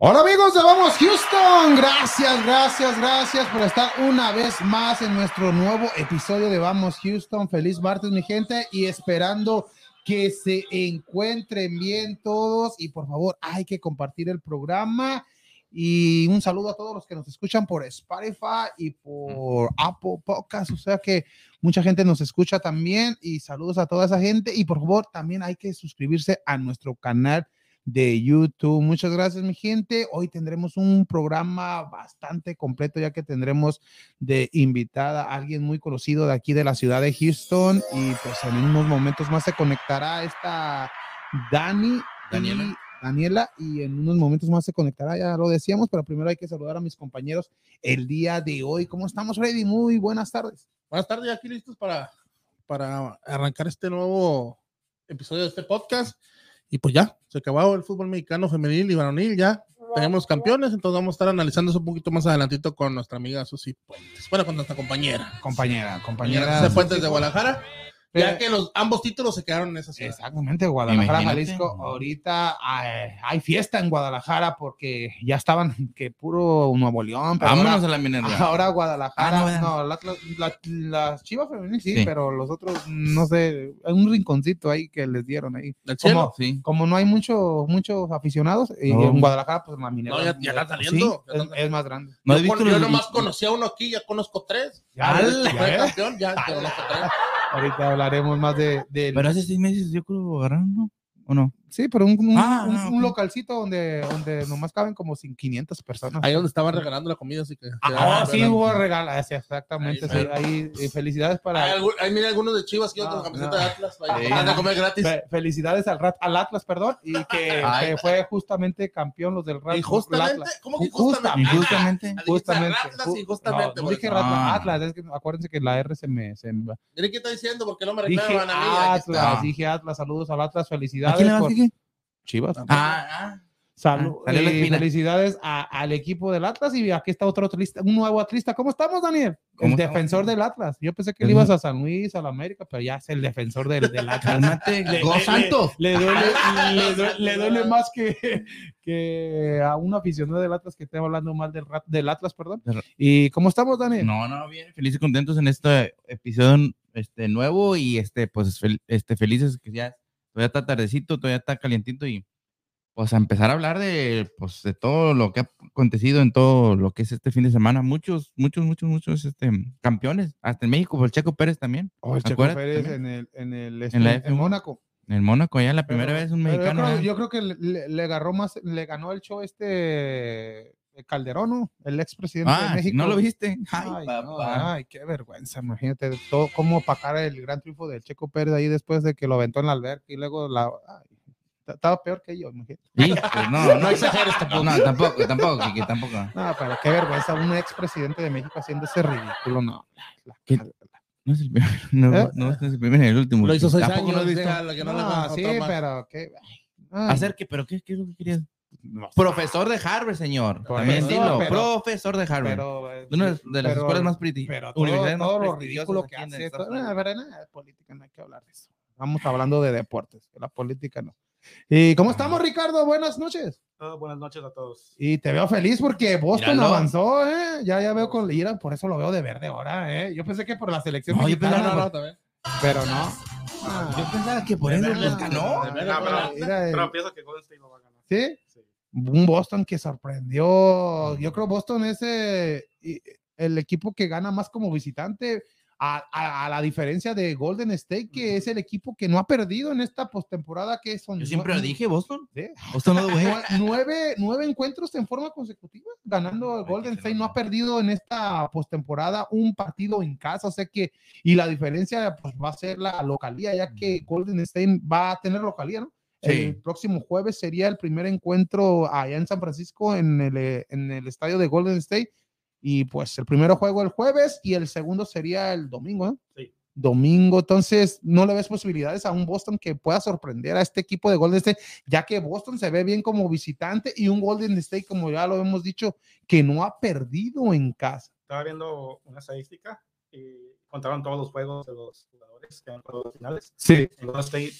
Hola amigos de Vamos Houston, gracias, gracias, gracias por estar una vez más en nuestro nuevo episodio de Vamos Houston. Feliz martes mi gente y esperando que se encuentren bien todos. Y por favor hay que compartir el programa. Y un saludo a todos los que nos escuchan por Spotify y por Apple Podcast, o sea que mucha gente nos escucha también. Y saludos a toda esa gente. Y por favor también hay que suscribirse a nuestro canal de YouTube. Muchas gracias, mi gente. Hoy tendremos un programa bastante completo, ya que tendremos de invitada a alguien muy conocido de aquí de la ciudad de Houston. Y pues en unos momentos más se conectará esta Dani. Daniela. Y Daniela, y en unos momentos más se conectará, ya lo decíamos, pero primero hay que saludar a mis compañeros el día de hoy. ¿Cómo estamos, Freddy? Muy buenas tardes. Buenas tardes, aquí listos para, para arrancar este nuevo episodio de este podcast. Y pues ya, se acabó el fútbol mexicano femenil y varonil, ya tenemos campeones, entonces vamos a estar analizando eso un poquito más adelantito con nuestra amiga Susi Puentes. Bueno, con nuestra compañera. Compañera, Compañera. Susi Puentes de Guadalajara, ya que los ambos títulos se quedaron en esa ciudad. Exactamente, Guadalajara, Imagínate. Jalisco. Ahorita hay, hay fiesta en Guadalajara porque ya estaban que puro Nuevo León. pero Vámonos ahora, a la minería. ahora Guadalajara. Ah, no, no, la, la- las chivas femeniles sí, Sí. pero los otros, no sé, hay un rinconcito ahí que les dieron ahí. Cielo. Sí. Como no hay mucho, muchos aficionados, y en Guadalajara, pues la minera. No, ya- ya están saliendo. Sí, es, es más grande. ¿No has yo, nomás conocí a uno aquí, ya conozco tres. Ya, ya ves. campeón, ya conozco tres. Ahorita hablaremos más de, del- Pero hace seis meses yo creo que agarraron, ¿no? ¿O no? Sí, pero un, un- Ah, un- ah, un localcito donde, donde nomás caben como sin 500 personas. Ahí donde estaban regalando la comida, así que. Ah, sí, Ahí hubo regalos, sí, exactamente. Ahí sí, felicidades para. ahí mira algunos de Chivas que otros No, camiseta no. de Atlas. Ahí Sí. van a comer gratis. fe- felicidades al, Rat- al Atlas, perdón, y que, fue justamente campeón los del Rat. Injustamente, Atlas. ¿cómo que Justa- injustamente? Ah, Justamente. dijiste Atlas ju- injustamente, No, dije eso. Rat- Ah. Atlas, es que acuérdense que la R se me. Se me- qué está diciendo, porque no me dije reclaman a mí. Atlas, dije Atlas, saludos al Atlas, ¿A felicidades. Chivas. Ah, Ah, ah. Salud, Ah, espina. felicidades a- al equipo del Atlas y aquí está otro atlista, un nuevo atlista. ¿Cómo estamos, Daniel? El defensor del Atlas. Yo pensé que le ibas a San Luis, a la América, pero ya es el defensor del, del Atlas. Le- Santos. Le duele, le duele- le duele más que, que a un aficionado del Atlas que esté hablando mal del, Rat- del Atlas, perdón. ¿Y cómo estamos, Daniel? No, no, bien, felices y contentos en este episodio este, nuevo y este, pues fel- este, felices que ya todavía está tardecito, todavía está calientito y pues a empezar a hablar de, pues, de todo lo que ha acontecido en todo lo que es este fin de semana. Muchos, muchos, muchos, muchos este, campeones, hasta en México, por el Checo Pérez también, Oh, el Checo Pérez también. en el, en el, En la en F1. Mónaco. en el Mónaco, ya la primera Pero- vez un pero yo mexicano. creo-. Yo creo, que le, le agarró más, le ganó el show este Calderón, ¿no? el expresidente Ah, de México. ¿no lo viste? Ay, Ay, no, papá. ay, qué vergüenza, imagínate todo, cómo opacar el gran triunfo del Checo Pérez ahí después de que lo aventó en la alberca y luego la... ay, estaba peor que yo, imagínate. Sí, pues, no, no exageres tampoco. No, tampoco, tampoco, tampoco. No, pero qué vergüenza, un expresidente de México haciendo ese ridículo, no. La- ¿Qué? la- No es el primero, no, ¿Eh? no es el primero el último. Lo hizo seis Tampoco años. lo has visto. déjala que no sí, pero qué... ay, Hacer que, pero ¿qué, qué es lo que querías? No Profesor de Harvard, señor. También eso, dilo. pero- Profesor de Harvard. pero... eh, de una de las pero- escuelas más presti- pero todo, universidades más todo lo ridículo que en hace, todo- a ver, nada de política, no hay que hablar de eso. Vamos hablando de deportes, que la política no. ¿Y cómo estamos, Ricardo? Buenas noches. Ah, buenas noches a todos. Y te veo feliz porque Boston Míralo. avanzó, ¿eh? Ya, ya veo con Lira, por eso lo veo de verde ahora, ¿eh? Yo pensé que por la selección No, yo pensaba- No, no, pero no. Ah, Yo pensaba que por De eso ganó. de No, pero- Pero pienso que Golden State lo va a ganar. ¿Sí? Un Boston que sorprendió. Yo creo Boston es eh, el equipo que gana más como visitante. A, a- a la diferencia de Golden State, que es el equipo que no ha perdido en esta postemporada, que son Yo siempre lo dije, Boston. ¿Sí? Boston no nueve, nueve encuentros en forma consecutiva, ganando el Golden State. No ha perdido en esta postemporada un partido en casa, o sea que, y la diferencia pues, va a ser la localía, ya que Golden State va a tener localía, ¿no? Sí. El próximo jueves sería el primer encuentro allá en San Francisco en el, eh, en el estadio de Golden State. Y pues el primero juego el jueves y el segundo sería el domingo, ¿no? Sí. Domingo, entonces no le ves posibilidades a un Boston que pueda sorprender a este equipo de Golden State, ya que Boston se ve bien como visitante y un Golden State, como ya lo hemos dicho, que no ha perdido en casa. Estaba viendo una estadística y contaron todos los juegos de los jugadores que han jugado las finales. Sí. En Golden State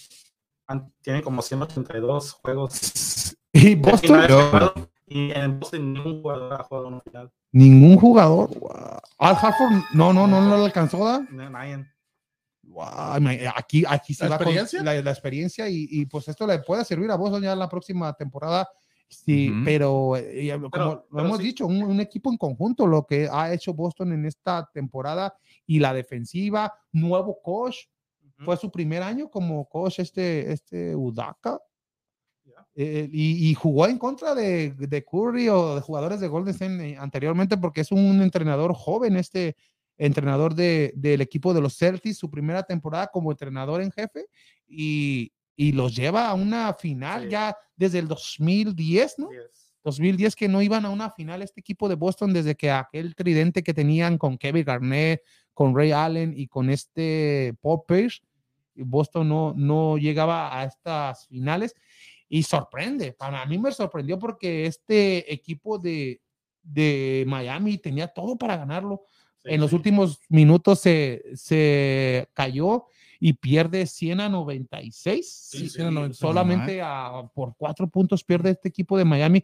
tienen como 182 juegos Y Boston, yo- Y en Boston ningún jugador ha jugado una final. Ningún jugador. Wow. Al Hartford, no, no, no, no lo alcanzó. ¿da? No, nadie. Wow, aquí, aquí se ¿La va con experiencia? la, la experiencia y, y, pues esto le puede servir a Boston ya en la próxima temporada. Sí, Ujú. pero, eh, ya como Pero- lo pero hemos sí. dicho, un, un equipo en conjunto, lo que ha hecho Boston en esta temporada y la defensiva, nuevo coach. Fue su primer año como coach este, este Udaka. Eh, y, y jugó en contra de, de Curry o de jugadores de Golden State eh, anteriormente porque es un entrenador joven, este entrenador de, del equipo de los Celtics, su primera temporada como entrenador en jefe y, y los lleva a una final Sí. ya desde el 2010, ¿no? Yes. 2010 que no iban a una final este equipo de Boston desde que aquel tridente que tenían con Kevin Garnett, con Ray Allen y con este Paul Pierce, Boston no, no llegaba a estas finales y sorprende. Para mí me sorprendió porque este equipo de, de Miami tenía todo para ganarlo. Sí, en los últimos minutos se, se cayó y pierde 100 a 96. Sí, Sí, sí, no, solamente a- por cuatro puntos pierde este equipo de Miami.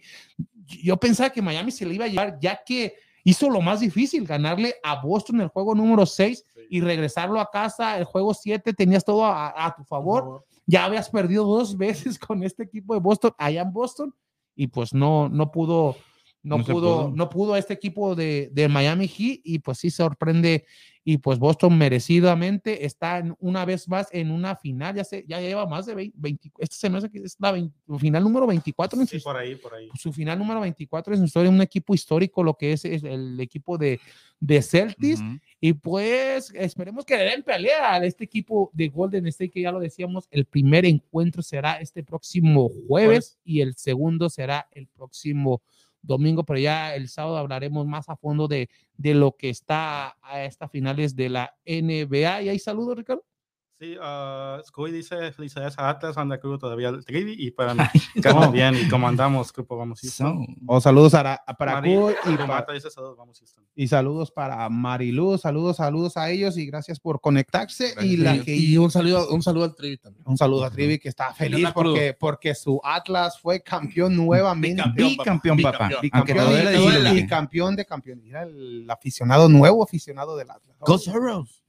Yo pensaba que Miami se le iba a llevar, ya que hizo lo más difícil, ganarle a Boston el juego número 6 Sí. y regresarlo a casa, el juego 7, tenías todo a, a tu favor. Ya habías perdido dos veces con este equipo de Boston, allá en Boston, y pues no, no pudo, no, pudo, pudo. no pudo este equipo de, de Miami Heat, y pues sí sorprende, y pues Boston merecidamente está en- una vez más en una final, ya, se, ya lleva más de 20, 20 este se me hace que es la 20 final número 24 en Sí, su por ahí, por ahí. su final número 24 en su historia, un equipo histórico, lo que es, es el equipo de, de Celtics. Y pues esperemos que le den pelea a este equipo de Golden State, que ya lo decíamos, el primer encuentro será este próximo jueves y el segundo será el próximo domingo, pero ya el sábado hablaremos más a fondo de, de lo que está a estas finales de la NBA. Y ahí saludos, Ricardo. Sí, uh, Scooby dice felicidades a Atlas, anda crudo todavía el Trivi y para mí, estamos bien y como andamos, grupo vamos Houston. So, O saludos para, para Mari- Cuy y para, dice saludos, vamos Houston. Y saludos para Mariluz, saludos, saludos a ellos y gracias por conectarse. y, la que, y un saludo, un saludo al Trivi también. un saludo a Trivi que está feliz porque, porque su Atlas fue campeón nuevamente. Bicampeón. papá. Bicampeón. Campeón y- campeón de campeones. Mira el aficionado, nuevo aficionado del Atlas. Go Soros.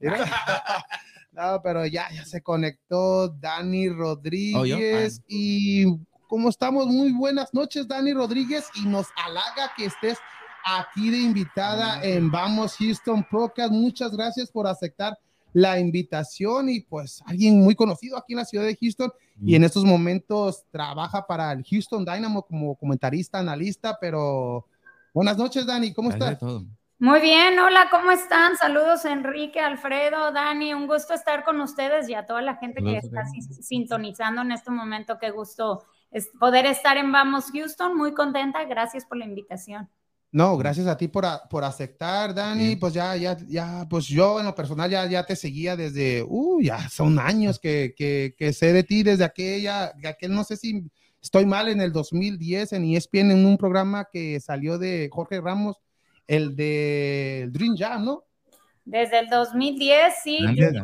No, pero ya, ya se conectó Dani Rodríguez y ¿cómo estamos? Muy buenas noches, Dani Rodríguez, y nos halaga que estés aquí de invitada en Vamos Houston Podcast. Muchas gracias por aceptar la invitación y pues alguien muy conocido aquí en la ciudad de Houston y en estos momentos trabaja para el Houston Dynamo como comentarista, analista, pero buenas noches, Dani, ¿cómo Gracias estás? Muy bien, hola, ¿cómo están? Saludos Enrique, Alfredo, Dani, un gusto estar con ustedes y a toda la gente que está sintonizando en este momento. Qué gusto poder estar en Vamos Houston, muy contenta, gracias por la invitación. No, gracias a ti por, a- por aceptar, Dani. Sí. Pues ya, ya, ya, pues yo en lo personal ya, ya te seguía desde, uh, ya son años que, que, que sé de ti desde aquella, de aquel, no sé si estoy mal, en el 2010 en ESPN, en un programa que salió de Jorge Ramos, el de Dream Jam, ¿no? Desde el 2010, sí, Dani.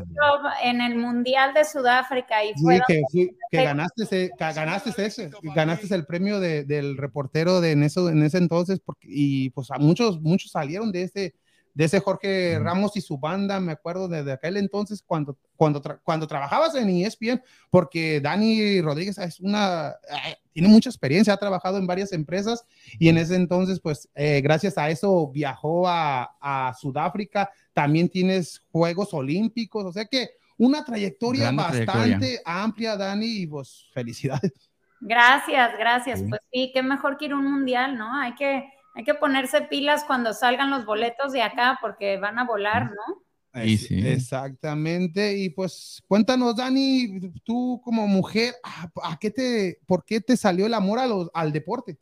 en el Mundial de Sudáfrica y Sí, fue que, que, que ganaste, ese, que ganaste ese, ganaste el premio de- del reportero de en, eso, en ese entonces, porque, y pues a muchos, muchos salieron de ese, de ese Jorge. Ramos y su banda, me acuerdo desde aquel entonces cuando, cuando, tra- cuando trabajabas en ESPN, porque Dani Rodríguez es una, eh, tiene mucha experiencia, ha trabajado en varias empresas y en ese entonces, pues eh, gracias a eso viajó a, a Sudáfrica, también tienes Juegos Olímpicos, o sea que una trayectoria Grande bastante trayectoria. amplia, Dani, y pues felicidades. Gracias, gracias. Sí. Pues sí, qué mejor que ir a un mundial, ¿no? Hay que, hay que ponerse pilas cuando salgan los boletos de acá porque van a volar, ¿no? Sí. Exactamente, y pues cuéntanos, Dani, tú como mujer, ¿a, a qué te, por qué te salió el amor a los- al deporte?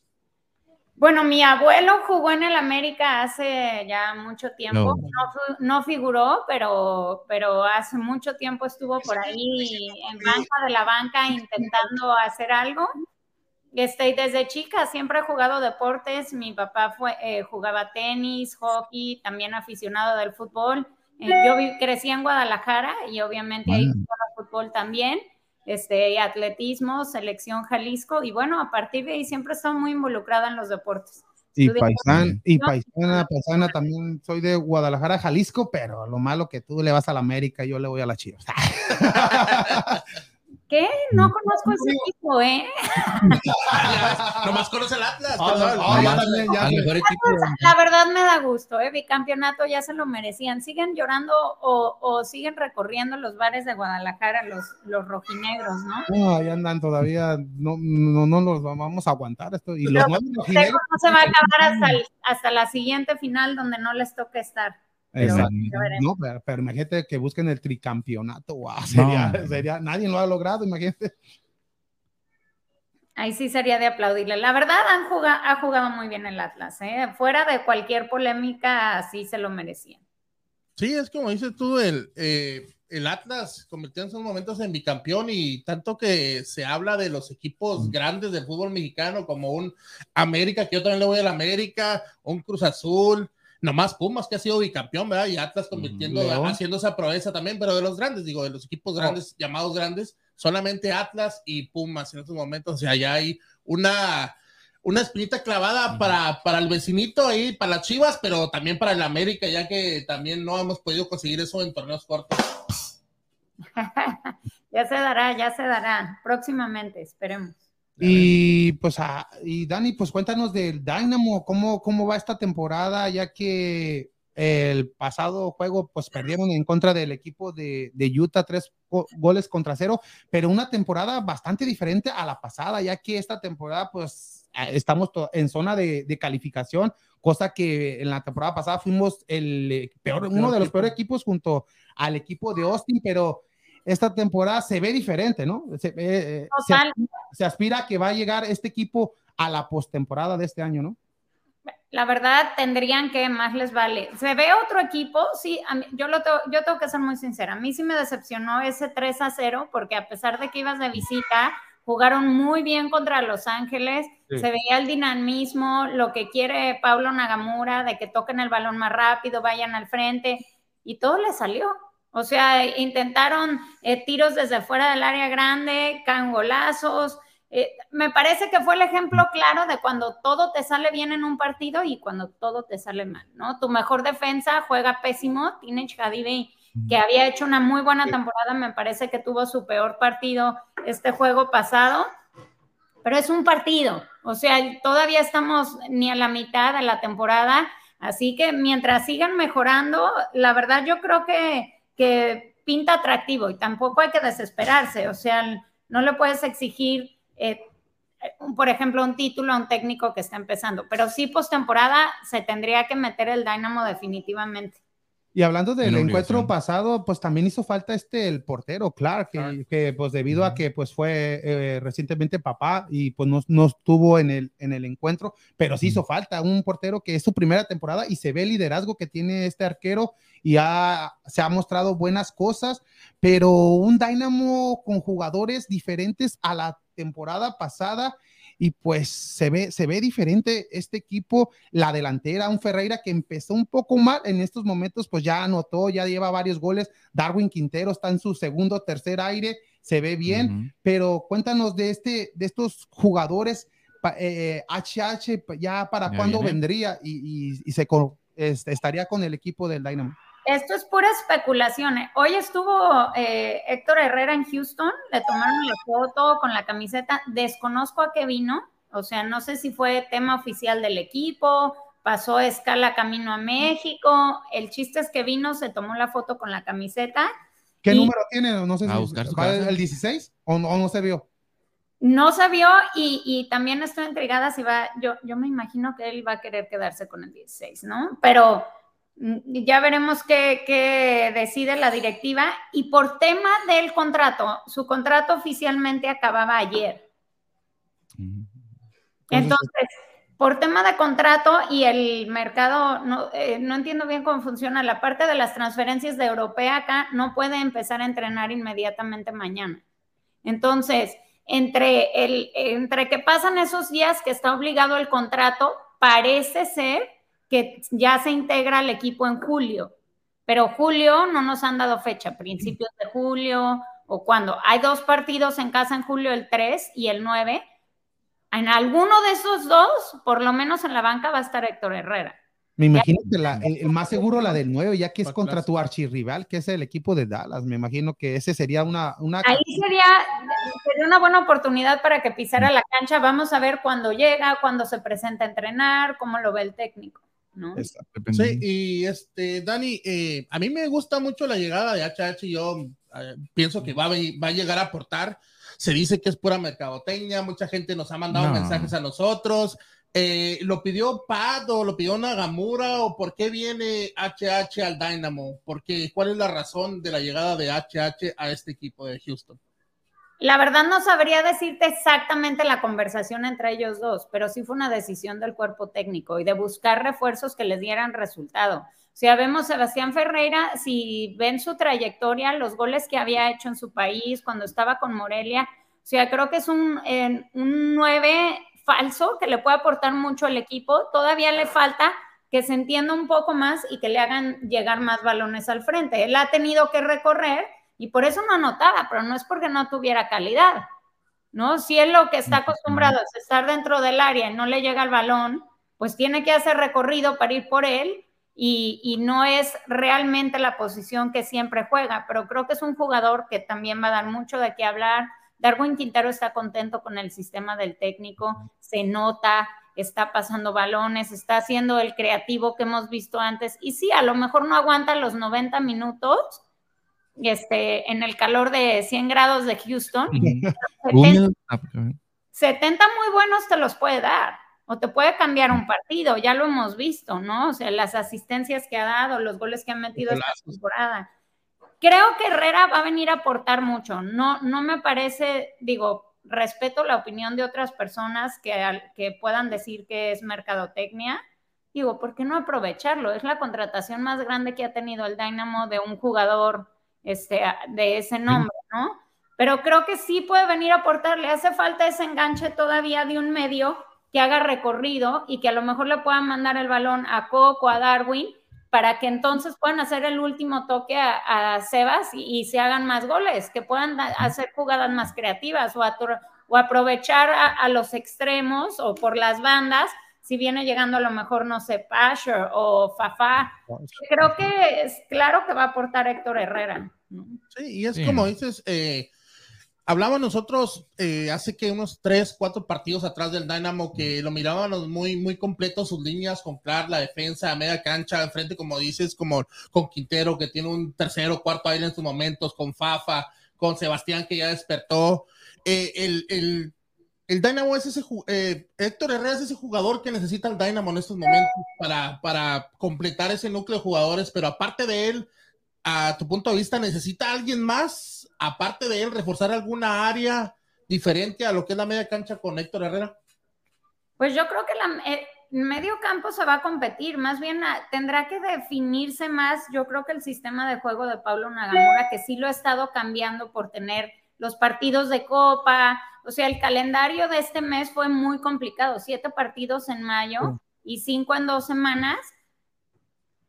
Bueno, mi abuelo jugó en el América hace ya mucho tiempo. No. No figuró, pero, pero hace mucho tiempo estuvo por ahí en banca de la banca intentando hacer algo. Este, desde chica siempre he jugado deportes. Mi papá fue, eh, jugaba tenis, hockey, también aficionado del fútbol. Eh, yo vi- crecí en Guadalajara y obviamente ahí jugaba fútbol también. este, atletismo, selección Jalisco, y bueno, a partir de ahí siempre estado muy involucrada en los deportes. Y, paisan, y paisana, paisana, también soy de Guadalajara, Jalisco, pero lo malo que tú le vas a la América, yo le voy a la Chivas. ¿Qué? No mm. conozco ese equipo, ¿eh? Nomás conoce el Atlas. La verdad me da gusto, ¿eh? Bicampeonato ya se lo merecían. Siguen llorando o, siguen recorriendo los bares de Guadalajara los, los rojinegros, ¿no? No, ahí andan todavía, no, no, no los vamos a aguantar esto. Y los no se va a acabar hasta, hasta la siguiente final donde no les toque estar. No, pero, imagínate que busquen el tricampeonato, sería, sería, nadie lo ha logrado, imagínate. Ahí sí sería de aplaudirle. La verdad, han jugado, ha jugado muy bien el Atlas, ¿eh? fuera de cualquier polémica, sí se lo merecían. Sí, es como dices tú, el, eh, el Atlas convirtió en esos momentos en bicampeón y tanto que se habla de los equipos grandes del fútbol mexicano como un América, que yo también le voy al América, un Cruz Azul, nomás Pumas que ha sido bicampeón, ¿verdad? Y Atlas convirtiendo, haciendo esa proeza también, pero de los grandes, digo, de los equipos grandes, llamados grandes, solamente Atlas y Pumas en estos momentos, o sea, ya hay una, una espinita clavada para, para el vecinito ahí, para las Chivas, pero también para el América, ya que también no hemos podido conseguir eso en torneos cortos. ya se dará, ya se dará, próximamente, esperemos. Y pues, ah, y Dani, pues cuéntanos del Dynamo, ¿cómo, cómo va esta temporada, ya que el pasado juego, pues perdieron en contra del equipo de, de Utah, tres goles contra cero, pero una temporada bastante diferente a la pasada, ya que esta temporada, pues ah, estamos en zona de, de calificación, cosa que en la temporada pasada fuimos el eh, peor, uno de los peores equipos junto al equipo de Austin, pero esta temporada se ve diferente, ¿no? Se, eh, se, aspira a que va a llegar este equipo a la postemporada de este año, ¿no? La verdad, tendrían que más les vale. Se ve otro equipo, sí, yo, lo tengo, yo tengo que ser muy sincera. A mí sí me decepcionó ese 3 a 0, porque a pesar de que ibas de visita, jugaron muy bien contra Los Ángeles, se veía el dinamismo, lo que quiere Pablo Nagamura, de que toquen el balón más rápido, vayan al frente, y todo le salió. O sea, intentaron eh, tiros desde fuera del área grande, cangolazos. Eh, me parece que fue el ejemplo claro de cuando todo te sale bien en un partido y cuando todo te sale mal, ¿no? Tu mejor defensa juega pésimo. Teenage Hadibi, que había hecho una muy buena temporada, me parece que tuvo su peor partido este juego pasado. Pero es un partido, o sea, todavía estamos ni a la mitad de la temporada, así que mientras sigan mejorando, la verdad yo creo que que pinta atractivo y tampoco hay que desesperarse, o sea, no le puedes exigir, eh, por ejemplo, un título a un técnico que está empezando, pero sí postemporada se tendría que meter el Dynamo definitivamente. Y hablando del encuentro pasado, pues también hizo falta este el portero, Clark, que, pues debido a que pues fue eh, recientemente papá y pues no, estuvo en el, en el encuentro, pero sí hizo falta un portero que es su primera temporada y se ve el liderazgo que tiene este arquero y se ha mostrado buenas cosas, pero un Dynamo con jugadores diferentes a la temporada pasada y pues se ve, se ve diferente este equipo, la delantera, un Ferreira que empezó un poco mal en estos momentos, pues ya anotó, ya lleva varios goles, Darwin Quintero está en su segundo, tercer aire, se ve bien, pero cuéntanos de, este, de estos jugadores, HH, eh, ya para cuándo vendría y, se este, estaría con el equipo del Dynamo. Esto es pura especulación. ¿eh? Hoy estuvo eh, Héctor Herrera en Houston, le tomaron la foto con la camiseta. Desconozco a qué vino, o sea, no sé si fue tema oficial del equipo, pasó escala camino a México. El chiste es que vino, se tomó la foto con la camiseta. ¿Qué número tiene? No sé si el 16 o no, se vio. No se vio y, también estoy intrigada si va, yo, yo me imagino que él va a querer quedarse con el 16, ¿no? Pero ya veremos qué, decide la directiva. Y por tema del contrato, su contrato oficialmente acababa ayer. Entonces, por tema de contrato y el mercado, no, eh, no, entiendo bien cómo funciona la parte de las transferencias de Europea acá, no puede empezar a entrenar inmediatamente mañana. Entonces, entre, el, entre que pasan esos días que está obligado el contrato, parece ser que ya se integra al equipo en julio, pero julio no nos han dado fecha, principios de julio o cuando hay dos partidos en casa en julio, el 3 y el 9, en alguno de esos dos, por lo menos en la banca va a estar Héctor Herrera. Me imagino que el, más seguro la del 9, ya que es contra tu archirrival, que es el equipo de Dallas. Me imagino que ese sería una... una... Ahí sería, sería una buena oportunidad para que pisara la cancha. Vamos a ver cuándo llega, cuándo se presenta a entrenar, cómo lo ve el técnico. ¿No? Sí, y este, Dani, eh, a mí me gusta mucho la llegada de HH. Yo eh, pienso que va a, va a llegar a aportar. Se dice que es pura mercadoteña, mucha gente nos ha mandado mensajes a nosotros. Eh, ¿Lo pidió Pad o lo pidió Nagamura o por qué viene HH al Dynamo? Porque, ¿Cuál es la razón de la llegada de HH a este equipo de Houston? La verdad no sabría decirte exactamente la conversación entre ellos dos, pero sí fue una decisión del cuerpo técnico y de buscar refuerzos que les dieran resultado. O sea, vemos Sebastián Ferreira, si ven su trayectoria, los goles que había hecho en su país cuando estaba con Morelia, o sea, creo que es un, un 9 falso que le puede aportar mucho al equipo. Todavía le falta que se entienda un poco más y que le hagan llegar más balones al frente. Él ha tenido que recorrer y por eso no anotaba, pero no es porque no tuviera calidad, ¿no? Si él lo que está acostumbrado es estar dentro del área y no le llega el balón, pues tiene que hacer recorrido para ir por él y, y, no es realmente la posición que siempre juega, pero creo que es un jugador que también va a dar mucho de qué hablar, Darwin Quintero está contento con el sistema del técnico, se nota, está pasando balones, está haciendo el creativo que hemos visto antes. Y sí, a lo mejor no aguanta los 90 minutos este, en el calor de 100 grados de Houston. 70, muy buenos te los puede dar o te puede cambiar un partido, ya lo hemos visto, ¿no? O sea, las asistencias que ha dado, los goles que ha metido esta temporada creo que Herrera va a venir a aportar mucho. No, no me parece, digo, respeto la opinión de otras personas que, que puedan decir que es mercadotecnia. Digo, ¿por qué no aprovecharlo? Es la contratación más grande que ha tenido el Dynamo de un jugador este, de ese nombre, ¿no? Pero creo que sí puede venir a aportar. Le hace falta ese enganche todavía de un medio que haga recorrido y que a lo mejor le puedan mandar el balón a Coco, a Darwin, para que entonces puedan hacer el último toque a, Sebas y, se hagan más goles, que puedan hacer jugadas más creativas o, o aprovechar a, los extremos o por las bandas, si viene llegando a lo mejor, no sé, Pasher o Fafá. Creo que es claro que va a aportar Héctor Herrera. Sí, y es como dices, eh, hablaba nosotros eh, hace que unos tres, cuatro partidos atrás del Dynamo que lo mirábamos muy, muy completo sus líneas, comprar la defensa a media cancha, enfrente, como dices, como con Quintero, que tiene un tercero, cuarto aire en sus momentos, con Fafa, con Sebastián, que ya despertó. Eh, el, el, el, Dynamo es ese, eh, Héctor Herrera es ese jugador que necesita el Dynamo en estos momentos para, para completar ese núcleo de jugadores, pero aparte de él, a tu punto de vista, ¿necesita alguien más, aparte de él, reforzar alguna área diferente a lo que es la media cancha con Héctor Herrera? Pues yo creo que el eh, medio campo se va a competir, más bien ah, tendrá que definirse más, yo creo que el sistema de juego de Pablo Nagamura, que sí lo ha estado cambiando por tener los partidos de copa, o sea, el calendario de este mes fue muy complicado, siete partidos en mayo y cinco en dos semanas,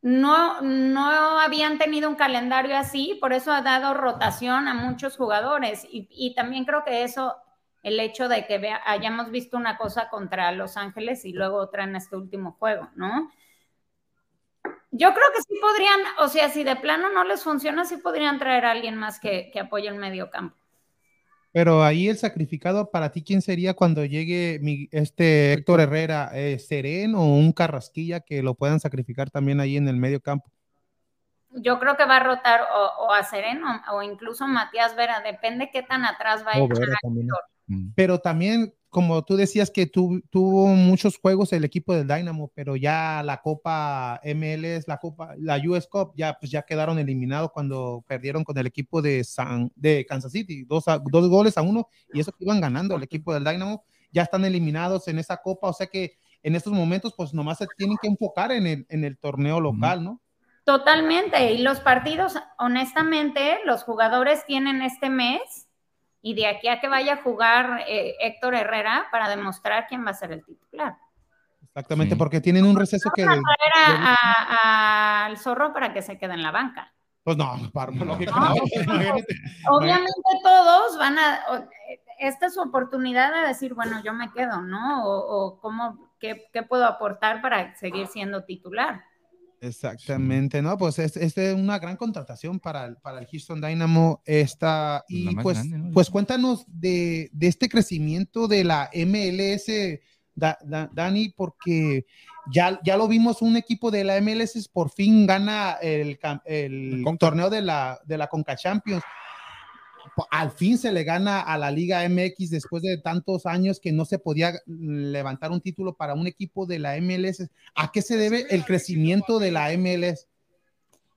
no, no habían tenido un calendario así, por eso ha dado rotación a muchos jugadores y, también creo que eso, el hecho de que hayamos visto una cosa contra Los Ángeles y luego otra en este último juego, ¿no? Yo creo que sí podrían, o sea, si de plano no les funciona, sí podrían traer a alguien más que, que apoye el medio campo. Pero ahí el sacrificado para ti, ¿quién sería cuando llegue mi, este Héctor Herrera? Eh, ¿Serén o un Carrasquilla que lo puedan sacrificar también ahí en el medio campo? Yo creo que va a rotar o, a Serén o, incluso Matías Vera, depende qué tan atrás va a Pero también como tú decías que tuvo muchos juegos el equipo del Dynamo, pero ya la Copa MLS, la Copa, la US Cup, ya, pues ya quedaron eliminados cuando perdieron con el equipo de, San, de Kansas City, dos, dos goles a uno, y eso que iban ganando el equipo del Dynamo, ya están eliminados en esa Copa, o sea que en estos momentos, pues nomás se tienen que enfocar en el, en el torneo local, ¿no? Totalmente, y los partidos, honestamente, los jugadores tienen este mes y de aquí a que vaya a jugar eh, Héctor Herrera para demostrar quién va a ser el titular. Exactamente, porque tienen un receso que... al zorro para que se quede en la banca. Pues no, para, no, obviamente todos van a, esta es su oportunidad de decir, bueno, yo me quedo, ¿no? O, cómo, qué, qué, puedo aportar para seguir siendo titular. Exactamente, ¿no? Pues es, es una gran contratación para el, para el Houston Dynamo. Esta, pues y pues, pues cuéntanos de, de, este crecimiento de la MLS, Dani, porque ya, ya lo vimos, un equipo de la MLS por fin gana el, el, torneo de la, de la Conca Champions al fin se le gana a la Liga MX después de tantos años que no se podía levantar un título para un equipo de la MLS. ¿A qué se debe el crecimiento de la MLS?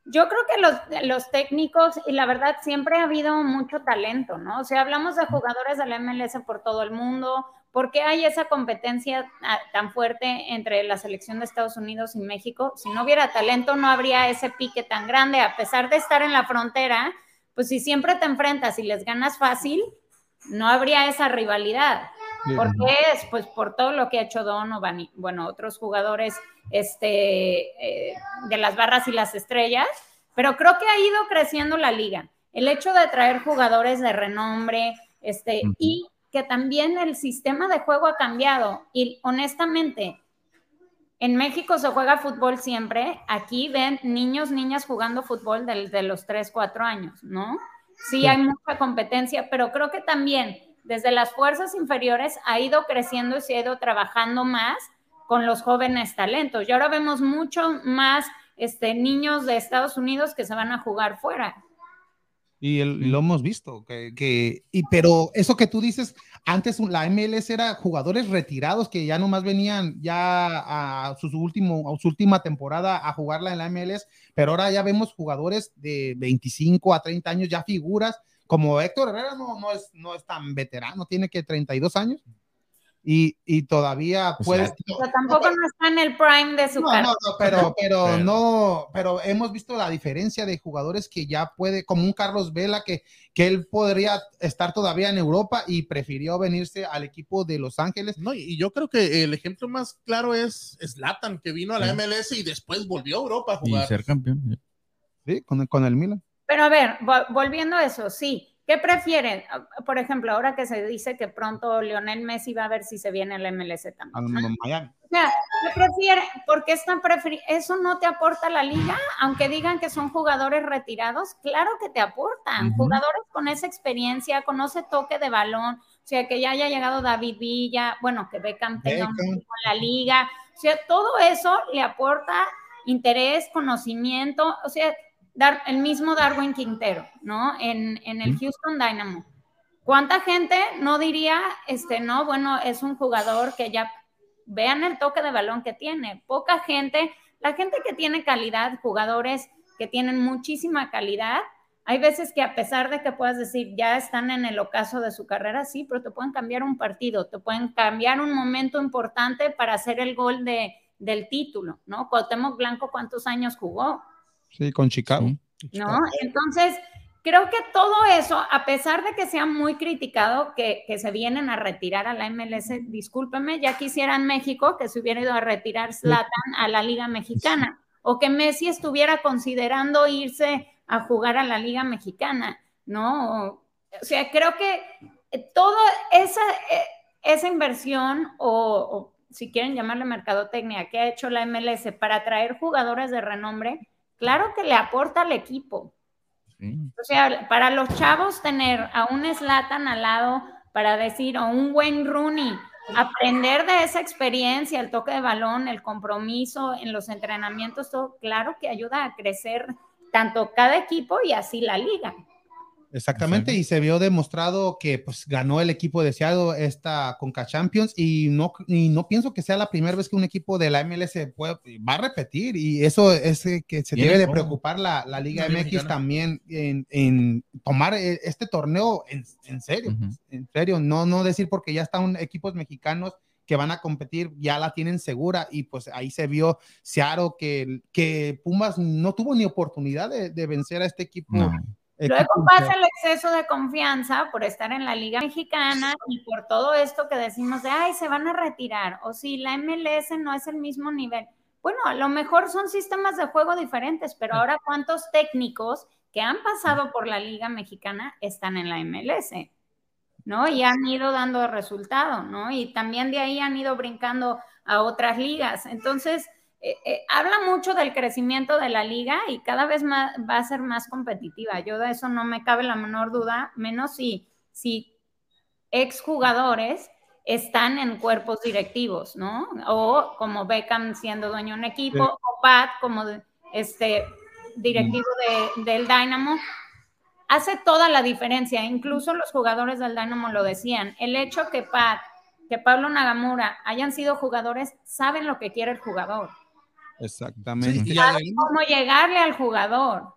Yo creo que los, técnicos, y la verdad, siempre ha habido mucho talento, ¿no? O sea, hablamos de jugadores de la MLS por todo el mundo. ¿Por qué hay esa competencia ah, tan fuerte entre la selección de Estados Unidos y México? Si no hubiera talento, no habría ese pique tan grande, a pesar de estar en la frontera pues si siempre te enfrentas y les ganas fácil, no habría esa rivalidad. ¿Por qué es? Pues por todo lo que ha hecho Donovan y, bueno, otros jugadores este, eh, de las barras y las estrellas, pero creo que ha ido creciendo la liga. El hecho de traer jugadores de renombre, este, y que también el sistema de juego ha cambiado. Y honestamente, en México se juega fútbol siempre. Aquí ven niños, niñas jugando fútbol desde los 3, 4 años, ¿no? Sí, hay mucha competencia, pero creo que también desde las fuerzas inferiores ha ido creciendo y se ha ido trabajando más con los jóvenes talentos. Y ahora vemos mucho más este, niños de Estados Unidos que se van a jugar fuera. Y, lo hemos visto, que, y, pero eso que tú dices, antes la MLS era jugadores retirados que ya nomás venían ya a su, último, a su última temporada a jugarla en la MLS, pero ahora ya vemos jugadores de 25 a 30 años, ya figuras, como Héctor Herrera no, no, es, no es tan veterano, tiene que 32 años y, y todavía puedes. Pero tampoco no está en el prime de su no, No, no, pero, pero no, pero hemos visto la diferencia de jugadores que ya puede, como un Carlos Vela, que, que él podría estar todavía en Europa y prefirió venirse al equipo de Los Ángeles. No, y yo creo que el ejemplo más claro es Slatan, que vino a la MLS y después volvió a Europa a jugar. Y ser campeón. Sí, con, con el Milan. Pero a ver, volviendo a eso, sí ¿Qué prefieren? Por ejemplo, ahora que se dice que pronto Lionel Messi va a ver si se viene al MLS también. O sea, ¿qué prefieren? ¿Por qué están? ¿Eso no te aporta la liga? Aunque digan que son jugadores retirados, claro que te aportan. Jugadores con esa experiencia, con ese toque de balón, o sea, que ya haya llegado David Villa, bueno, que ve campeón con la liga. O sea, todo eso le aporta interés, conocimiento, o sea, Dar, el mismo Darwin Quintero, ¿no? En, en el Houston Dynamo. ¿Cuánta gente no diría, este, no, bueno, es un jugador que ya vean el toque de balón que tiene? Poca gente, la gente que tiene calidad, jugadores que tienen muchísima calidad, hay veces que a pesar de que puedas decir, ya están en el ocaso de su carrera, sí, pero te pueden cambiar un partido, te pueden cambiar un momento importante para hacer el gol de, del título, ¿no? Cuauhtémoc Blanco, ¿cuántos años jugó? Sí, con Chicago. ¿No? Entonces, creo que todo eso, a pesar de que sea muy criticado que, que, se vienen a retirar a la MLS, discúlpeme, ya quisiera en México que se hubiera ido a retirar Zlatan a la Liga Mexicana o que Messi estuviera considerando irse a jugar a la Liga Mexicana, ¿no? O sea, creo que toda esa, e, esa inversión o, o si quieren llamarle mercadotecnia que ha hecho la MLS para atraer jugadores de renombre, claro que le aporta al equipo. O sea, para los chavos tener a un Slatan al lado para decir, o un buen Rooney, aprender de esa experiencia, el toque de balón, el compromiso en los entrenamientos, todo, claro que ayuda a crecer tanto cada equipo y así la liga. Exactamente, y se vio demostrado que pues ganó el equipo deseado esta Conca Champions y no, y no pienso que sea la primera vez que un equipo de la MLS puede, va a repetir y eso es que se debe de preocupar la, la Liga MX también en, en, tomar eh, este torneo en, en serio, en serio, no, no decir porque ya están equipos mexicanos que van a competir, ya la tienen segura y pues ahí se vio Seattle que, que Pumas no tuvo ni oportunidad de, de vencer a este equipo. Luego pasa el exceso de confianza por estar en la Liga Mexicana y por todo esto que decimos de, ay, se van a retirar, o si la MLS no es el mismo nivel. Bueno, a lo mejor son sistemas de juego diferentes, pero ahora cuántos técnicos que han pasado por la Liga Mexicana están en la MLS, ¿no? Y han ido dando resultado, ¿no? Y también de ahí han ido brincando a otras ligas. Entonces, eh, eh, habla mucho del crecimiento de la liga y cada vez más, va a ser más competitiva. Yo de eso no me cabe la menor duda, menos si, si exjugadores están en cuerpos directivos, ¿no? O como Beckham siendo dueño de un equipo, o Pat como este directivo del Dynamo. Hace toda la diferencia, incluso los jugadores del Dynamo lo decían. El hecho que Pat, que Pablo Nagamura hayan sido jugadores, saben lo que quiere el jugador. Exactamente. y cómo llegarle al jugador.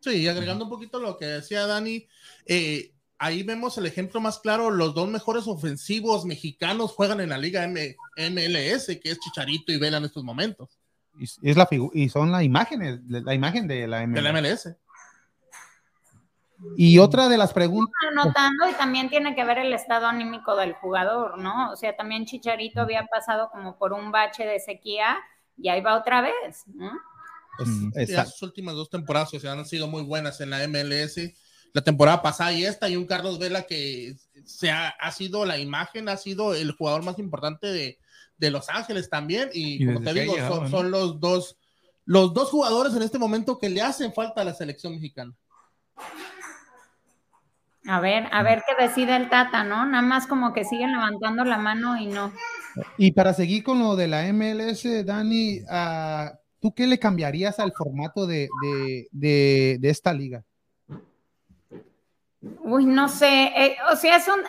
Sí, y agregando un poquito lo que decía Dani, eh, ahí vemos el ejemplo más claro, los dos mejores ofensivos mexicanos juegan en la liga MLS, que es Chicharito y Vela en estos momentos. Y, es la y son las imágenes, la imagen de la MLS. De la MLS. Y otra de las preguntas. Notando, y también tiene que ver el estado anímico del jugador, ¿no? O sea, también Chicharito había pasado como por un bache de sequía y ahí va otra vez, ¿no? Pues, las últimas dos temporadas o sea, han sido muy buenas en la MLS. La temporada pasada y esta, y un Carlos Vela que se ha, sido la imagen, ha sido el jugador más importante de, de Los Ángeles también. Y, como te digo, son, los dos los dos jugadores en este momento que le hacen falta a la selección mexicana. A ver, a ver qué decide el Tata, ¿no? Nada más como que siguen levantando la mano y no. Y para seguir con lo de la MLS, Dani, ah, ¿tú qué le cambiarías al formato de, esta liga? Uy, no sé, eh, o sea, son,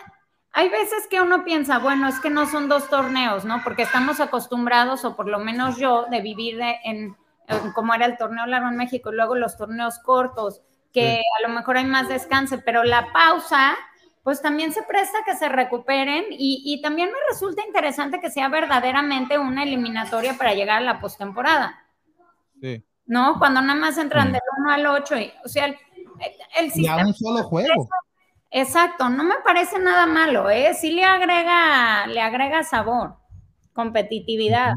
hay veces que uno piensa, bueno, es que no son dos torneos, ¿no? Porque estamos acostumbrados, o por lo menos yo, de vivir en, en como era el torneo largo en México y luego los torneos cortos, que a lo mejor hay más descanso, pero la pausa, pues también se presta que se recuperen y, también me resulta interesante que sea verdaderamente una eliminatoria para llegar a la postemporada. Sí. ¿No? Cuando nada más entran del 1 al 8, y, o sea, el, el sistema. un solo juego. Exacto, no me parece nada malo, ¿eh? Sí le agrega, le agrega sabor, competitividad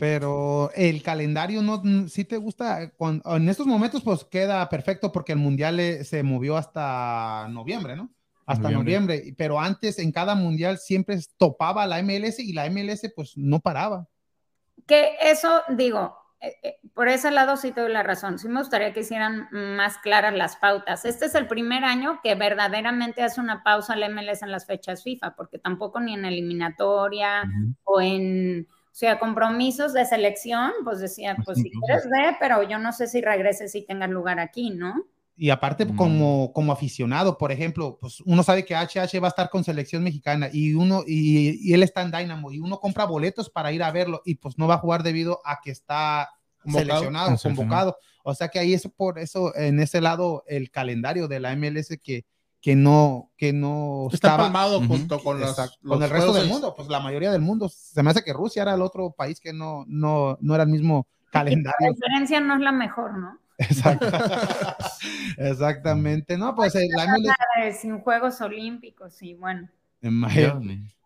pero el calendario no, si te gusta, en estos momentos pues queda perfecto porque el mundial se movió hasta noviembre, ¿no? Hasta noviembre. pero antes en cada mundial siempre topaba la MLS y la MLS pues no paraba. Que eso digo, eh, eh, por ese lado sí te doy la razón, sí me gustaría que hicieran más claras las pautas. Este es el primer año que verdaderamente hace una pausa la MLS en las fechas FIFA, porque tampoco ni en eliminatoria o en o sea, compromisos de selección, pues decía, pues si quieres ve, pero yo no sé si regreses y tengas lugar aquí, ¿no? Y aparte, mm. como, como aficionado, por ejemplo, pues uno sabe que HH va a estar con selección mexicana y uno, y, él está en Dynamo y uno compra boletos para ir a verlo y pues no va a jugar debido a que está seleccionado, convocado. O sea que ahí es por eso, en ese lado, el calendario de la MLS que, que no, que no está palmado junto con, los, con el resto del mundo, pues la mayoría del mundo. Se me hace que Rusia era el otro país que no, no, no era el mismo calendario. La diferencia no es la mejor, ¿no? Exactamente, no, pues la sin Juegos Olímpicos y bueno.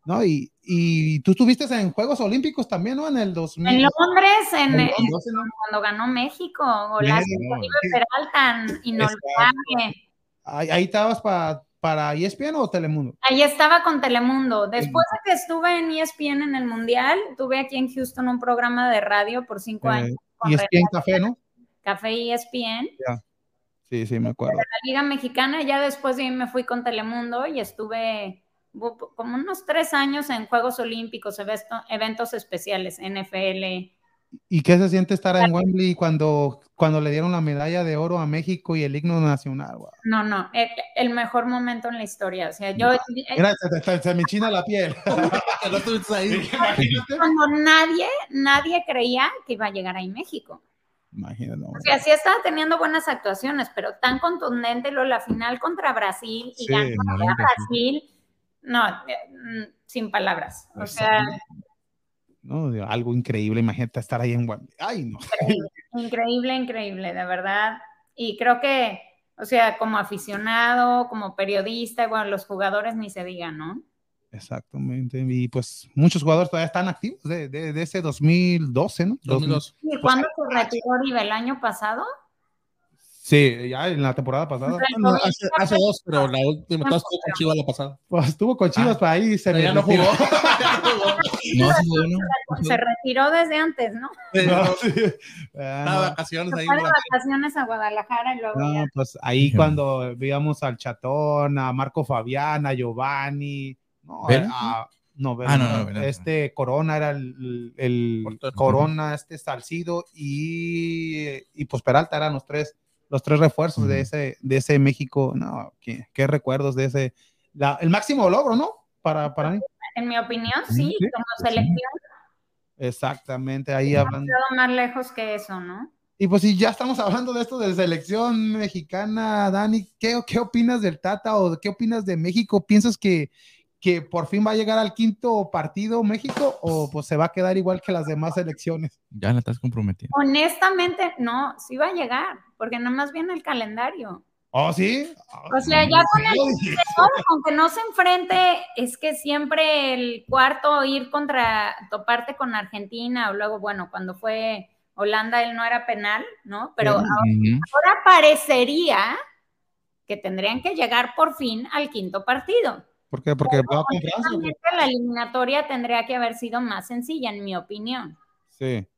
No, y, y, tú estuviste en Juegos Olímpicos también, ¿no? En el 2000. En Londres, en, cuando ganó México, golazo de Peralta, inolvidable. Ahí, estabas para para ESPN o Telemundo? Ahí estaba con Telemundo. Después de que estuve en ESPN en el Mundial, tuve aquí en Houston un programa de radio por cinco eh, años. ESPN Café, ¿no? Café ESPN. Sí, sí, me acuerdo. la Liga Mexicana, ya después de me fui con Telemundo y estuve como unos tres años en Juegos Olímpicos, eventos especiales, NFL, ¿Y qué se siente estar en Wembley cuando, cuando le dieron la medalla de oro a México y el himno nacional? No, no, el, mejor momento en la historia. O sea, yo. Gracias, se, me china la piel. cuando nadie, nadie creía que iba a llegar ahí México. Imagínate. O sea, sí estaba teniendo buenas actuaciones, pero tan contundente lo la final contra Brasil y sí, Brasil. No, eh, mm, sin palabras. O sea. ¿No? Algo increíble, imagínate estar ahí en Ay, no. Increíble, increíble, de verdad. Y creo que, o sea, como aficionado, como periodista, bueno, los jugadores ni se digan, ¿no? Exactamente. Y pues muchos jugadores todavía están activos de, de, de ese 2012, ¿no? 2002. ¿Y cuándo se retiró? ¿El año pasado? Sí, ya en la temporada pasada. Hace, hace dos, pero la última todas estuvo con Chivas la pasada. Pues estuvo con Chivas Ah, para ahí. Se ya no retiró. jugó. No. No. Se retiró desde antes, ¿no? No, sí. Estaba de no. vacaciones ahí. Fue de vacaciones a Guadalajara y luego No, ya. pues ahí cuando veíamos al Chatón, a Marco Fabián, a Giovanni, no, no, Ah, no, no, este Corona era el, el. Corona, este Salcido y, y pues Peralta eran los tres, los tres refuerzos de ese, de ese México, no, qué, qué recuerdos de ese, la- el máximo logro, ¿no? Para, para mí, En mi opinión, sí, Sí, como sí. selección, exactamente, ahí hablando. quedó más lejos que eso, ¿no? Y pues si ya estamos hablando de esto de selección mexicana, Dani, ¿qué, qué opinas del Tata o qué opinas de México? ¿Piensas que, que por fin va a llegar al quinto partido México o pues se va a quedar igual que las demás selecciones? Ya la estás comprometiendo. Honestamente, no, sí va a llegar, porque nada más viene el calendario. ¿Oh, sí? O sea, ya con el aunque no se enfrente, es que siempre el cuarto ir contra, toparte con Argentina, o luego, bueno, cuando fue Holanda, él no era penal, ¿no? Pero ahora parecería que tendrían que llegar por fin al quinto partido. ¿Por qué? Porque va con Francia. güey. Honestamente, La eliminatoria tendría que haber sido más sencilla, en mi opinión. Sí.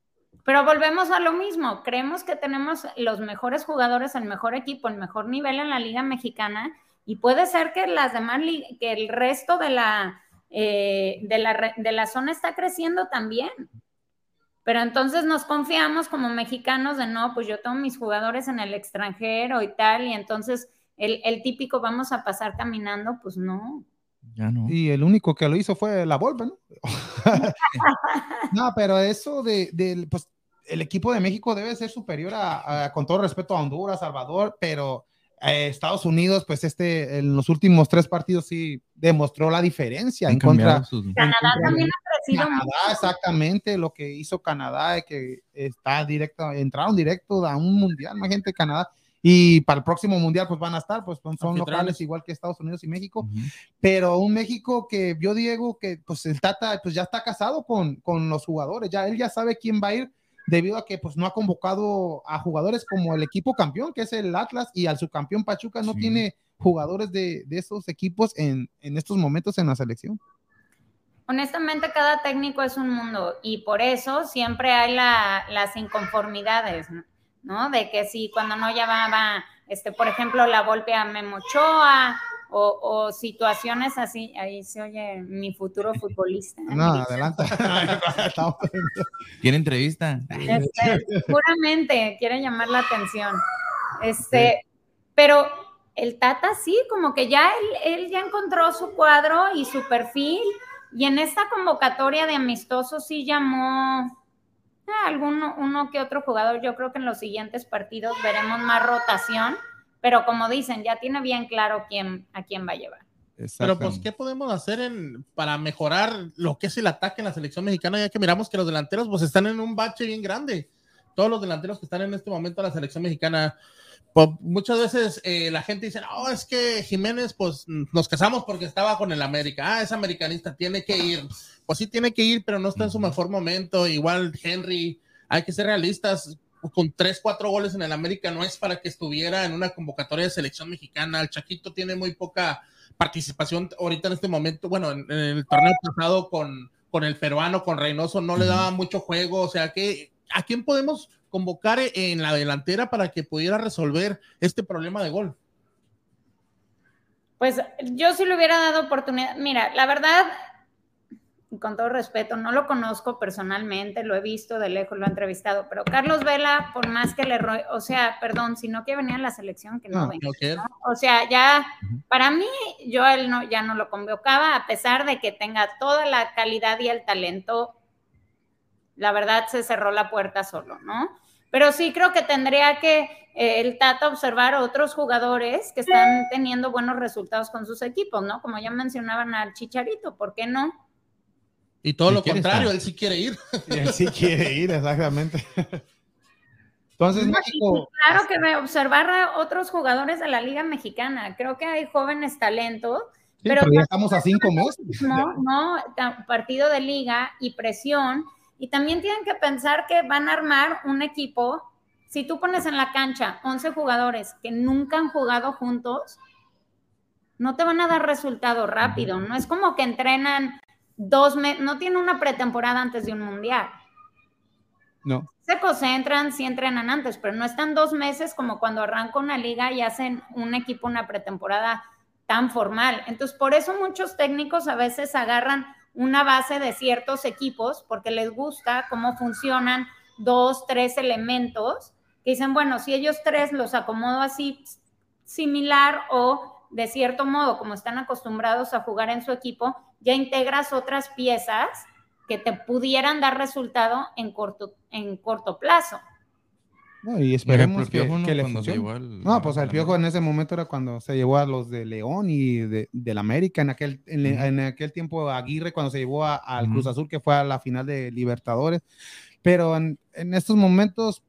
Pero volvemos a lo mismo. Creemos que tenemos los mejores jugadores, el mejor equipo, el mejor nivel en la Liga Mexicana y puede ser que las demás que el resto de la, eh, de la de la zona está creciendo también. Pero entonces nos confiamos como mexicanos de no, pues yo tengo mis jugadores en el extranjero y tal, y entonces el, el típico vamos a pasar caminando, pues no. Ya no. Y el único que lo hizo fue la Volpe, ¿no? no, pero eso de, del, pues, el equipo de México debe ser superior a, a- con todo respeto a Honduras, Salvador, pero eh, Estados Unidos, pues este, en los últimos tres partidos sí demostró la diferencia Han en contra. sus- Canadá contra- también ha crecido Canadá, mucho. exactamente lo que hizo Canadá, de que está directo, entraron directo a un mundial, más gente de Canadá. Y para el próximo mundial, pues van a estar, pues son, locales igual que Estados Unidos y México pero un México que vio Diego que pues el Tata pues ya está casado con, con los jugadores, ya él ya sabe quién va a ir debido a que pues no ha convocado a jugadores como el equipo campeón que es el Atlas y al subcampeón Pachuca no Sí. tiene jugadores de, de esos equipos en, en estos momentos en la selección. Honestamente, cada técnico es un mundo y por eso siempre hay la- las inconformidades, ¿no? De que si cuando no llamaba, este, por ejemplo, la golpe a Memo Ochoa o, o situaciones así, ahí se oye mi futuro futbolista. ¿eh? No, adelante. ¿Quiere entrevista? Este, seguramente quiere llamar la atención. Este, pero el Tata sí, como que ya él, él ya encontró su cuadro y su perfil, y en esta convocatoria de amistosos sí llamó alguno uno que otro jugador. Yo creo que en los siguientes partidos veremos más rotación, pero como dicen, ya tiene bien claro quién a quién va a llevar. Pero pues, ¿qué podemos hacer en, para mejorar lo que es el ataque en la selección mexicana? Ya que miramos que los delanteros pues están en un bache bien grande. Todos los delanteros que están en este momento en la selección mexicana, pues muchas veces eh, la gente dice, no, es que Jiménez, pues nos casamos porque estaba con el América. Ah, es americanista, tiene que ir. Pues sí, tiene que ir, pero no está en su mejor momento. Igual Henry, hay que ser realistas. Con tres, cuatro goles en el América no es para que estuviera en una convocatoria de selección mexicana. El Chaquito tiene muy poca participación ahorita en este momento. Bueno, en, en el torneo pasado con, con el peruano, con Reynoso, no le daba mucho juego. O sea, que ¿a quién podemos convocar en la delantera para que pudiera resolver este problema de gol? Pues yo sí le hubiera dado oportunidad. Mira, la verdad, con todo respeto, no lo conozco personalmente, lo he visto de lejos, lo he entrevistado, pero Carlos Vela, por más que le, o sea, perdón, si no quiere venir a la selección, que no, No, venga. ¿No quiere? O sea, ya, para mí, yo a él no, ya no lo convocaba, a pesar de que tenga toda la calidad y el talento, la verdad se cerró la puerta solo, ¿no? Pero sí creo que tendría que eh, el Tata observar a otros jugadores que están teniendo buenos resultados con sus equipos, ¿no? Como ya mencionaban al Chicharito, ¿por qué no? Y todo lo contrario, estar. él sí quiere ir. Y él sí quiere ir, exactamente. Entonces, No, México, y Claro que observar a otros jugadores de la Liga Mexicana. Creo que hay jóvenes talentos pero, ya estamos a cinco meses. No, no, partido de liga y presión. Y también tienen que pensar que van a armar un equipo. Si tú pones en la cancha 11 jugadores que nunca han jugado juntos, no te van a dar resultado rápido. No es como que entrenan dos meses, no tiene una pretemporada antes de un mundial. No. Se concentran, sí entrenan antes, pero no están dos meses como cuando arranca una liga y hacen un equipo, una pretemporada tan formal. Entonces, por eso muchos técnicos a veces agarran una base de ciertos equipos porque les gusta cómo funcionan dos, tres elementos que dicen, bueno, si ellos tres los acomodo así similar o de cierto modo, como están acostumbrados a jugar en su equipo, ya integras otras piezas que te pudieran dar resultado en corto, en corto plazo. Y esperemos que, le funcione. no, pues el Piojo en ese momento era cuando se llevó a los de León y de, del América, en aquel, en, aquel tiempo Aguirre, cuando se llevó al Cruz Azul, que fue a la final de Libertadores. Pero en, en estos momentos,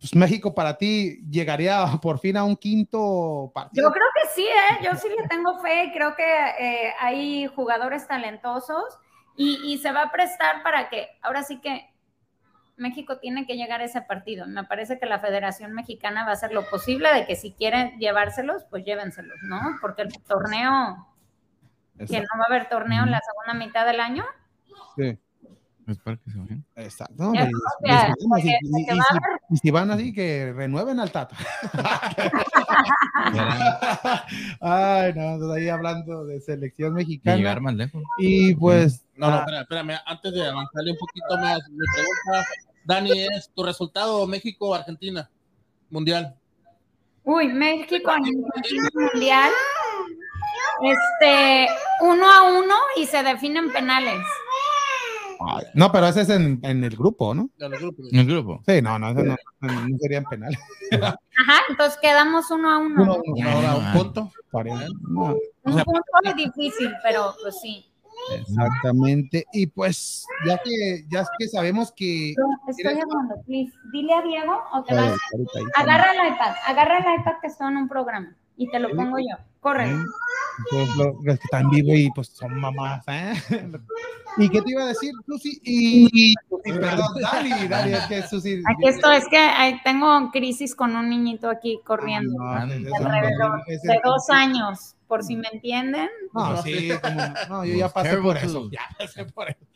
pues México para ti llegaría por fin a un quinto partido. Yo creo que sí, ¿eh? yo sí le tengo fe, creo que eh, hay jugadores talentosos y, y, se va a prestar para que, ahora sí que México tiene que llegar a ese partido. Me parece que la Federación Mexicana va a hacer lo posible de que si quieren llevárselos, pues llévenselos, ¿no? Porque el torneo, que no va a haber torneo en la segunda mitad del año. Sí. Espero que se vayan. Exacto. y, si van así, que renueven al Tato. Ay, no, ahí hablando de selección mexicana. llegar más lejos. Y pues. No, no, espera, espérame. Antes de avanzarle un poquito más, mi pregunta, Dani, es tu resultado México-Argentina Mundial. Uy, México-Argentina Mundial. Este, uno a uno y se definen penales. No, pero ese es en, en el grupo, ¿no? En el grupo. Sí, no, no, no, no, serían penales. Ajá, entonces quedamos uno a uno. uno, uno. Ahora un punto. Un punto es difícil, pero pues sí. Exactamente. Y pues, ya que, ya que sabemos que. No, estoy hablando, please. Dile a Diego o te vas. Agarra el iPad, agarra el iPad que está en un programa y te lo pongo yo. Corre. Los, que están vivos y pues son mamás, ¿eh? ¿Y qué te iba a decir, Susi? Y, perdón, Dani, Dani, es que Susi. Aquí estoy, es que tengo crisis con un niñito aquí corriendo. Ah, de dos años, por si me entienden. No, sí, como, no, yo ya pasé por eso. Ya pasé por eso.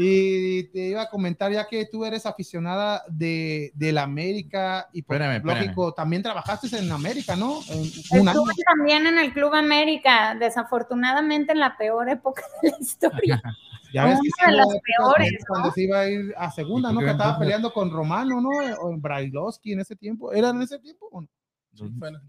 Y te iba a comentar, ya que tú eres aficionada de, de la América y por pues, lógico, también trabajaste en América, ¿no? En, Estuve también en el Club América, desafortunadamente en la peor época de la historia. ya ves Una de las peores. Cuando se iba a ir a segunda, ¿no? Que estaba peleando con Romano, ¿no? O en Brailovsky en ese tiempo. ¿Era en ese tiempo o no?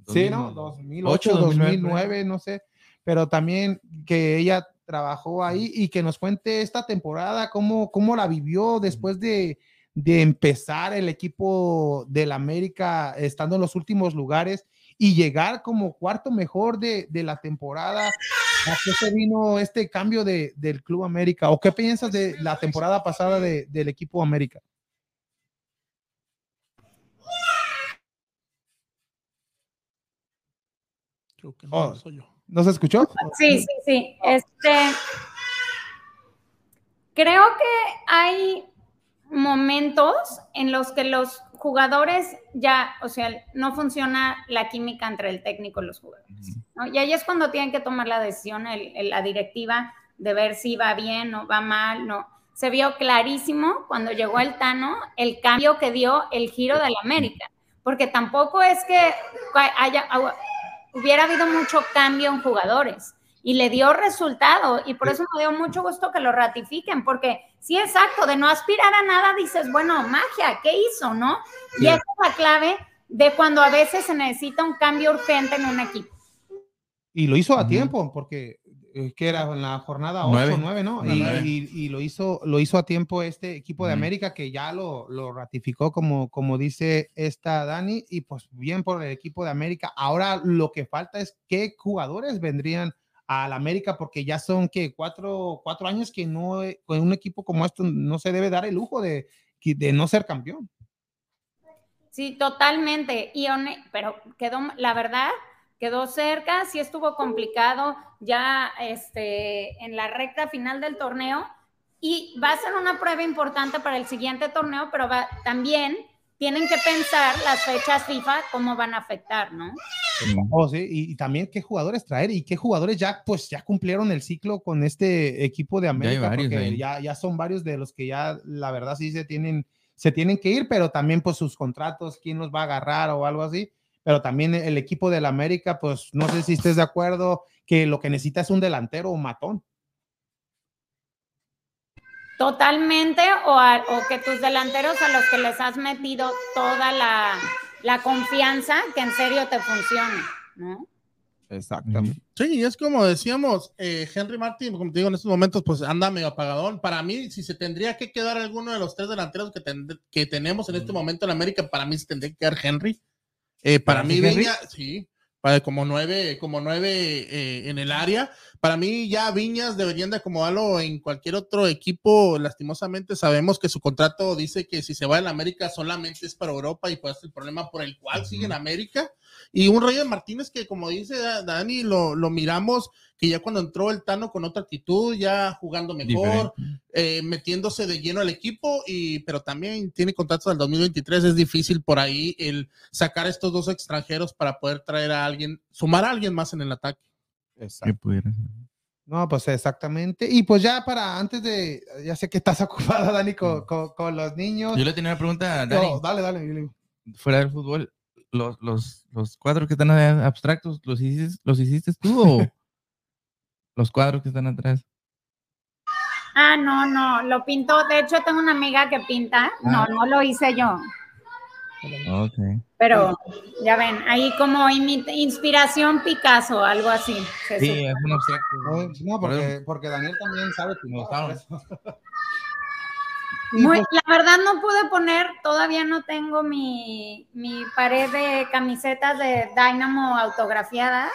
Sí, ¿no? 2008, 2009, no sé. Pero también que ella trabajó ahí y que nos cuente esta temporada, cómo, cómo la vivió después de, de empezar el equipo del América estando en los últimos lugares y llegar como cuarto mejor de, de la temporada. ¿A qué se vino este cambio de, del Club América? ¿O qué piensas de la temporada pasada de, del equipo América? Creo que no oh. soy yo. ¿No se escuchó? Sí, sí, sí. Este, creo que hay momentos en los que los jugadores ya, o sea, no funciona la química entre el técnico y los jugadores. Y ahí es cuando tienen que tomar la decisión la directiva de ver si va bien o va mal, no. Se vio clarísimo cuando llegó el Tano el cambio que dio el giro de la América, porque tampoco es que haya, hubiera habido mucho cambio en jugadores y le dio resultado y por eso me dio mucho gusto que lo ratifiquen porque sí exacto de no aspirar a nada dices bueno magia qué hizo no y esa es la clave de cuando a veces se necesita un cambio urgente en un equipo. Y lo hizo a tiempo porque que era en la jornada 8 o 9, ¿no? Y, y, lo, hizo, lo hizo a tiempo este equipo de América que ya lo, lo, ratificó, como, como dice esta Dani, y pues bien por el equipo de América. Ahora lo que falta es qué jugadores vendrían al América, porque ya son que cuatro, cuatro años que no, con un equipo como esto no se debe dar el lujo de, de no ser campeón. Sí, totalmente. Y pero quedó, la verdad, quedó cerca, sí estuvo complicado ya este, en la recta final del torneo y va a ser una prueba importante para el siguiente torneo, pero va, también tienen que pensar las fechas FIFA cómo van a afectar, ¿no? Oh, sí, y, y también qué jugadores traer y qué jugadores ya pues ya cumplieron el ciclo con este equipo de América varios porque ya, ya son varios de los que ya la verdad sí se tienen se tienen que ir, pero también pues sus contratos, quién los va a agarrar o algo así, pero también el equipo del América pues no sé si estés de acuerdo que lo que necesita es un delantero o matón. Totalmente, o, a- o que tus delanteros a los que les has metido toda la, la confianza, que en serio te funcione, ¿no? Exactamente. Sí, y es como decíamos, eh, Henry Martin, como te digo, en estos momentos, pues anda medio apagadón. Para mí, si se tendría que quedar alguno de los tres delanteros que, ten- que tenemos en este momento en América, para mí se tendría que quedar Henry. Eh, para mí, Henry? Viña, sí, para como nueve, como nueve eh, en el área. Para mí, ya Viñas deberían de acomodarlo en cualquier otro equipo. Lastimosamente, sabemos que su contrato dice que si se va en América solamente es para Europa y pues es el problema por el cual sigue en América. Y un Reyes Martínez que, como dice Da- Dani, lo, lo miramos que ya cuando entró el Tano con otra actitud, ya jugando mejor, eh, metiéndose de lleno al equipo, y, pero también tiene contratos al 2023. Es difícil por ahí el sacar a estos dos extranjeros para poder traer a alguien, sumar a alguien más en el ataque. Que pudiera. No, pues exactamente. Y pues ya para antes de, ya sé que estás ocupada, Dani, con, con- con los niños. Yo le tenía una pregunta a Dani. No, dale, dale. yo le digo. Fuera del fútbol, los, los, los cuadros que están ahí abstractos, ¿los hiciste, ¿los hiciste tú o los cuadros que están atrás? Ah, no, no, lo pintó. De hecho, tengo una amiga que pinta. No, no lo hice yo. Ok. Pero ya ven, ahí como inspiración Picasso, algo así. Sí, supone. es un abstracto. No, no, porque, porque Daniel también sabe que no. gustaron. Muy- pues, la verdad no pude poner, todavía no tengo mi, mi pared de camisetas de Dynamo autografiadas,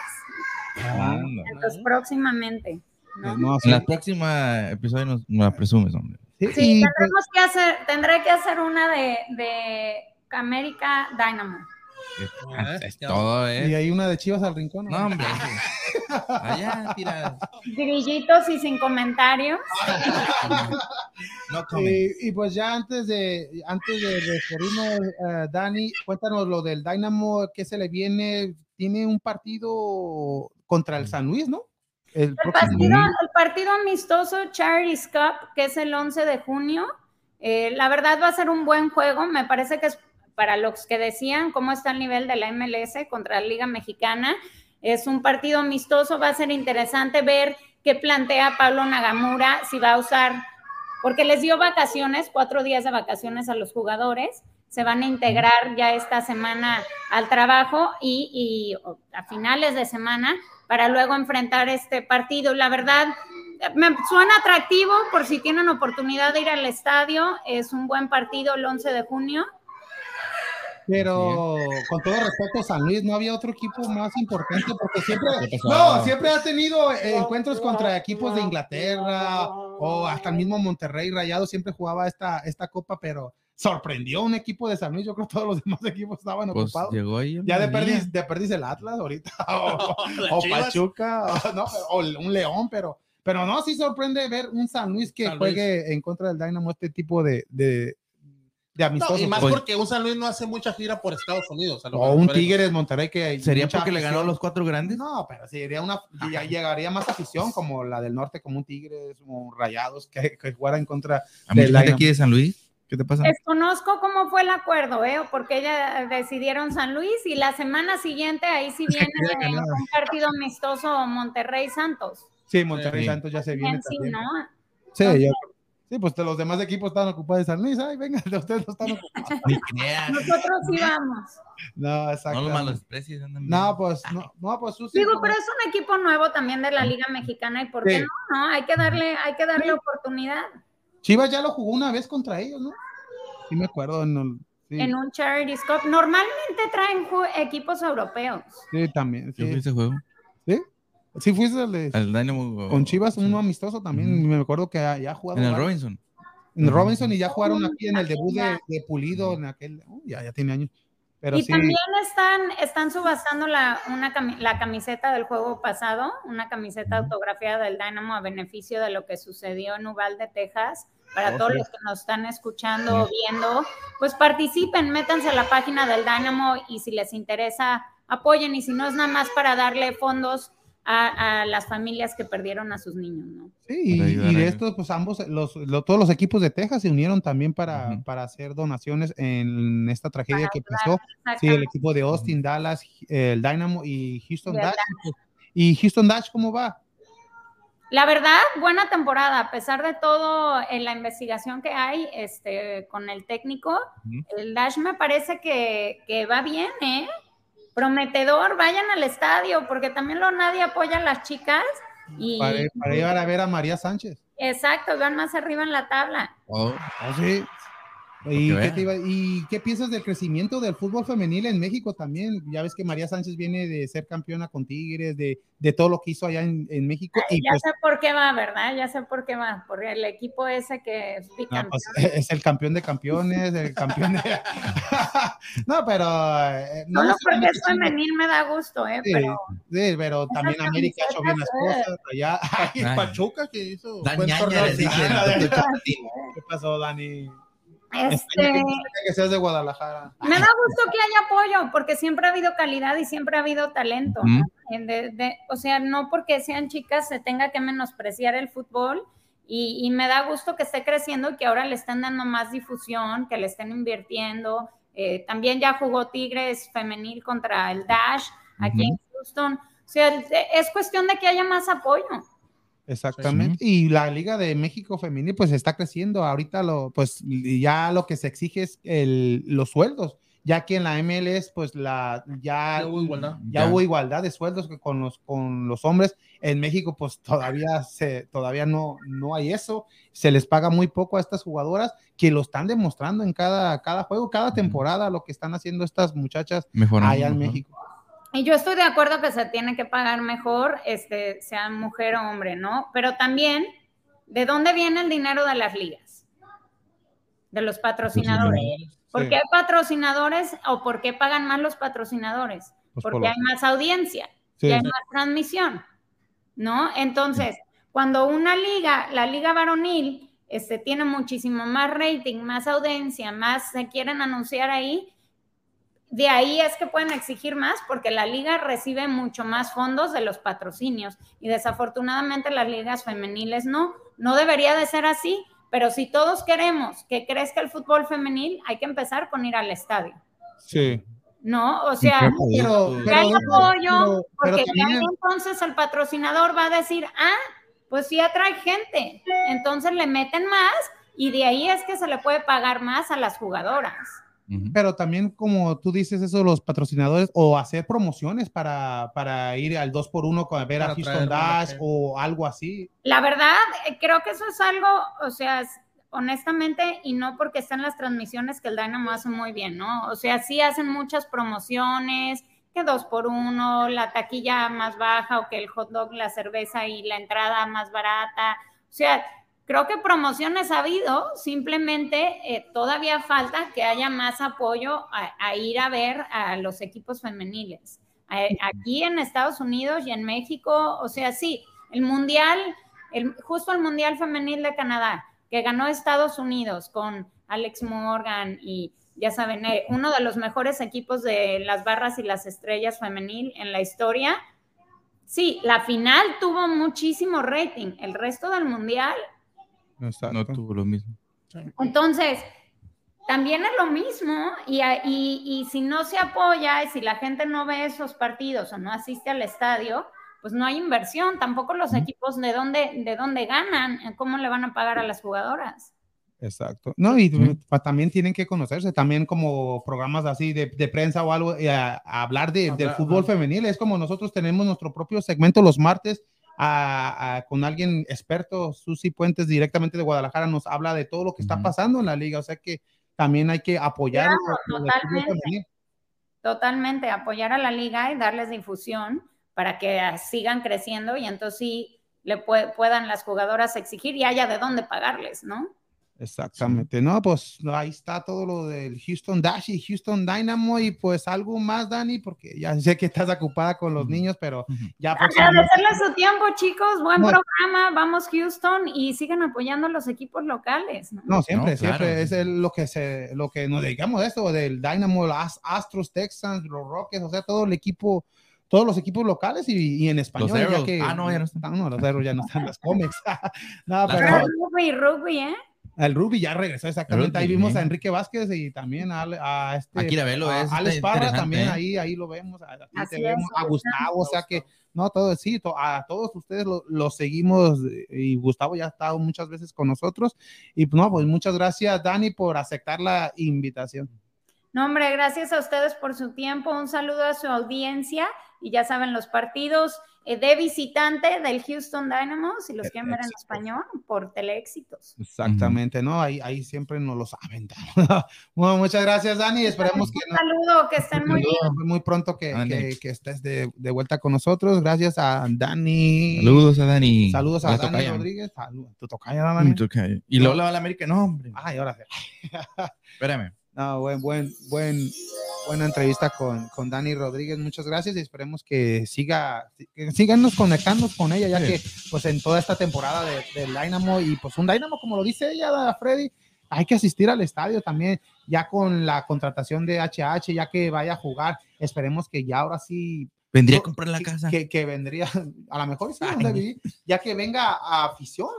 Anda. entonces próximamente. ¿no? no, sí. En la próxima episodio nos, nos la presumes, hombre. Sí, Sí, y, pues, tendremos que hacer, tendré que hacer una de, de América Dynamo. Ah, es ya. todo, y ¿eh? hay una de Chivas al rincón. No, hombre. Allá tiradas. Grillitos y sin comentarios. No. Y, y pues ya antes de antes de referirnos, eh, Dani, cuéntanos lo del Dynamo, ¿qué se le viene? Tiene un partido contra el San Luis, ¿no? El partido, el partido amistoso Charities Cup, que es el 11 de junio, eh, la verdad va a ser un buen juego. Me parece que es para los que decían cómo está el nivel de la MLS contra la Liga Mexicana. Es un partido amistoso, va a ser interesante ver qué plantea Pablo Nagamura, si va a usar, porque les dio vacaciones, cuatro días de vacaciones a los jugadores. Se van a integrar ya esta semana al trabajo y, a finales de semana para luego enfrentar este partido. La verdad, me suena atractivo por si tienen oportunidad de ir al estadio. Es un buen partido el 11 de junio. Pero con todo respeto, San Luis no había otro equipo más importante porque siempre, no, siempre ha tenido encuentros contra equipos de Inglaterra o hasta el mismo Monterrey Rayado siempre jugaba esta, esta copa, pero sorprendió un equipo de San Luis. Yo creo que todos los demás equipos estaban Pues ocupados. llegó ahí. Ya de perdiz, de perdiz el Atlas ahorita, o. Pachuca, o, no, o un León, pero, pero no, sí sorprende ver un San Luis que San Luis. juegue en contra del Dynamo este tipo de, de, de No, amistosos. y más Pues- porque un San Luis no hace mucha gira por Estados Unidos. o que un. Tigres Monterrey que ¿Sería porque le ganó a afición. los cuatro grandes? No, pero sería una, ya llegaría más afición como la del norte, como un Tigres, como Rayados, que, que jugara en contra. A Dynamo. aquí de San Luis. ¿Qué te pasa? Desconozco cómo fue el acuerdo, ¿eh? Porque ya decidieron San Luis y la semana siguiente ahí sí viene un partido amistoso Monterrey Santos. Sí, Monterrey Sí. Santos ya se viene sí, también. ¿no? Sí, ya- sí, pues los demás equipos están ocupados de San Luis. Ay, venga, de ustedes no están ocupados. Nosotros sí vamos. No, exacto. No los malos precios. andan No, pues, no, no, pues sí, Digo, pero es un equipo nuevo también de la Liga Mexicana y por qué Sí. no, no, hay que darle, hay que darle oportunidad Chivas ya lo jugó una vez contra ellos, ¿no? Sí, me acuerdo. En el- sí, en un Charities Cup. Normalmente traen equipos europeos. sí, también. Yo Sí, ese juego. Sí fuiste al de- Al Dynamo. con Chivas, sí. uno amistoso también. Me acuerdo que ya ha jugado. En el varios. Robinson. En Robinson y ya jugaron aquí en el debut de, de Pulido en aquel. uh, ya, ya tiene años. Pero y sí, también están, están subastando la, una, cami- la camiseta del juego pasado, una camiseta autografiada del Dynamo a beneficio de lo que sucedió en Uvalde, Texas. Para Oh, todos sí. los que nos están escuchando o viendo, pues participen, métanse a la página del Dynamo y si les interesa, apoyen. Y si no, es nada más para darle fondos a, a las familias que perdieron a sus niños, ¿no? Sí, y, y de estos, pues ambos, los, lo- todos los equipos de Texas se unieron también para, Ujú. para hacer donaciones en esta tragedia Para que ayudar, pasó. Sí, el equipo de Austin, Dallas, el Dynamo y Houston Dash. ¿Y Houston Dash cómo va? La verdad, buena temporada, a pesar de todo en la investigación que hay este, con el técnico, Ujú. el Dash me parece que, que va bien, ¿eh? Prometedor, vayan al estadio, porque también lo nadie apoya a las chicas. Y, Para, para llevar a ver a María Sánchez. Exacto, van más arriba en la tabla. Oh, Ah, sí. ¿Y qué, vean. te iba- ¿Y qué piensas del crecimiento del fútbol femenil en México también? Ya ves que María Sánchez viene de ser campeona con Tigres, de, de todo lo que hizo allá en, en México. Y ya pues, sé por qué va, ¿verdad? Ya sé por qué va, porque el equipo ese que es no, bicampeón. pues, es el campeón de campeones, el campeón de... no, pero... eh, no lo sé, porque no es femenil me da gusto, ¿eh? Sí, Pero sí, pero también América ha hecho bien las camisetas, cosas. Allá, Ay. Pachuca que hizo Ah, Chapatín. ¿Qué pasó, Dani? Este, Que seas de Guadalajara. Me da gusto que haya apoyo, porque siempre ha habido calidad y siempre ha habido talento. ¿no? En de- de- o sea, no porque sean chicas se tenga que menospreciar el fútbol. Y, y me da gusto que esté creciendo y que ahora le estén dando más difusión, que le estén invirtiendo. Eh, también ya jugó Tigres femenil contra el Dash aquí en Houston. O sea, es cuestión de que haya más apoyo. Exactamente. Y la Liga de México Femenil pues está creciendo. Ahorita lo, pues ya lo que se exige es el, los sueldos, ya que en la MLS pues la ya, Ya hubo igualdad. ya Ya. hubo igualdad de sueldos que con los con los hombres. En México pues todavía se todavía no no hay eso. Se les paga muy poco a estas jugadoras que lo están demostrando en cada cada juego, cada temporada lo que están haciendo estas muchachas mejorando. allá en. México. Y yo estoy de acuerdo que se tiene que pagar mejor, este, sea mujer o hombre, ¿no? Pero también, ¿de dónde viene el dinero de las ligas? De los patrocinadores. ¿Por Sí, qué hay patrocinadores o por qué pagan más los patrocinadores? pues, por Porque hay más audiencia sí. y hay más transmisión, ¿no? Entonces, cuando una liga, la liga varonil, este, tiene muchísimo más rating, más audiencia, más se quieren anunciar ahí, de ahí es que pueden exigir más porque la liga recibe mucho más fondos de los patrocinios y desafortunadamente las ligas femeniles no. No debería de ser así, pero si todos queremos que crezca el fútbol femenil, hay que empezar con ir al estadio, Sí. ¿no? O sea, Pero, que pero- hay apoyo, pero- porque también- entonces el patrocinador va a decir, ah, pues sí atrae gente, entonces le meten más y de ahí es que se le puede pagar más a las jugadoras. Pero también, como tú dices, eso, los patrocinadores o hacer promociones para, para ir al 2x1 con ver a Houston Dash o algo así. La verdad, eh, creo que eso es algo, o sea, es- honestamente, y no porque están las transmisiones que el Dynamo hace muy bien, ¿no? O sea, sí hacen muchas promociones, que dos por uno, la taquilla más baja o que el hot dog, la cerveza y la entrada más barata. O sea, creo que promociones ha habido, simplemente eh, todavía falta que haya más apoyo a, a ir a ver a los equipos femeniles. Aquí en Estados Unidos y en México, o sea, sí, el mundial, el, justo el mundial femenil de Canadá, que ganó Estados Unidos con Alex Morgan y ya saben, eh, uno de los mejores equipos de las barras y las estrellas femenil en la historia. Sí, la final tuvo muchísimo rating, el resto del mundial Exacto. No tuvo lo mismo. entonces, también es lo mismo y, y- y si no se apoya y si la gente no ve esos partidos o no asiste al estadio, pues no hay inversión, tampoco los equipos de dónde, de dónde ganan, cómo le van a pagar a las jugadoras. Exacto. No, y pa- también tienen que conocerse, también como programas así de, de prensa o algo, eh, a, a hablar de, del fútbol femenil. Es como nosotros tenemos nuestro propio segmento los martes a- a- con alguien experto, Susi Puentes, directamente de Guadalajara, nos habla de todo lo que está pasando en la liga. O sea que también hay que apoyar Claro, totalmente. Totalmente, apoyar a la liga y darles difusión para que ah, sigan creciendo y entonces sí le pue- puedan las jugadoras exigir y haya de dónde pagarles, ¿no? Exactamente, no, pues ahí está todo lo del Houston Dash y Houston Dynamo y pues algo más, Dani, porque ya sé que estás ocupada con los niños, pero ya próximamente- Agradecerles su tiempo, chicos. Buen No. programa. Vamos, Houston, y sigan apoyando a los equipos locales. ¿no? No, siempre, No, claro, siempre es el- lo que se, lo que nos dedicamos a esto, del Dynamo, los Astros, Texans, los Rockets, o sea, todo el equipo, todos los equipos locales y, y en español. ya que, Ah, no, ya no están. No, los ya no están en las cómics. no, Las pero Pero rugby, rugby, ¿eh? El Ruby ya regresó exactamente. Ahí Rugby, vimos a. Enrique Vázquez y también a, a este. Aquí la velo a es Alex está Parra también ¿eh? ahí, ahí lo vemos. A, a te es, vemos, a ahí Gustavo, o sea que no, todo, sí, to- a todos ustedes lo, lo seguimos y Gustavo ya ha estado muchas veces con nosotros. Y no, pues muchas gracias, Dani, por aceptar la invitación. No, hombre, gracias a ustedes por su tiempo. Un saludo a su audiencia. Y ya saben, los partidos de visitante del Houston Dynamo, si los quieren ver en español, por Teleéxitos. Exactamente, ¿no? Ahí, ahí siempre nos los aventamos. bueno, muchas gracias, Dani. Esperemos que Un saludo, que estén muy bien. muy pronto que, que- que estés de, de vuelta con nosotros. Gracias a Dani. Saludos a Dani. Saludos a La Dani tocaya. Rodríguez. Saludos. ¿Tu tocaya, Dani? Tocaya. Y luego la va a la América. No, hombre. Ay, ahora sí. Espérame. No, buen, buen, buen, buena entrevista con, con Dani Rodríguez. Muchas gracias y esperemos que siga, que síganos conectando con ella, ya Sí. que pues en toda esta temporada de, del Dynamo y pues un Dynamo, como lo dice ella, Freddy, hay que asistir al estadio también, ya con la contratación de HH, ya que vaya a jugar. Esperemos que ya ahora sí Vendría a comprar la que- casa. Que, que vendría, a lo mejor sí, donde viví, ya que venga a afición,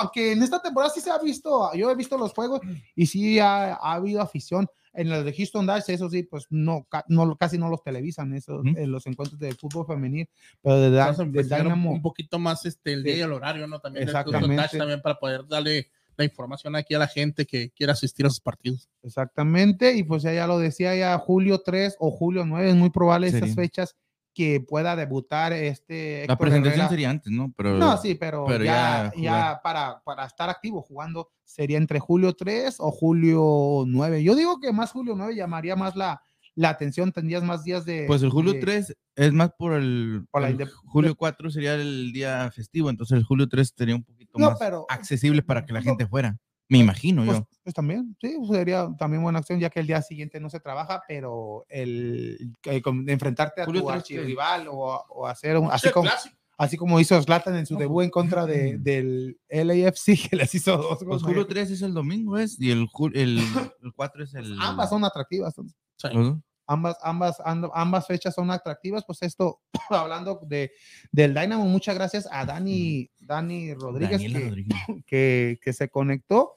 aunque en esta temporada sí se ha visto, yo he visto los juegos y sí ha, ha habido afición. En los de Houston Dash, eso sí, pues no, no casi no los televisan, esos, Ujú. en los encuentros de fútbol femenil, pero de, Da- de Dynamo, un poquito más este, el Sí. día y el horario, ¿no? También Exactamente. Dash también para poder darle la información aquí a la gente que quiera asistir a sus partidos. exactamente, y pues ya, ya lo decía ya, julio 3 o julio 9, es muy probable esas fechas que pueda debutar este La presentación Herrera. sería antes, ¿no? Pero No, sí, pero, pero ya, ya para, para estar activo jugando sería entre julio 3 o julio 9. Yo digo que más julio 9 llamaría más la, la atención, tendrías más días de... Pues el julio de- 3 es más por el, Por julio 4 sería el día festivo, entonces el julio 3 sería un poquito No, más pero- accesible para que la no. gente fuera. Me imagino Pues, yo. pues también, sí, sería también buena acción, ya que el día siguiente no se trabaja, pero el, con- enfrentarte a Julio tu 3, archirrival o, o hacer un, así Sí, como, así como hizo Zlatan en su debut en contra de, del LAFC, que les hizo dos Pues goles. julio 3 es el domingo, ¿es? Y el, el, el 4 es el... Ambas son atractivas. son- Sí. Ambas, ambas, ambas fechas son atractivas. Pues esto, hablando de, del Dynamo, muchas gracias a Dani, Dani Rodríguez que, Rodríguez. que, que se conectó.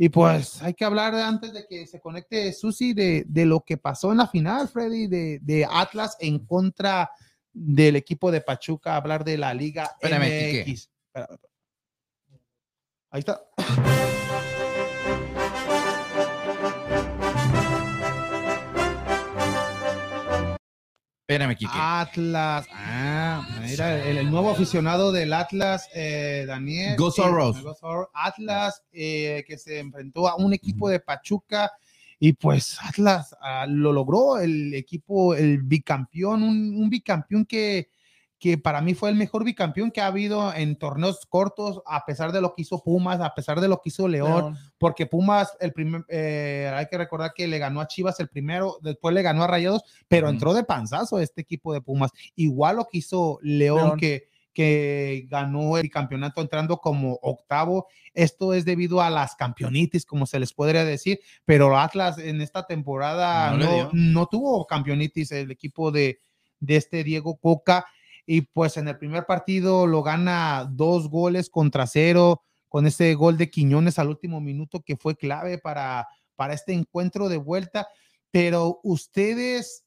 Y pues hay que hablar antes de que se conecte Susi de, de lo que pasó en la final, Freddy, de, de Atlas en contra del equipo de Pachuca, hablar de la Liga Espérame. MX. Ahí está. Espérame, Kike. Atlas. Ah, mira, el, el nuevo aficionado del Atlas, eh, Daniel. Go Zorros. Go Zorros. Atlas, eh, que se enfrentó a un equipo de Pachuca. Y pues Atlas ah, lo logró, el equipo, el bicampeón, un, un bicampeón que, que para mí fue el mejor bicampeón que ha habido en torneos cortos, a pesar de lo que hizo Pumas, a pesar de lo que hizo León León. porque Pumas, el primer, eh, hay que recordar que le ganó a Chivas el primero, después le ganó a Rayados, pero entró de panzazo este equipo de Pumas. Igual lo que hizo León, León. Que, que ganó el campeonato entrando como octavo. Esto es debido a las campeonitis, como se les podría decir, pero Atlas en esta temporada No no, no tuvo campeonitis el equipo de, de este Diego Coca. Y pues en el primer partido lo gana dos goles contra cero con ese gol de Quiñones al último minuto que fue clave para, para este encuentro de vuelta. Pero ustedes,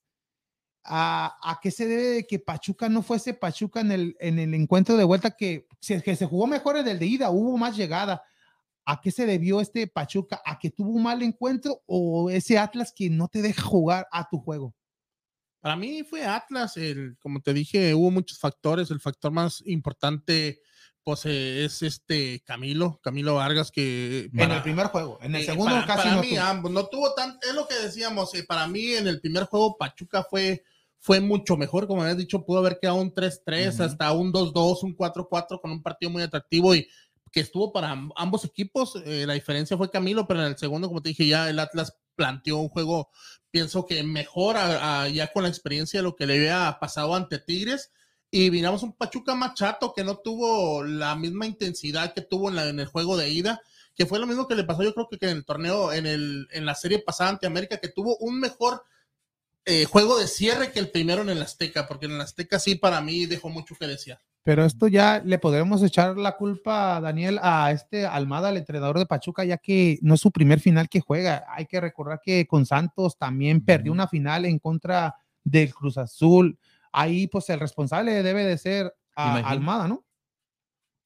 ¿a, a qué se debe de que Pachuca no fuese Pachuca en el, en el encuentro de vuelta que que se jugó mejor en el de ida, hubo más llegada? ¿A qué se debió este Pachuca? ¿A que tuvo un mal encuentro o ese Atlas que no te deja jugar a tu juego? Para mí fue Atlas, el, como te dije, hubo muchos factores. El factor más importante pues, eh, es este Camilo, Camilo Vargas, que en para- el primer juego, en el eh, segundo para, casi para no mí, tuvo. ambos, no tuvo tan, es lo que decíamos, eh, para mí en el primer juego Pachuca fue, fue mucho mejor, como habías dicho, pudo haber quedado un 3-3, Ujú. hasta un 2-2, un 4-4 con un partido muy atractivo y que estuvo para amb- ambos equipos. eh, la diferencia fue Camilo, pero en el segundo, como te dije, ya el Atlas planteó un juego, pienso que mejor a- ya con la experiencia de lo que le había pasado ante Tigres. Y miramos un Pachuca más chato que no tuvo la misma intensidad que tuvo en, la- en el juego de ida, que fue lo mismo que le pasó yo creo que, que en el torneo, en, el, en la serie pasada ante América, que tuvo un mejor eh, juego de cierre que el primero en el Azteca, porque en el Azteca sí para mí dejó mucho que desear. Pero esto ya le podremos echar la culpa, Daniel, a este Almada, el entrenador de Pachuca, ya que no es su primer final que juega. Hay que recordar que con Santos también perdió una final en contra del Cruz Azul. Ahí, pues, el responsable debe de ser a. Almada, ¿no?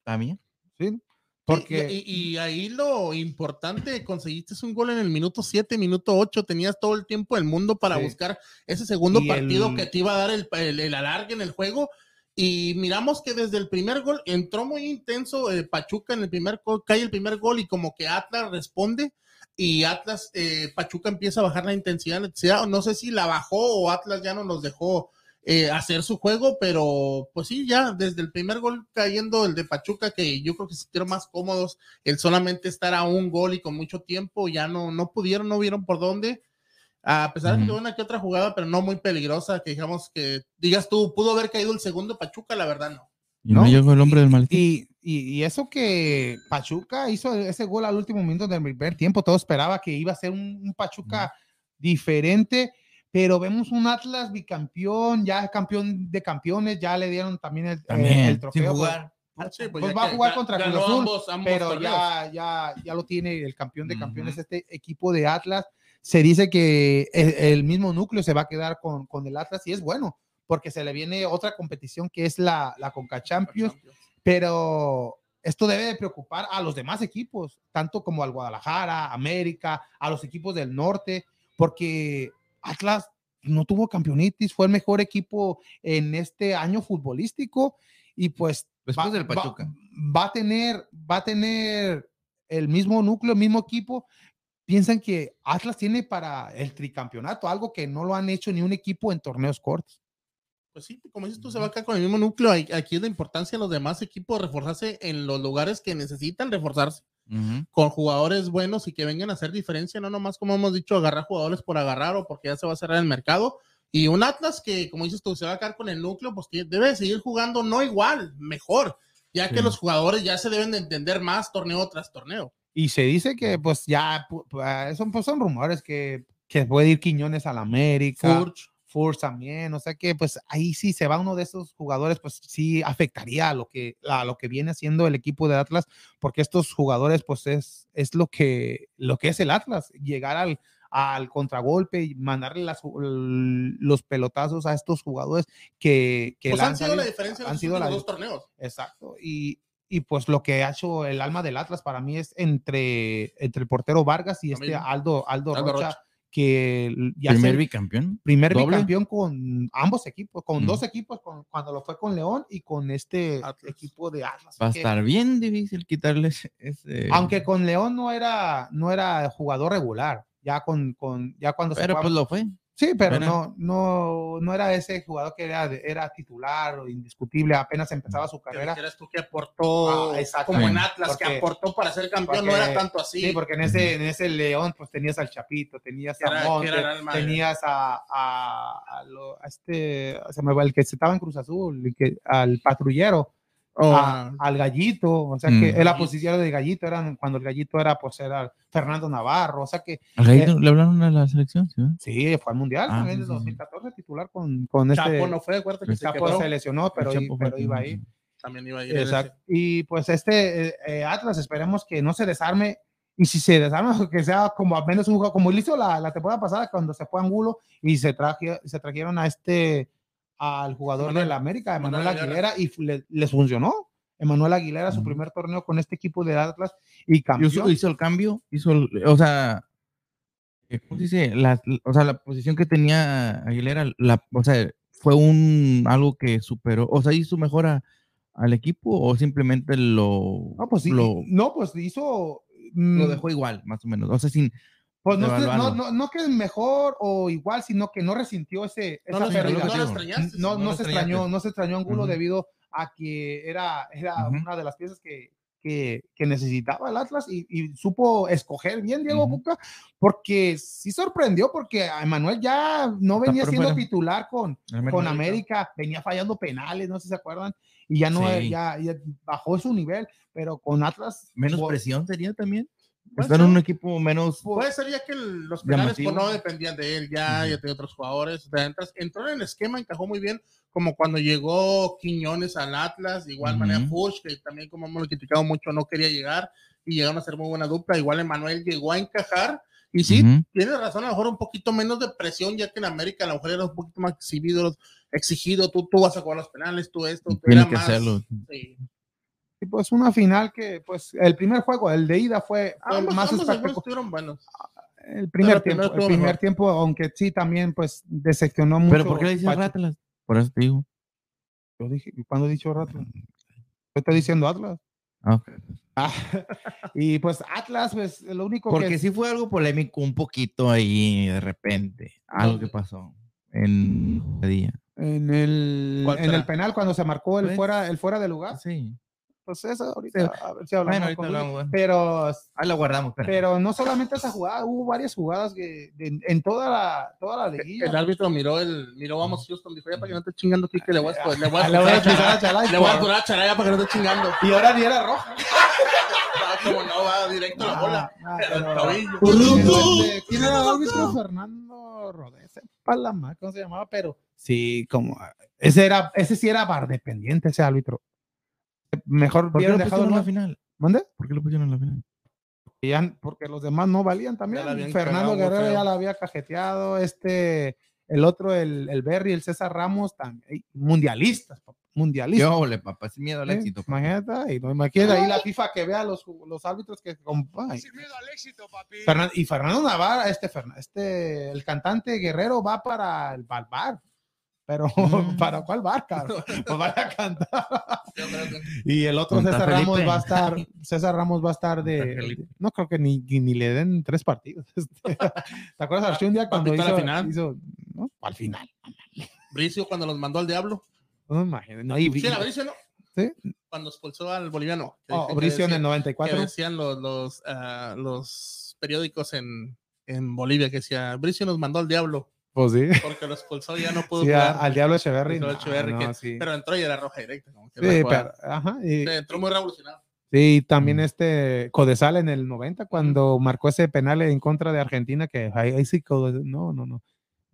También. Sí. Porque, Porque y, y ahí lo importante, conseguiste un gol en el minuto 7, minuto 8, tenías todo el tiempo del mundo para Sí. buscar ese segundo Y partido el- que te iba a dar el, el, el alargue en el juego. Y miramos que desde el primer gol entró muy intenso eh, Pachuca en el primer gol, cae el primer gol y como que Atlas responde y Atlas, eh, Pachuca empieza a bajar la intensidad, no sé si la bajó o Atlas ya no nos dejó eh, hacer su juego, pero pues sí, ya desde el primer gol cayendo el de Pachuca, que yo creo que se sintieron más cómodos, el solamente estar a un gol y con mucho tiempo, ya no, no pudieron, no vieron por dónde, a pesar de que una que otra jugada, pero no muy peligrosa, que digamos que, digas tú, pudo haber caído el segundo Pachuca, la verdad no. Y no, No, llegó el hombre del maletín. Y, y, y eso que Pachuca hizo ese gol al último minuto del primer tiempo, todo esperaba que iba a ser un, un Pachuca diferente, pero vemos un Atlas bicampeón, ya campeón de campeones, ya le dieron también el, eh, También, el sin trofeo. pues, jugar. Sí, pues ya va a jugar ga- contra ganó Cruz Azul, ambos- ambos pero ya, ya, ya lo tiene el campeón de campeones, este equipo de Atlas. Se dice que el, el mismo núcleo se va a quedar con, con el Atlas y es bueno, porque se le viene otra competición que es la, la Conca Champions, pero esto debe de preocupar a los demás equipos, tanto como al Guadalajara, América, a los equipos del norte, porque Atlas no tuvo campeonitis, fue el mejor equipo en este año futbolístico y pues Después va- del va- Pachuca. Va, a tener, va a tener el mismo núcleo, el mismo equipo. Piensan que Atlas tiene para el tricampeonato, algo que no lo han hecho ni un equipo en torneos cortos. Pues sí, como dices tú, se va a quedar con el mismo núcleo. Aquí es la importancia de los demás equipos reforzarse en los lugares que necesitan reforzarse con jugadores buenos y que vengan a hacer diferencia, no nomás como hemos dicho, agarrar jugadores por agarrar o porque ya se va a cerrar el mercado. Y un Atlas que, como dices tú, se va a quedar con el núcleo, pues que debe de seguir jugando no igual, mejor, ya que los jugadores ya se deben de entender más torneo tras torneo. Y se dice que pues ya pu- son, pues, son rumores que, que puede ir Quiñones al América. Furch, Furch también, o sea que pues ahí sí se va uno de esos jugadores, pues sí afectaría a lo que, a lo que viene haciendo el equipo de Atlas, porque estos jugadores pues es, es lo, que, lo que es el Atlas, llegar al, al contragolpe y mandarle las- los pelotazos a estos jugadores que, que pues la han sido la diferencia en han los sido la- dos torneos. Exacto. Y, y pues lo que ha hecho el alma del Atlas para mí es entre, entre el portero Vargas y este. Aldo, Aldo, Aldo Rocha, Rocha. que ya Primer bicampeón. primer doble. bicampeón con ambos equipos, con Mm. dos equipos, con, cuando lo fue con León y con este Atlas. equipo de Atlas. Va a estar bien difícil quitarles ese. Aunque con León no era, no era jugador regular, ya con, con ya cuando Pero pues lo fue. Sí, pero no, no, no era ese jugador que era, era titular o indiscutible, apenas empezaba su Que carrera. dijeras tú que aportó, Ah, exacto. como en. Atlas, que aportó para ser campeón, no era tanto así. Sí, porque en ese, en ese León, pues tenías al Chapito, tenías a era- que Monte, era el alma de- tenías a, a, a lo- a este, se me va el que se estaba en Cruz Azul, el que, al patrullero, O a- al gallito, o sea que Mm. era la posición de gallito, eran cuando el gallito era, pues era Fernando Navarro, o sea que ¿Al Gallito ¿Le hablaron a la selección? Sí, sí, fue al Mundial Ah, también en sí, sí. 2014 titular con, con este, Chapo no fue, acuérdate que El se quedó. se lesionó, pero, Chapo pero iba ahí. También iba a ir. Exacto. Y pues este eh, eh, Atlas, esperemos que no se desarme. Y si se desarma, que sea como al menos un juego, como lo hizo la, la temporada pasada cuando se fue a Angulo y se, traje, se trajeron a este, al jugador Emanuel- de la América, Emanuel Aguilera, y le- les funcionó. Emanuel Aguilera, su primer torneo con este equipo de Atlas y Hizo, campeón. hizo el cambio, hizo, el- o sea, eh, ¿cómo se dice? La, o sea, la posición que tenía Aguilera, la, o sea, fue un algo que superó, o sea, hizo mejora al equipo o simplemente lo, No, pues sí, lo, no, pues hizo. lo mm, dejó igual, más o menos. O sea, sin, Pues no, no, no, no que es mejor o igual, sino que no resintió ese, No, esa no, pérdida. no, no se extrañó, no se extrañó Angulo debido a que era, era una de las piezas que, que, que necesitaba el Atlas y, y supo escoger bien Diego Ujú. Coca, porque sí sorprendió, porque a Emanuel ya no venía siendo titular con, con América, venía fallando penales, no sé si se acuerdan, y ya no, Sí. ya, ya bajó su nivel, pero con Atlas. Menos presión sería también. Estar en un equipo menos. Puede ser ya que el- los penales pues, no dependían de él, ya, Ujú. ya tenía otros jugadores. Entró en el esquema, encajó muy bien, como cuando llegó Quiñones al Atlas, de igual Ujú. manera Fuchs, que también como hemos criticado mucho, no quería llegar y llegaron a ser muy buena dupla. Igual Emanuel llegó a encajar y sí, Ujú. tienes razón, a lo mejor un poquito menos de presión, ya que en América a lo mejor era un poquito más exhibido, exigido, tú, tú vas a jugar los penales, tú esto, tú Tiene era que más- hacerlo. sí. Y pues una final que, pues, el primer juego, el de ida fue Ambos, más ambos estuvieron buenos. El primer tiempo, el primer mejor. tiempo, aunque sí también, pues, decepcionó mucho. Pero ¿por qué le dices. Atlas? Por eso te digo. Yo dije, ¿cuándo he dicho rato? Yo estoy diciendo Atlas. Ah, ok. Ah, y pues Atlas, pues lo único Porque que sí fue algo polémico un poquito ahí de repente. Algo que pasó en ese día. en el, ¿Cuál en el penal cuando se marcó el Pues, fuera, el fuera de lugar, Sí. Pues eso ahorita a ver si hablamos Bueno, ahorita con Luis. hablamos. bueno. pero Ahí lo guardamos. pero no solamente esa jugada, hubo varias jugadas que de- en toda la toda la liguilla. El árbitro miró el, miró vamos Houston, dijo, ya para que no esté chingando aquí, que le voy a, le voy Ah, a, le voy a le voy a a para que no esté chingando. y ahora ni era roja. Ah, como no, va directo a la bola. Ah, Pero el pero- tobillo. pero, este, ¿Quién era el árbitro? Fernando Rodés, Palama, ¿cómo se llamaba? Pero sí, como ese era, ese sí era bar dependiente, ese árbitro. Mejor ¿Por qué lo hubieran dejado pusieron en la final? ¿Mande? ¿Por qué lo pusieron en la final? Ya- porque los demás no valían también. Fernando cagado Guerrero feo. ya la había cajeteado, este, el otro, el, el Berry, el César Ramos, también, mundialistas, mundialistas. Yo, le papá, sin miedo al ¿eh? éxito. papá. Imagínate, y no imagínate ahí la FIFA que vea los, los árbitros que comp- ay. Fernan- y Fernando Navarra, este, este, el cantante Guerrero va para el bar, bar. Pero, Mm. ¿para cuál bar, cabrón? Pues vaya a cantar. Que- Y el otro César Ramos va a estar, César Ramos va a estar de, no creo que ni, ni, le den tres partidos. Este, ¿Te acuerdas Archundia cuando Papito a la hizo, final. hizo- no? Al final. Bricio cuando los mandó al diablo. No me imagino. No, y, Sí, era Bricio, ¿no? ¿Sí? Cuando expulsó al boliviano. que- oh, que Bricio en decía- el que 94. decían los, los, ah, los periódicos en, en Bolivia que decía, Bricio nos mandó al diablo Pues sí. porque lo expulsó y ya no pudo Sí, a- jugar. al Diablo Echeverry. Dijo no, Echeverry no, que- sí. Pero entró y era roja directa. como que Sí, pero, ajá, y- Sí, entró muy revolucionado. Sí, también Mm. este Codesal en el 90, cuando marcó ese penal en contra de Argentina, que ahí, ahí sí, no, no, no.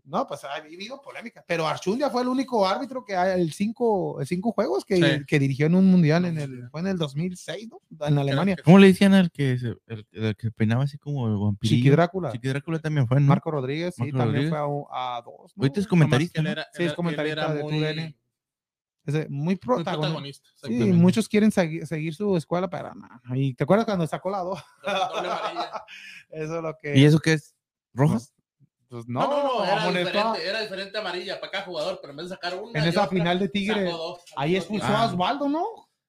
No, pues ha habido polémica, pero Archundia fue el único árbitro que hay el cinco, el cinco juegos que, Sí. que dirigió en un mundial en el, fue en el 2006, ¿no? En Alemania. ¿Cómo le decían al que se, el, el que peinaba así como el vampirillo? Chiqui Drácula. Chiqui Drácula también fue, ¿no? Marco Rodríguez, sí, Marco también Rodríguez. fue a, dos. ¿no? Ahorita es comentarista. Sí, es comentarista de muy- TUDN. Muy muy protagonista. Sí, exactamente. muchos quieren segui- seguir su escuela, pero no. no. ¿Y te acuerdas cuando sacó la dos? Doble amarilla. Eso es lo que. ¿Y eso qué es? ¿Roja? Pues No, no, no, era diferente, era diferente amarilla para cada jugador, pero en vez de sacar una. En esa otra, final de Tigres, sacó dos. ahí expulsó Ah. a Osvaldo, ¿no?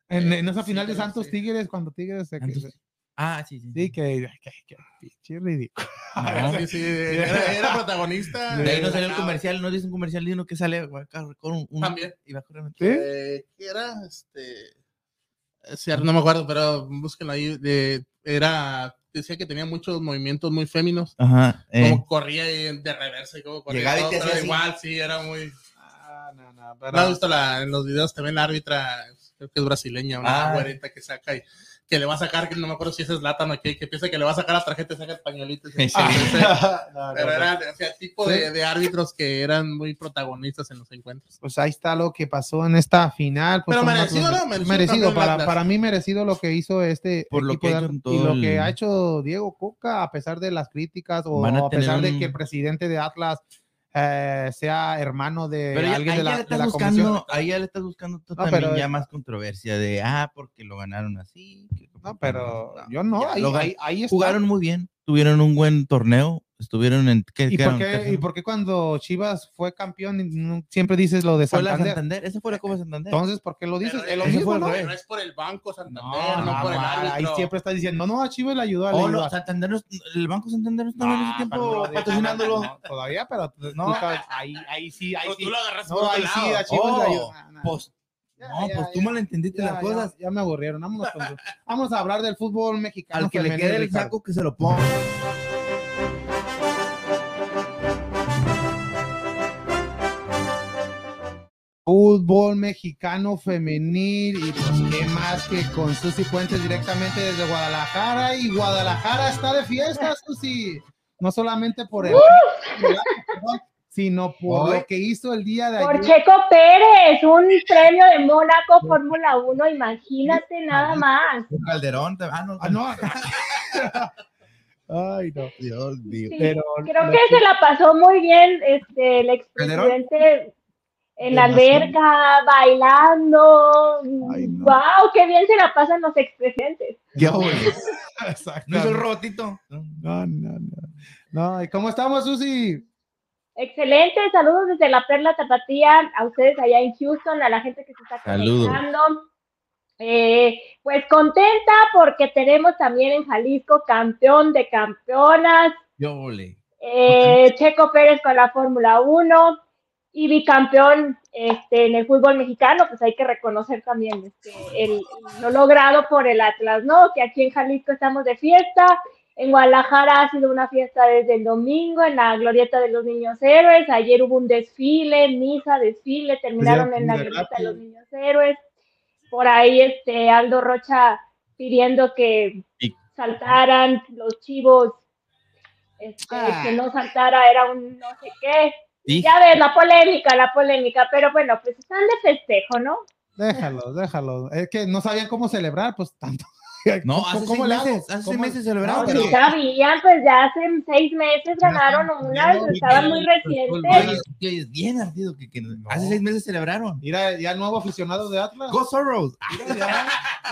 En, en esa Sí, final de creo que Santos sí. Tigres, cuando Tigres se. Se- Ah, sí, sí. sí, que. que, que pinche ridículo. No, Sí, sí, era, era protagonista. De ahí no salió el Ah, comercial, no dice un comercial de uno que sale con un, un- También. y va a correr. ¿Sí? eh, ¿Qué era? Este. eh, sí, no me acuerdo, pero búsquenlo ahí. De, era. Decía que tenía muchos movimientos muy féminos. Ajá. eh, Como corría de reversa y como corría. Llegaba y todo, te pero hacía así. igual, sí, era muy. Ah, no, no, ¿No pero- has visto la, en los videos también la árbitra? Creo que es brasileña, una Ah. güerita que saca y que le va a sacar, que no me acuerdo si ese es Latan o qué, que piensa que le va a sacar la tarjeta y saca el pañuelito. y se- Sí. Ese- No, no, Pero no. era o sea, el tipo de, de árbitros que eran muy protagonistas en los encuentros. Pues ahí está lo que pasó en esta final. pues, Pero merecido. ¿no? Merecido Merecido, para, para mí merecido lo que hizo este Por lo que de y lo que ha hecho Diego Coca a pesar de las críticas o a a pesar tener de que el presidente de Atlas eh, sea hermano de Pero alguien de la, de estás la buscando, comisión. ahí ya le estás buscando tú No, también pero- ya más controversia de, ah, porque lo ganaron así. que- No, pero yo no, ahí, lo ahí. Jugaron muy bien, tuvieron un buen torneo, estuvieron en... ¿qué ¿Y por, qué, ¿Y por qué cuando Chivas fue campeón siempre dices lo de Fue la Santander? Santander, esa fue la Copa Santander. Entonces, ¿por qué lo dices? Pero es lo mismo, fue el ¿no? No es por el banco Santander, No, no, no, por el árbitro. ahí siempre estás diciendo, no, no, a Chivas le ayudó a Oh, no. Santander, no- el Banco Santander no estaba en ese tiempo pero no, patrocinándolo. no, todavía, pero no, ahí, ahí sí, ahí sí. tú lo agarraste No, por ahí sí, a Chivas le Oh, ayudó. Pues, No, ya, pues tú ya, mal entendiste ya, las cosas. Ya, me aburrieron. Vámonos vamos a hablar del fútbol mexicano. Al que le quede el saco, que se lo ponga. Fútbol mexicano femenil y pues qué más que con Susi Puentes directamente desde Guadalajara y Guadalajara está de fiesta, Susi. No solamente por el sino por lo que hizo el día de Por ayer. Checo Pérez, un premio de Mónaco Fórmula 1, imagínate nada más. Un Calderón. te- Ah, no. Ah, no. Ay, no. Dios mío. Sí, Pero Creo que se la pasó muy bien este, el ¿Calderón? expresidente en la alberca, bailando. Ay, no. ¡Wow! ¡Qué bien se la pasan los expresidentes! ¿Qué ole? Exactamente. ¿No hizo el robotito? No, no, no. No, ¿y cómo estamos, Susi? Excelente, saludos desde la Perla Tapatía, a ustedes allá en Houston, a la gente que se está conectando. Eh, pues contenta porque tenemos también en Jalisco campeón de campeonas, ¿Qué ole? eh, Checo Pérez con la Fórmula 1 y bicampeón este, en el fútbol mexicano, pues hay que reconocer también este, el, lo logrado por el Atlas, ¿no? Que aquí en Jalisco estamos de fiesta, en Guadalajara ha sido una fiesta desde el domingo en la Glorieta de los Niños Héroes, ayer hubo un desfile, misa, desfile, terminaron en la Glorieta de los. Niños Héroes, por ahí este Aldo Rocha pidiendo que Y- saltaran los chivos este, Ah. que no saltara era un no sé qué. Sí. Ya ves, la polémica, la polémica, pero bueno, pues están de festejo, ¿no? Déjalo, déjalo. Es que no sabían cómo celebrar, pues tanto. No, ¿Cómo- hace cómo seis meses. Hace seis ¿Cómo- meses celebraron. No, pero- sabían, pues ya hace seis meses ganaron unas, no, estaban muy Oye, recientes. Oye, es bien ardido que, que hace seis meses celebraron. Mira, ya el nuevo aficionado de Atlas. Go Sorrows. Mira, ya,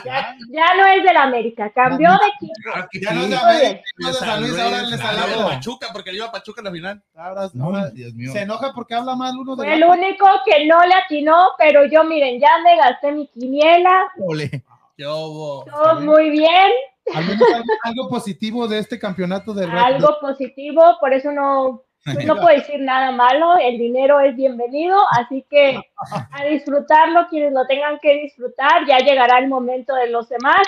Ya, ya no es del América, cambió de equipo. ya no es de. América, de San Luis, ahora le Hablaba de salió. Pachuca, porque le iba a Pachuca en la final. Ahora, No, ahora Dios mío. se enoja porque habla mal uno de Fue el único que no le atinó, pero yo miren, ya me gasté mi quiniela, Ole. ¿Qué hubo? todo muy bien, algo, algo positivo de este campeonato del Red algo positivo, por eso no, no puedo decir nada malo, el dinero es bienvenido, así que a disfrutarlo quienes lo tengan que disfrutar, ya llegará el momento de los demás,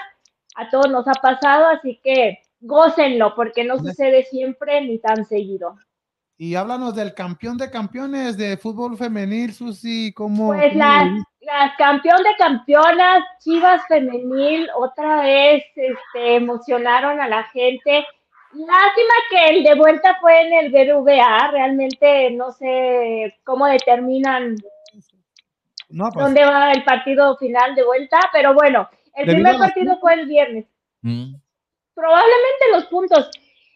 a todos nos ha pasado, así que gócenlo, porque no sucede siempre ni tan seguido. Y háblanos del campeón de campeones de fútbol femenil, Susi, ¿cómo? Pues cómo las campeón de campeonas, Chivas Femenil, otra vez este, emocionaron a la gente. Lástima que el de vuelta fue en el BBVA, realmente no sé cómo determinan No, pues, dónde va el partido final de vuelta, pero bueno, el primer partido fue el viernes. Mm. Probablemente los puntos.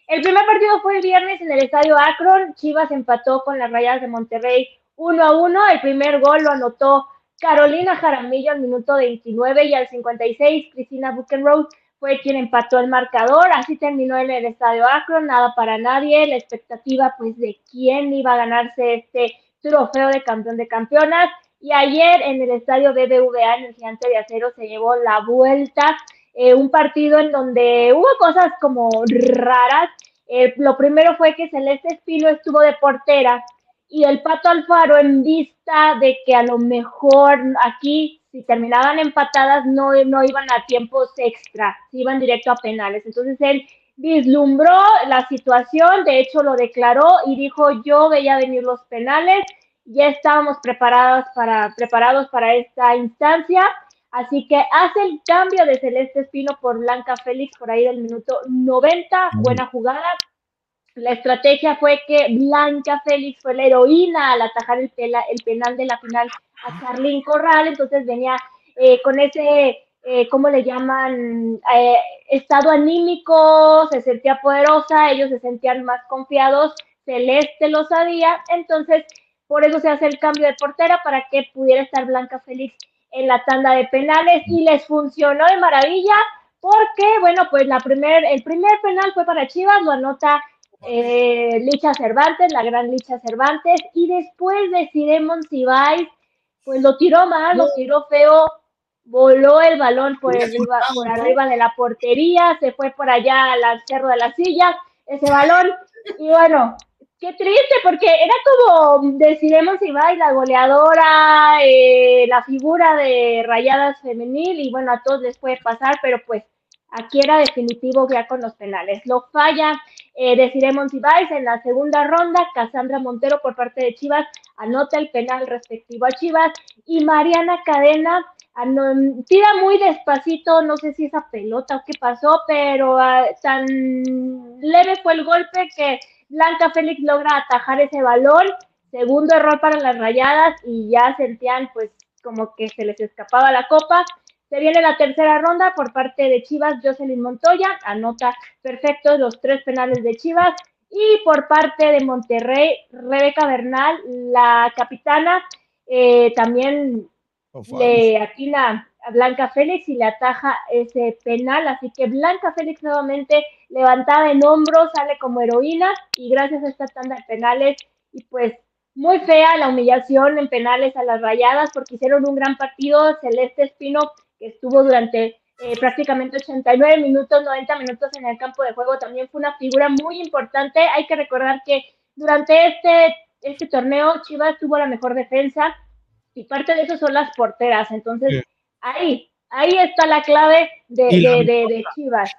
El primer partido fue el viernes en el estadio Akron. Chivas empató con las Rayas de Monterrey 1 a 1. El primer gol lo anotó Carolina Jaramillo al minuto 29 y al 56 Cristina Buchenroth fue quien empató el marcador. Así terminó en el estadio Akron, nada para nadie. La expectativa pues de quién iba a ganarse este trofeo de campeón de campeonas. Y ayer en el estadio BBVA, en el Gigante de Acero, se llevó la vuelta eh, un partido en donde hubo cosas como raras. Eh, lo primero fue que Celeste Espino estuvo de portera y el Pato Alfaro en vista de que a lo mejor aquí, si terminaban empatadas, no, no iban a tiempos extra, iban directo a penales. Entonces él vislumbró la situación, de hecho lo declaró y dijo, yo veía venir los penales, ya estábamos preparados para, preparados para esta instancia. Así que hace el cambio de Celeste Espino por Blanca Félix por ahí del minuto 90. Buena jugada. La estrategia fue que Blanca Félix fue la heroína al atajar el, el penal de la final a Carlín Corral. Entonces venía eh, con ese, eh, ¿cómo le llaman? Eh, estado anímico, se sentía poderosa, ellos se sentían más confiados. Celeste lo sabía. Entonces, por eso se hace el cambio de portera para que pudiera estar Blanca Félix en la tanda de penales y les funcionó de maravilla porque, bueno, pues la primer, el primer penal fue para Chivas, lo anota eh, Licha Cervantes, la gran Licha Cervantes, y después de Ciremon Cibais, pues lo tiró mal, lo tiró feo, voló el balón por arriba, por arriba de la portería, se fue por allá al cerro de la silla, ese balón, y bueno, qué triste, porque era como deciremos si va la goleadora, eh, la figura de Rayadas Femenil, y bueno, a todos les puede pasar, pero pues aquí era definitivo ya con los penales. Lo falla eh, Ibáez en la segunda ronda, Cassandra Montero por parte de Chivas anota el penal respectivo a Chivas y Mariana Cadena tira muy despacito, no sé si esa pelota o qué pasó, pero ah, tan leve fue el golpe que Blanca Félix logra atajar ese balón, segundo error para las rayadas y ya sentían pues como que se les escapaba la copa. Se viene la tercera ronda por parte de Chivas, Jocelyn Montoya, anota perfectos los tres penales de Chivas. Y por parte de Monterrey, Rebeca Bernal, la capitana, eh, también le atina a Blanca Félix y le ataja ese penal. Así que Blanca Félix nuevamente levantada en hombros, sale como heroína y gracias a esta tanda de penales y pues muy fea la humillación en penales a las rayadas porque hicieron un gran partido. Celeste Espino que estuvo durante eh, prácticamente 89 minutos, 90 minutos en el campo de juego, también fue una figura muy importante. Hay que recordar que durante este, este torneo Chivas tuvo la mejor defensa y parte de eso son las porteras. Entonces, ahí, ahí está la clave de, de, de, Chivas.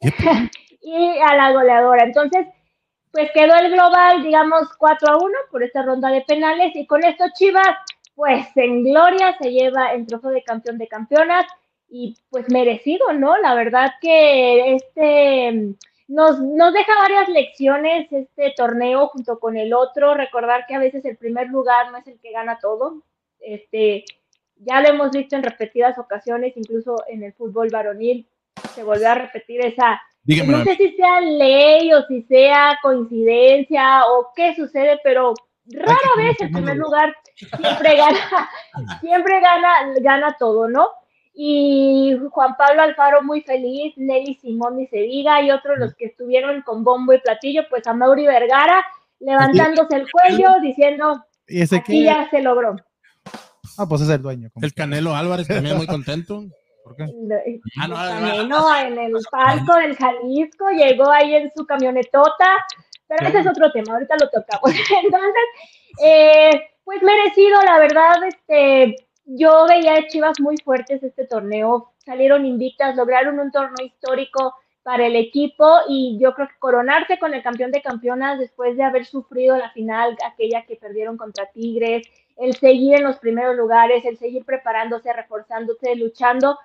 y a la goleadora. Entonces, pues quedó el global, digamos, 4 a 1 por esta ronda de penales y con esto Chivas pues en gloria se lleva el trofeo de campeón de campeonas y pues merecido, ¿no? La verdad que este nos, nos deja varias lecciones este torneo junto con el otro, recordar que a veces el primer lugar no es el que gana todo, este, ya lo hemos visto en repetidas ocasiones, incluso en el fútbol varonil, se volvió a repetir esa, no sé si sea ley o si sea coincidencia o qué sucede, pero rara vez el primer lugar siempre gana, siempre gana, gana todo, ¿no? Y Juan Pablo Alfaro muy feliz, Nelly Simón y se diga, y otros los que estuvieron con bombo y platillo, pues a Mauri Vergara levantándose el cuello diciendo, ¿Y ese aquí ya se logró. Ah, pues es el dueño. El Canelo Álvarez también muy contento. ¿Por qué? Ah, no, Canelo en el palco del Jalisco llegó ahí en su camionetota pero ese es otro tema, ahorita lo tocamos. Entonces, eh, pues merecido, la verdad, este, yo veía a Chivas muy fuertes este torneo, salieron invictas, lograron un torneo histórico para el equipo y yo creo que coronarse con el campeón de campeonas después de haber sufrido la final, aquella que perdieron contra Tigres, el seguir en los primeros lugares, el seguir preparándose, reforzándose, luchando,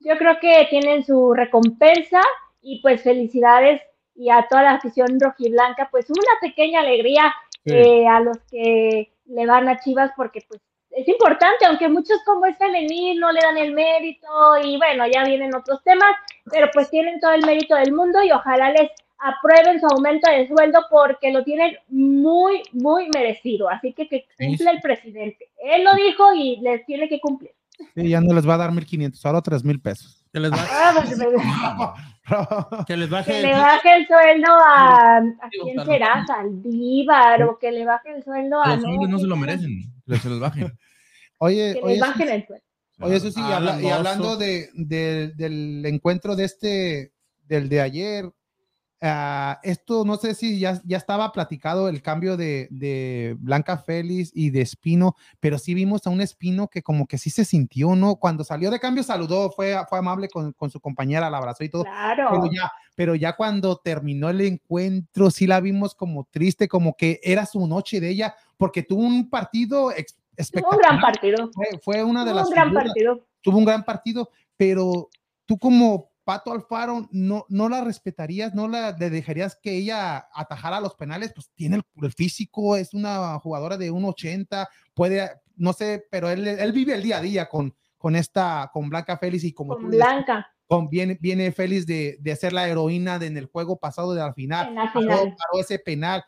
yo creo que tienen su recompensa y pues felicidades y a toda la afición rojiblanca, pues una pequeña alegría eh, a los que le van a Chivas porque pues es importante, aunque muchos como es femenil no le dan el mérito y bueno, ya vienen otros temas, pero pues tienen todo el mérito del mundo y ojalá les aprueben su aumento de sueldo porque lo tienen muy, muy merecido. Así que que cumpla el presidente. Él lo dijo y les tiene que cumplir. Sí, ya no les va a dar 1.500, ahora 3.000 pesos. Que les, ah, pues, que les baje, que le baje el sueldo a, ¿a quién será? Saldívar o que le baje el sueldo a los no, se lo merecen, que se los bajen. Oye, que les bajen el sueldo. Oye, eso sí, y hablando de, de, del encuentro de este, del de ayer, Ah, esto no sé si ya, ya estaba platicado el cambio de, de, Blanca Félix y de Espino, pero sí vimos a un Espino que como que sí se sintió, ¿no? Cuando salió de cambio saludó, fue, fue amable con, con su compañera, la abrazó y todo. Claro. Pero ya, pero ya cuando terminó el encuentro, sí la vimos como triste, como que era su noche de ella, porque tuvo un partido espectacular. un gran partido. Fue, una de las. Un gran partido. Tuvo un gran partido, pero tú como Pato Alfaro, no, no la respetarías, no la le dejarías que ella atajara los penales, pues tiene el, físico, es una jugadora de 1.80, puede, no sé, pero él, él, vive el día a día con, con esta, con Blanca Félix y como con Blanca. con, viene, viene Félix de, de, ser la heroína de, en el juego pasado de la final, en la final. Paró, ese penal,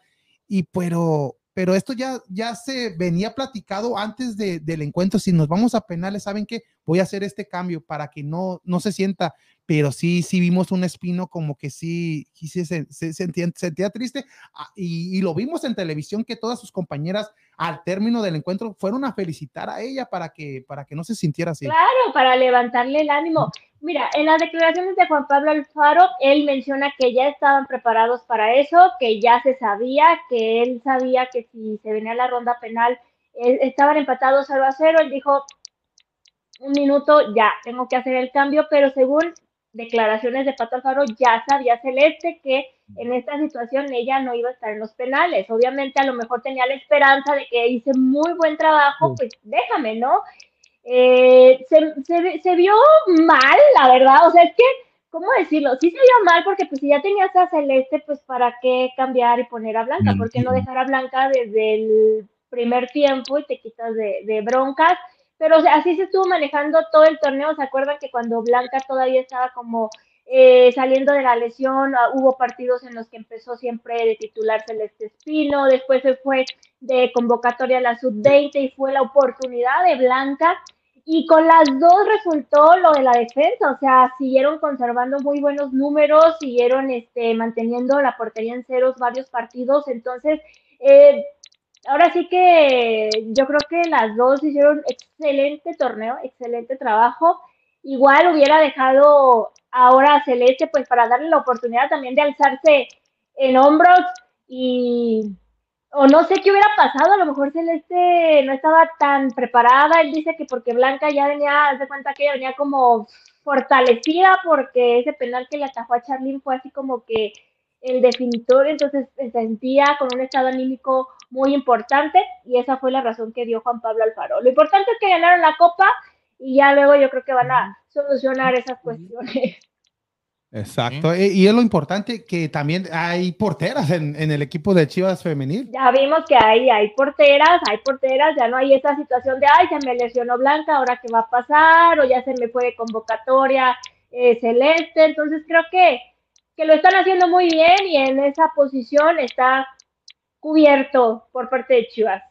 y pero pero esto ya, ya se venía platicado antes de, del encuentro. Si nos vamos a penales, ¿saben qué? Voy a hacer este cambio para que no, no se sienta pero sí, sí vimos un espino como que sí, sí se, sentía, triste ah, y, lo vimos en televisión que todas sus compañeras al término del encuentro fueron a felicitar a ella para que, para que no se sintiera así. Claro, para levantarle el ánimo. Mira, en las declaraciones de Juan Pablo Alfaro, él menciona que ya estaban preparados para eso, que ya se sabía, que él sabía que si se venía la ronda penal eh, estaban empatados 0 a 0. Él dijo, un minuto, ya, tengo que hacer el cambio, pero según declaraciones de Pato Alfaro, ya sabía Celeste que en esta situación ella no iba a estar en los penales. Obviamente a lo mejor tenía la esperanza de que hice muy buen trabajo, pues déjame, ¿no? Eh, se, se, vio mal, la verdad, o sea, es que, ¿cómo decirlo? Sí se vio mal porque pues si ya tenías a Celeste, pues para qué cambiar y poner a Blanca, ¿por qué no dejar a Blanca desde el primer tiempo y te quitas de, de broncas? Pero o sea, así se estuvo manejando todo el torneo, ¿se acuerdan que cuando Blanca todavía estaba como eh, saliendo de la lesión, ah, hubo partidos en los que empezó siempre de titular Celeste Espino, después se fue de convocatoria a la sub-20 y fue la oportunidad de Blanca. Y con las dos resultó lo de la defensa, o sea, siguieron conservando muy buenos números, siguieron este, manteniendo la portería en ceros varios partidos, entonces, eh, ahora sí que yo creo que las dos hicieron excelente torneo, excelente trabajo. Igual hubiera dejado ahora a Celeste, pues para darle la oportunidad también de alzarse en hombros y o no sé qué hubiera pasado, a lo mejor Celeste no estaba tan preparada, él dice que porque Blanca ya venía, de cuenta que venía como fortalecida porque ese penal que le atajó a Charlene fue así como que el definitor, entonces se sentía con un estado anímico muy importante y esa fue la razón que dio Juan Pablo Alfaro. Lo importante es que ganaron la copa y ya luego yo creo que van a solucionar esas cuestiones. Exacto, y es lo importante que también hay porteras en, el equipo de Chivas femenil. Ya vimos que hay, hay porteras, hay porteras, ya no hay esa situación de, ay, se me lesionó Blanca, ahora qué va a pasar, o ya se me fue de convocatoria eh, Celeste, entonces creo que, que lo están haciendo muy bien y en esa posición está cubierto por parte de Chivas.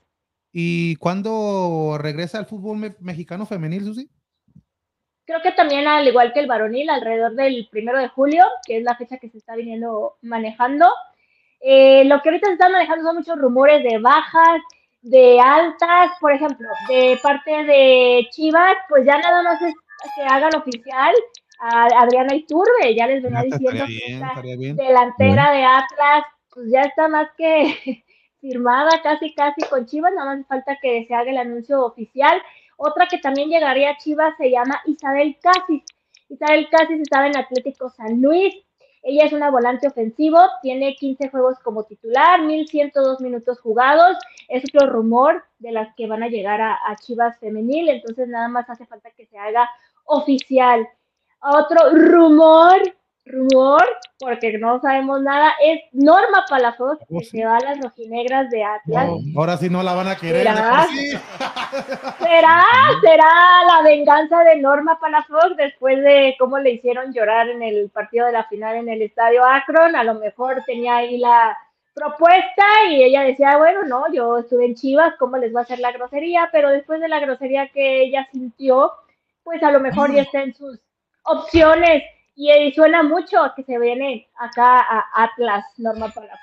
¿Y cuándo regresa al fútbol mexicano femenil, Susi? Creo que también, al igual que el varonil, alrededor del primero de julio, que es la fecha que se está viniendo manejando. Eh, lo que ahorita se están manejando son muchos rumores de bajas, de altas, por ejemplo, de parte de Chivas, pues ya nada más es que hagan oficial a Adriana Iturbe, ya les venía ah, diciendo que esta delantera de Atlas, pues ya está más que firmada casi casi con Chivas, nada más falta que se haga el anuncio oficial. Otra que también llegaría a Chivas se llama Isabel Casis. Isabel Casis estaba en Atlético San Luis. Ella es una volante ofensivo, tiene 15 juegos como titular, 1102 minutos jugados. Es otro rumor de las que van a llegar a, a Chivas femenil, entonces nada más hace falta que se haga oficial. Otro rumor rumor, porque no sabemos nada, es Norma Palafox, oh, que se va a las rojinegras de Atlas. ahora sí no la van a querer. ¿Será? ¿Será? la venganza de Norma Palafox después de cómo le hicieron llorar en el partido de la final en el estadio Akron? A lo mejor tenía ahí la propuesta y ella decía, bueno, no, yo estuve en Chivas, ¿cómo les va a hacer la grosería? Pero después de la grosería que ella sintió, pues a lo mejor ya está en sus opciones y, suena mucho que se viene acá a Atlas, Norma Palafox.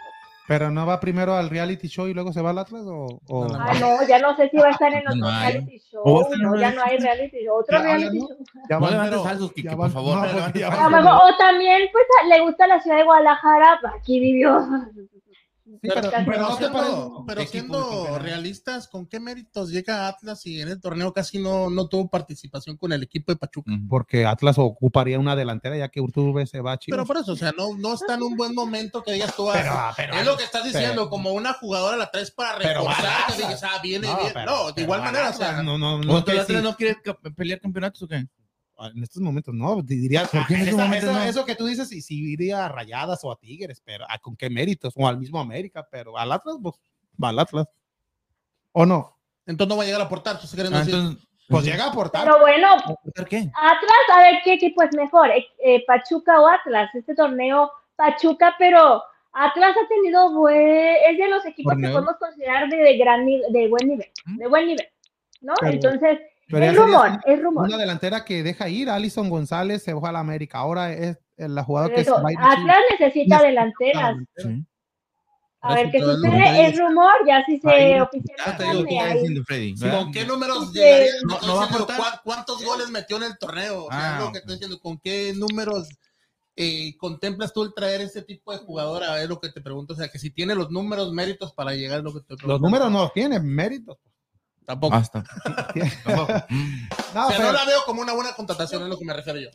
¿Pero no va primero al reality show y luego se va al Atlas? O, Ah, no, ya no sé si va a estar en otro reality show. No, ya no hay reality show. Otro reality show. Ya no levantes falsos, Kiki, por favor. o también, pues, le gusta la ciudad de Guadalajara. Aquí vivió pero, siendo, realistas, ¿con qué méritos llega Atlas y en el torneo casi no, no tuvo participación con el equipo de Pachuca? Porque Atlas ocuparía una delantera ya que Urtube se va a Pero por eso, o sea, no, no está en un buen momento que digas tú. Ah, es lo que estás diciendo, como una jugadora la traes para reforzar, que digas, ah, viene bien. no, de igual manera, o sea, no, no, no, no, no quiere pelear campeonatos o qué? En estos momentos no, diría, eso, que tú dices, y si iría a Rayadas o a Tigres, pero ¿a con qué méritos? O al mismo América, pero al Atlas, pues, va al Atlas. ¿O no? Entonces no va a llegar a aportar, ah, pues llega a aportar. Pero bueno, Atlas, a ver qué equipo es mejor, eh, eh, Pachuca o Atlas. Este torneo, Pachuca, pero Atlas ha tenido buen, es de los equipos que podemos considerar de, gran de buen nivel, de buen nivel, ¿no? Entonces, es rumor, es rumor. Una delantera que deja ir, Alison González se fue a la América. Ahora es la jugadora que se va a Atlas necesita delanteras. A ver qué sucede. Es rumor, ya si se ya oficializa. te digo de que está ahí. diciendo Freddy. Sí, ¿verdad? ¿Con qué números Sí. llegaría? No- no va a diciendo, aportar. ¿cuá- ¿Cuántos goles metió en el torneo? O sea, Ah, es lo que estoy diciendo. ¿Con qué números eh, contemplas tú el traer ese tipo de jugador? A ver lo que te pregunto. O sea, que si tiene los números, méritos para llegar a lo que te pregunto. Los números no los tienen, méritos. Tampoco. Tampoco. Mm. No, pero- la veo como una buena contratación, es lo que me refiero yo.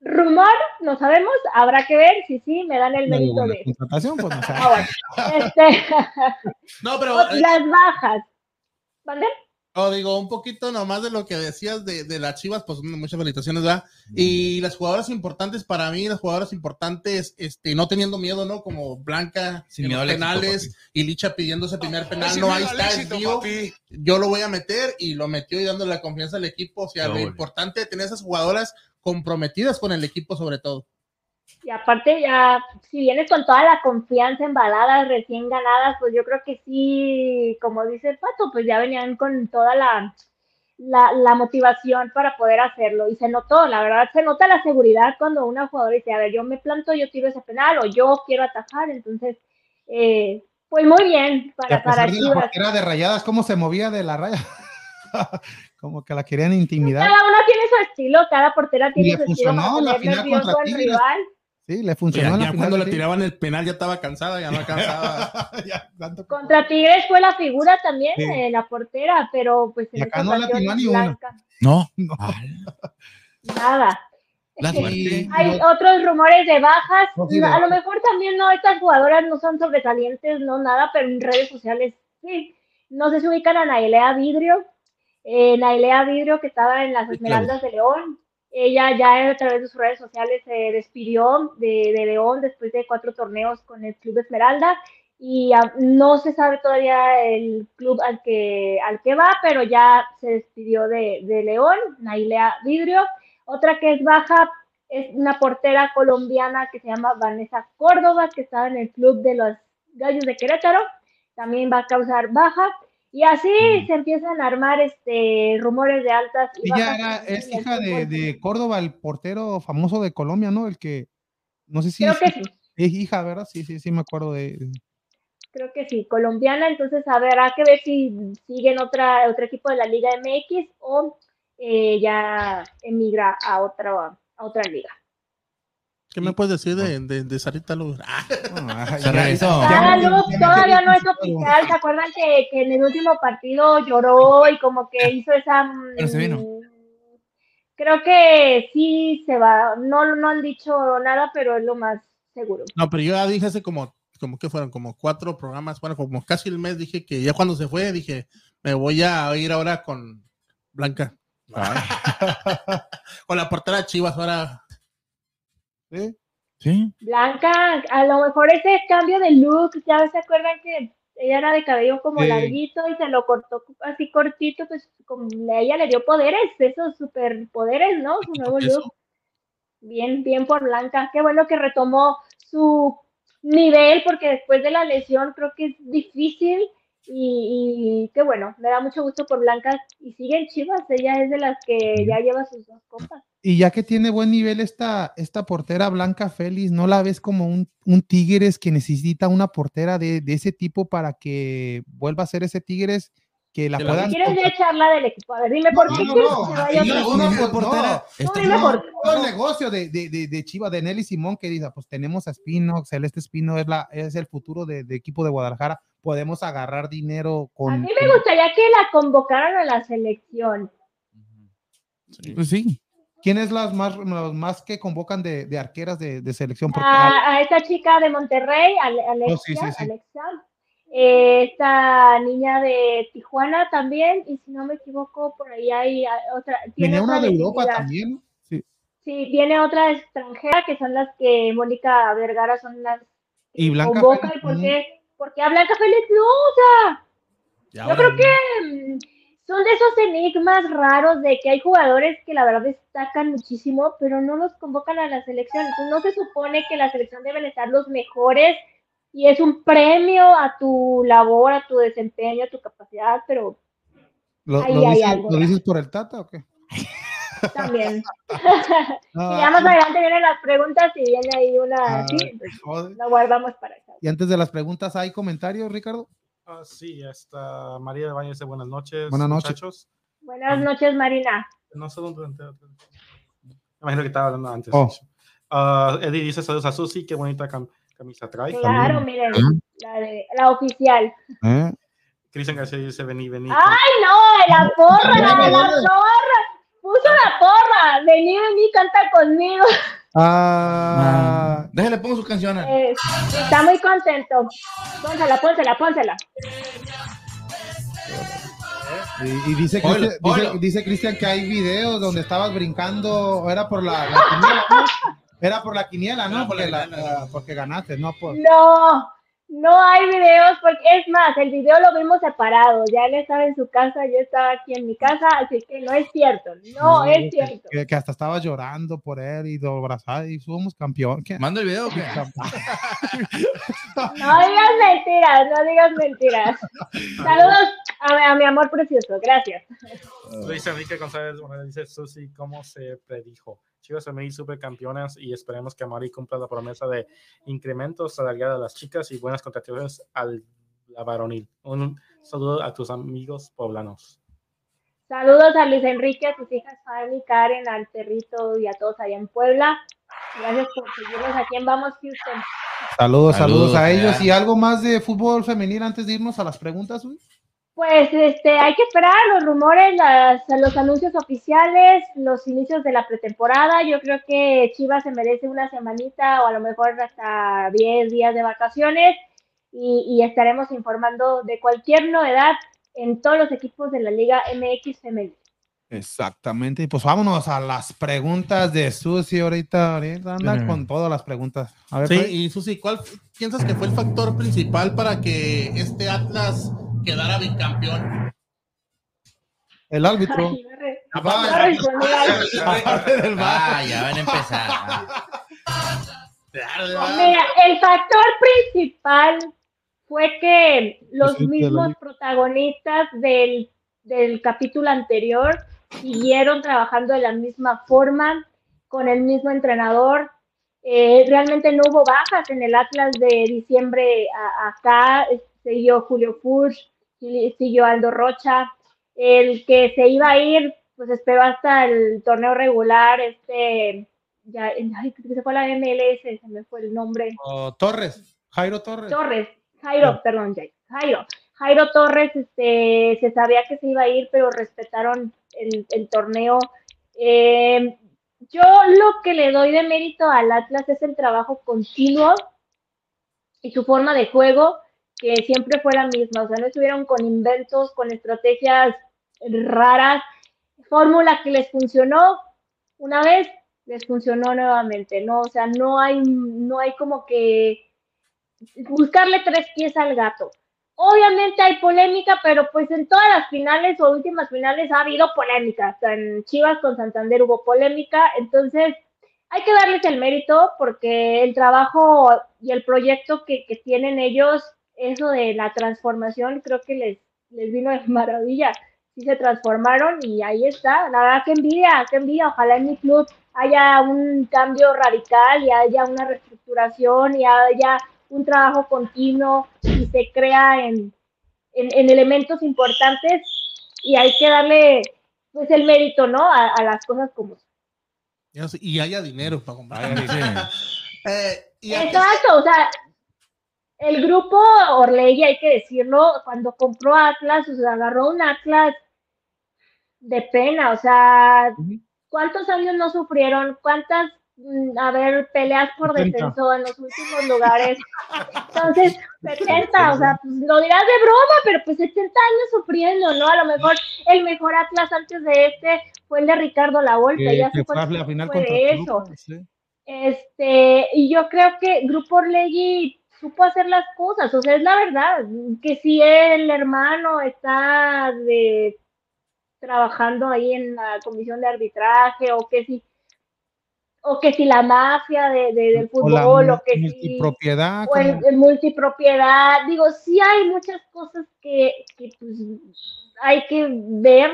Rumor, no sabemos, habrá que ver si sí me dan el no, mérito de. contratación, pues no. Ah, bueno. Este, No, pero eh, las bajas. ¿Vale? Oh, digo, un poquito nomás de lo que decías de, de las chivas, pues muchas felicitaciones, ¿verdad? Y las jugadoras importantes para mí, las jugadoras importantes, este, no teniendo miedo, ¿no? Como Blanca Sin en miedo los al éxito, penales y Licha pidiendo ese primer penal. No, miedo ahí está, es éxito, mío. Yo lo voy a meter y lo metió y dándole la confianza al equipo. O sea, lo importante de tener esas jugadoras comprometidas con el equipo, sobre todo. Y aparte ya, si vienes con toda la confianza embaladas, recién ganadas, pues yo creo que sí, como dice el Pato, pues ya venían con toda la, la, la motivación para poder hacerlo. Y se notó, la verdad, se nota la seguridad cuando una jugadora dice, a ver, yo me planto, yo tiro ese penal o yo quiero atajar. Entonces, eh, pues muy bien Y para, para de la de rayadas, cómo se movía de la raya. como que la querían intimidar. Cada uno tiene su estilo, cada portera tiene le su estilo funcionó en la final contra rival. Sí, le funcionó Ya, en la ya final cuando le tiraban el penal ya estaba cansada, ya no alcanzaba. Ya, tanto- Contra Tigres fue la figura también, Sí. eh, la portera, pero pues en Y acá no le ocasión atinó ni una. Blanca, No. No. nada. La. Hay otros rumores de bajas. No, sí, de a lo mejor también no, estas jugadoras no son sobresalientes, no nada, pero en redes sociales sí. No sé si ubican a Nailea Vidrio. Eh, Nailea Vidrio, que estaba en las Esmeraldas de León. Ella ya a través de sus redes sociales se despidió de, de León después de cuatro torneos con el Club Esmeralda y no se sabe todavía el club al que, al que va, pero ya se despidió de, de León, Nailea Vidrio. Otra que es baja es una portera colombiana que se llama Vanessa Córdoba, que estaba en el club de los Gallos de Querétaro, también va a causar baja. Y así se empiezan a armar este rumores de altas y Ella era, es hija de, de Córdoba, el portero famoso de Colombia, ¿no? El que, no sé si Creo es, que sí, es hija, ¿verdad? Sí, sí, sí, me acuerdo de... creo que sí, colombiana, entonces habrá que ver si siguen otra, otro equipo de la Liga MX o eh, ya emigra a otra, a otra liga. ¿Qué me puedes decir de, de, de Sarita Luz? Ah, Ah, ya- ya- ya- Luz todavía no es oficial. ¿Se acuerdan que, que en el último partido lloró y como que hizo esa. mm, Pero se vino. Creo que sí se va. No, no han dicho nada, pero es lo más seguro. No, pero yo ya dije hace como, como que fueron como cuatro programas, bueno, como casi el mes, dije que ya cuando se fue, dije, me voy a ir ahora con Blanca. con la portera Chivas, ahora. ¿Sí? Sí. Blanca, a lo mejor ese cambio de look, ya se acuerdan que ella era de cabello como Sí. larguito y se lo cortó así cortito, pues como a ella le dio poderes, esos superpoderes, ¿no? Su nuevo Eso. look. Bien, bien por Blanca. Qué bueno que retomó su nivel, porque después de la lesión creo que es difícil. Y, y qué bueno, me da mucho gusto por Blanca. Y sigue en Chivas, ella es de las que ya lleva sus dos copas. Y ya que tiene buen nivel esta, esta portera Blanca Félix, ¿no la ves como un, un Tigres que necesita una portera de, de ese tipo para que vuelva a ser ese Tigres que la puedan... ¿Quieres ya echarla del equipo? A ver, dime por No, qué no, quieres no, que se vaya a no, otro una equipo? por- portera. No, dime No, por todo el negocio de, de, de, de Chivas, de Nelly Simón, que dice, pues tenemos a Espino, Celeste Espino es, la, es el futuro de, de equipo de Guadalajara, podemos agarrar dinero A con... mí me gustaría que la convocaran a la selección. Pues sí. ¿Quién es las más, los más que convocan de, de arqueras de, de selección? A, a esta chica de Monterrey, Ale- Alexia, Oh, sí, sí, sí. Alexa. Eh, esta niña de Tijuana también, y si no me equivoco, por ahí hay ah, otra. tiene Venía una de Europa también. Sí. Sí, viene otra extranjera que son las que Mónica Vergara son las que Y Blanca convoca. ¿Y por qué? Porque a Blanca Félix no, o sea, Y Yo creo que mm, son de esos enigmas raros de que hay jugadores que la verdad destacan muchísimo, pero no los convocan a la selección. Entonces no se supone que la selección deben estar los mejores y es un premio a tu labor, a tu desempeño, a tu capacidad, pero ¿Lo, Ahí lo hay dices, algo, lo dices por el Tata o qué? También. No, y ya más adelante vienen las preguntas y viene ahí una. ah, sí, lo guardamos para eso. Y antes de las preguntas, ¿hay comentarios, Ricardo? Ah, sí, esta María de Baños dice buenas noches. Buenas noches. muchachos. Buenas noches, Marina. No sé dónde. imagino que estaba hablando antes. Oh. Ah, Eddie dice saludos a Susi, qué bonita cam- camisa trae. Claro, miren, la, de, la oficial. ¿Eh? Cristian García dice vení, vení. ¡Ay, no! La porra, la, la porra. Puso la porra. Vení, vení, canta conmigo. Ah, Déjale, pongo su canción. a- Eh, está muy contento. Pónsela, pónsela, pónsela. y, y dice Cristian- dice- dice Cristian que hay videos donde estabas brincando, era por la, la quiniela, ¿no? Era por la quiniela, ¿no? La Porque, la- ah, porque ganaste, ¿no? Por, No, no hay videos, porque es más, el video lo vimos separado. Ya él estaba en su casa, yo estaba aquí en mi casa, así que no es cierto. No, es cierto. que- que hasta estaba llorando por él y lo abrazaba y somos campeón. ¿Qué? ¿Mando el video o qué? No digas mentiras, no digas mentiras. Saludos a, mi- a mi amor precioso, gracias. Dice Enrique González, bueno, dice Susi, ¿cómo se predijo? Chivas femenil supercampeonas y esperemos que Mari cumpla la promesa de incrementos salariales a las chicas y buenas contrataciones al la varonil. Un saludo a tus amigos poblanos. Saludos a Luis Enrique, a sus hijas Fanny, Karen, al perrito y a todos allá en Puebla. Gracias por seguirnos aquí en Vamos Houston. Saludos, saludos, Saludos, a ellos. ¿Y algo más de fútbol femenil antes de irnos a las preguntas? Uy? Pues este, hay que esperar los rumores, las- los anuncios oficiales, los inicios de la pretemporada. Yo creo que Chivas se merece una semanita o a lo mejor hasta 10 días de vacaciones y, y estaremos informando de cualquier novedad en todos los equipos de la Liga MX femenil. Exactamente. Y pues vámonos a las preguntas de Susi ahorita. Ahorita anda Sí. con todas las preguntas. A ver, Sí, y Susi, ¿cuál piensas que fue el factor principal para que este Atlas quedara bicampeón? el árbitro. Ay. Aparte del. Ah, ya van a empezar. Mira, el factor principal fue que los mismos protagonistas del, del capítulo anterior siguieron trabajando de la misma forma, con el mismo entrenador. Eh, realmente no hubo bajas en el Atlas de diciembre a- acá. Siguió Julio Push, siguió Aldo Rocha. El que se iba a ir, pues esperó hasta el torneo regular, este ya, ay, se fue la MLS, se me fue el nombre. Oh, Torres. Jairo Torres. Torres, Jairo, perdón, Jay, Jairo. Jairo Torres, este, se sabía que se iba a ir, pero respetaron el, el torneo. Eh, yo lo que le doy de mérito al Atlas es el trabajo continuo y su forma de juego, que siempre fue la misma. O sea, no estuvieron con inventos, con estrategias raras, fórmula que les funcionó una vez, les funcionó nuevamente, ¿no? O sea, no hay, no hay como que buscarle tres pies al gato. Obviamente hay polémica, pero pues en todas las finales o últimas finales ha habido polémica. Hasta en Chivas con Santander hubo polémica. Entonces, hay que darles el mérito porque el trabajo y el proyecto que, que tienen ellos, eso de la transformación, creo que les, les vino de maravilla. Sí se transformaron y ahí está. La verdad que envidia, que envidia. Ojalá en mi club haya un cambio radical y haya una reestructuración y haya un trabajo continuo y se crea en, en, en elementos importantes y hay que darle pues el mérito, ¿no? A, a las cosas como son. Y haya dinero para comprar. Ay, sí. Eh, y antes- Exacto, o sea, el grupo Orlegui, hay que decirlo, cuando compró Atlas, o sea, agarró un Atlas de pena, o sea, ¿cuántos años no sufrieron? ¿Cuántas, mm, a ver, peleas por 70. descenso en los últimos lugares? Entonces, 70, o sea, pues lo dirás de broma, pero pues 70 años sufriendo, ¿no? A lo mejor el mejor Atlas antes de este fue el de Ricardo Lavolpe, Que, ya sé fue la final fue contra eso. sí. Este, y yo creo que Grupo Orlegui supo hacer las cosas, o sea, es la verdad, que si el hermano está de trabajando ahí en la comisión de arbitraje, o que si, o que si la mafia de, de- del O la fútbol, o que si multipropiedad. o el, como- el multipropiedad, digo, sí hay muchas cosas que, que, pues, hay que ver,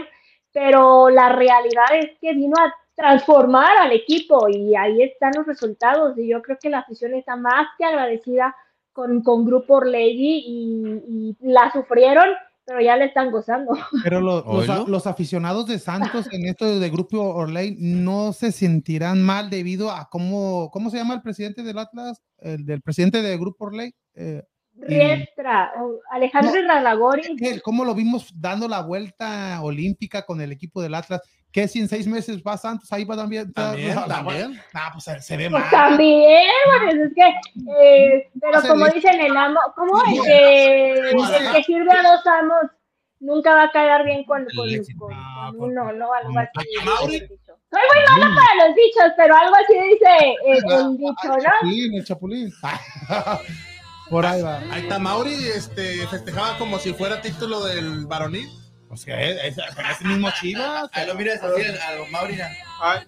pero la realidad es que vino a transformar al equipo y ahí están los resultados y yo creo que la afición está más que agradecida con, con Grupo Orlegui y, y la sufrieron, pero ya le están gozando. Pero lo- los, los aficionados de Santos en esto de Grupo Orley no se sentirán mal debido a cómo, ¿cómo se llama el presidente del Atlas? El del presidente de Grupo Orley. Eh, Riestra, Alejandro Ralagori, él, ¿Cómo lo vimos dando la vuelta olímpica con el equipo del Atlas? Que si en seis meses va Santos, ahí va también. También, Ah, también. ah, pues se- ve pues mal. también, pues es que, eh, pero como dicen el amo, como el que, el que sirve a dos amos nunca va a quedar bien con, con, con- con uno, ¿no? Algo así. Soy muy mala para los dichos, pero algo así dice el, el dicho, El ¿no? chapulín, el chapulín. Por ahí va. Ahí está Mauri, este, festejaba como si fuera título del varonil. O sea, es, es, el mismo Chivas. Ahí lo miras así a los Maurina. Ay,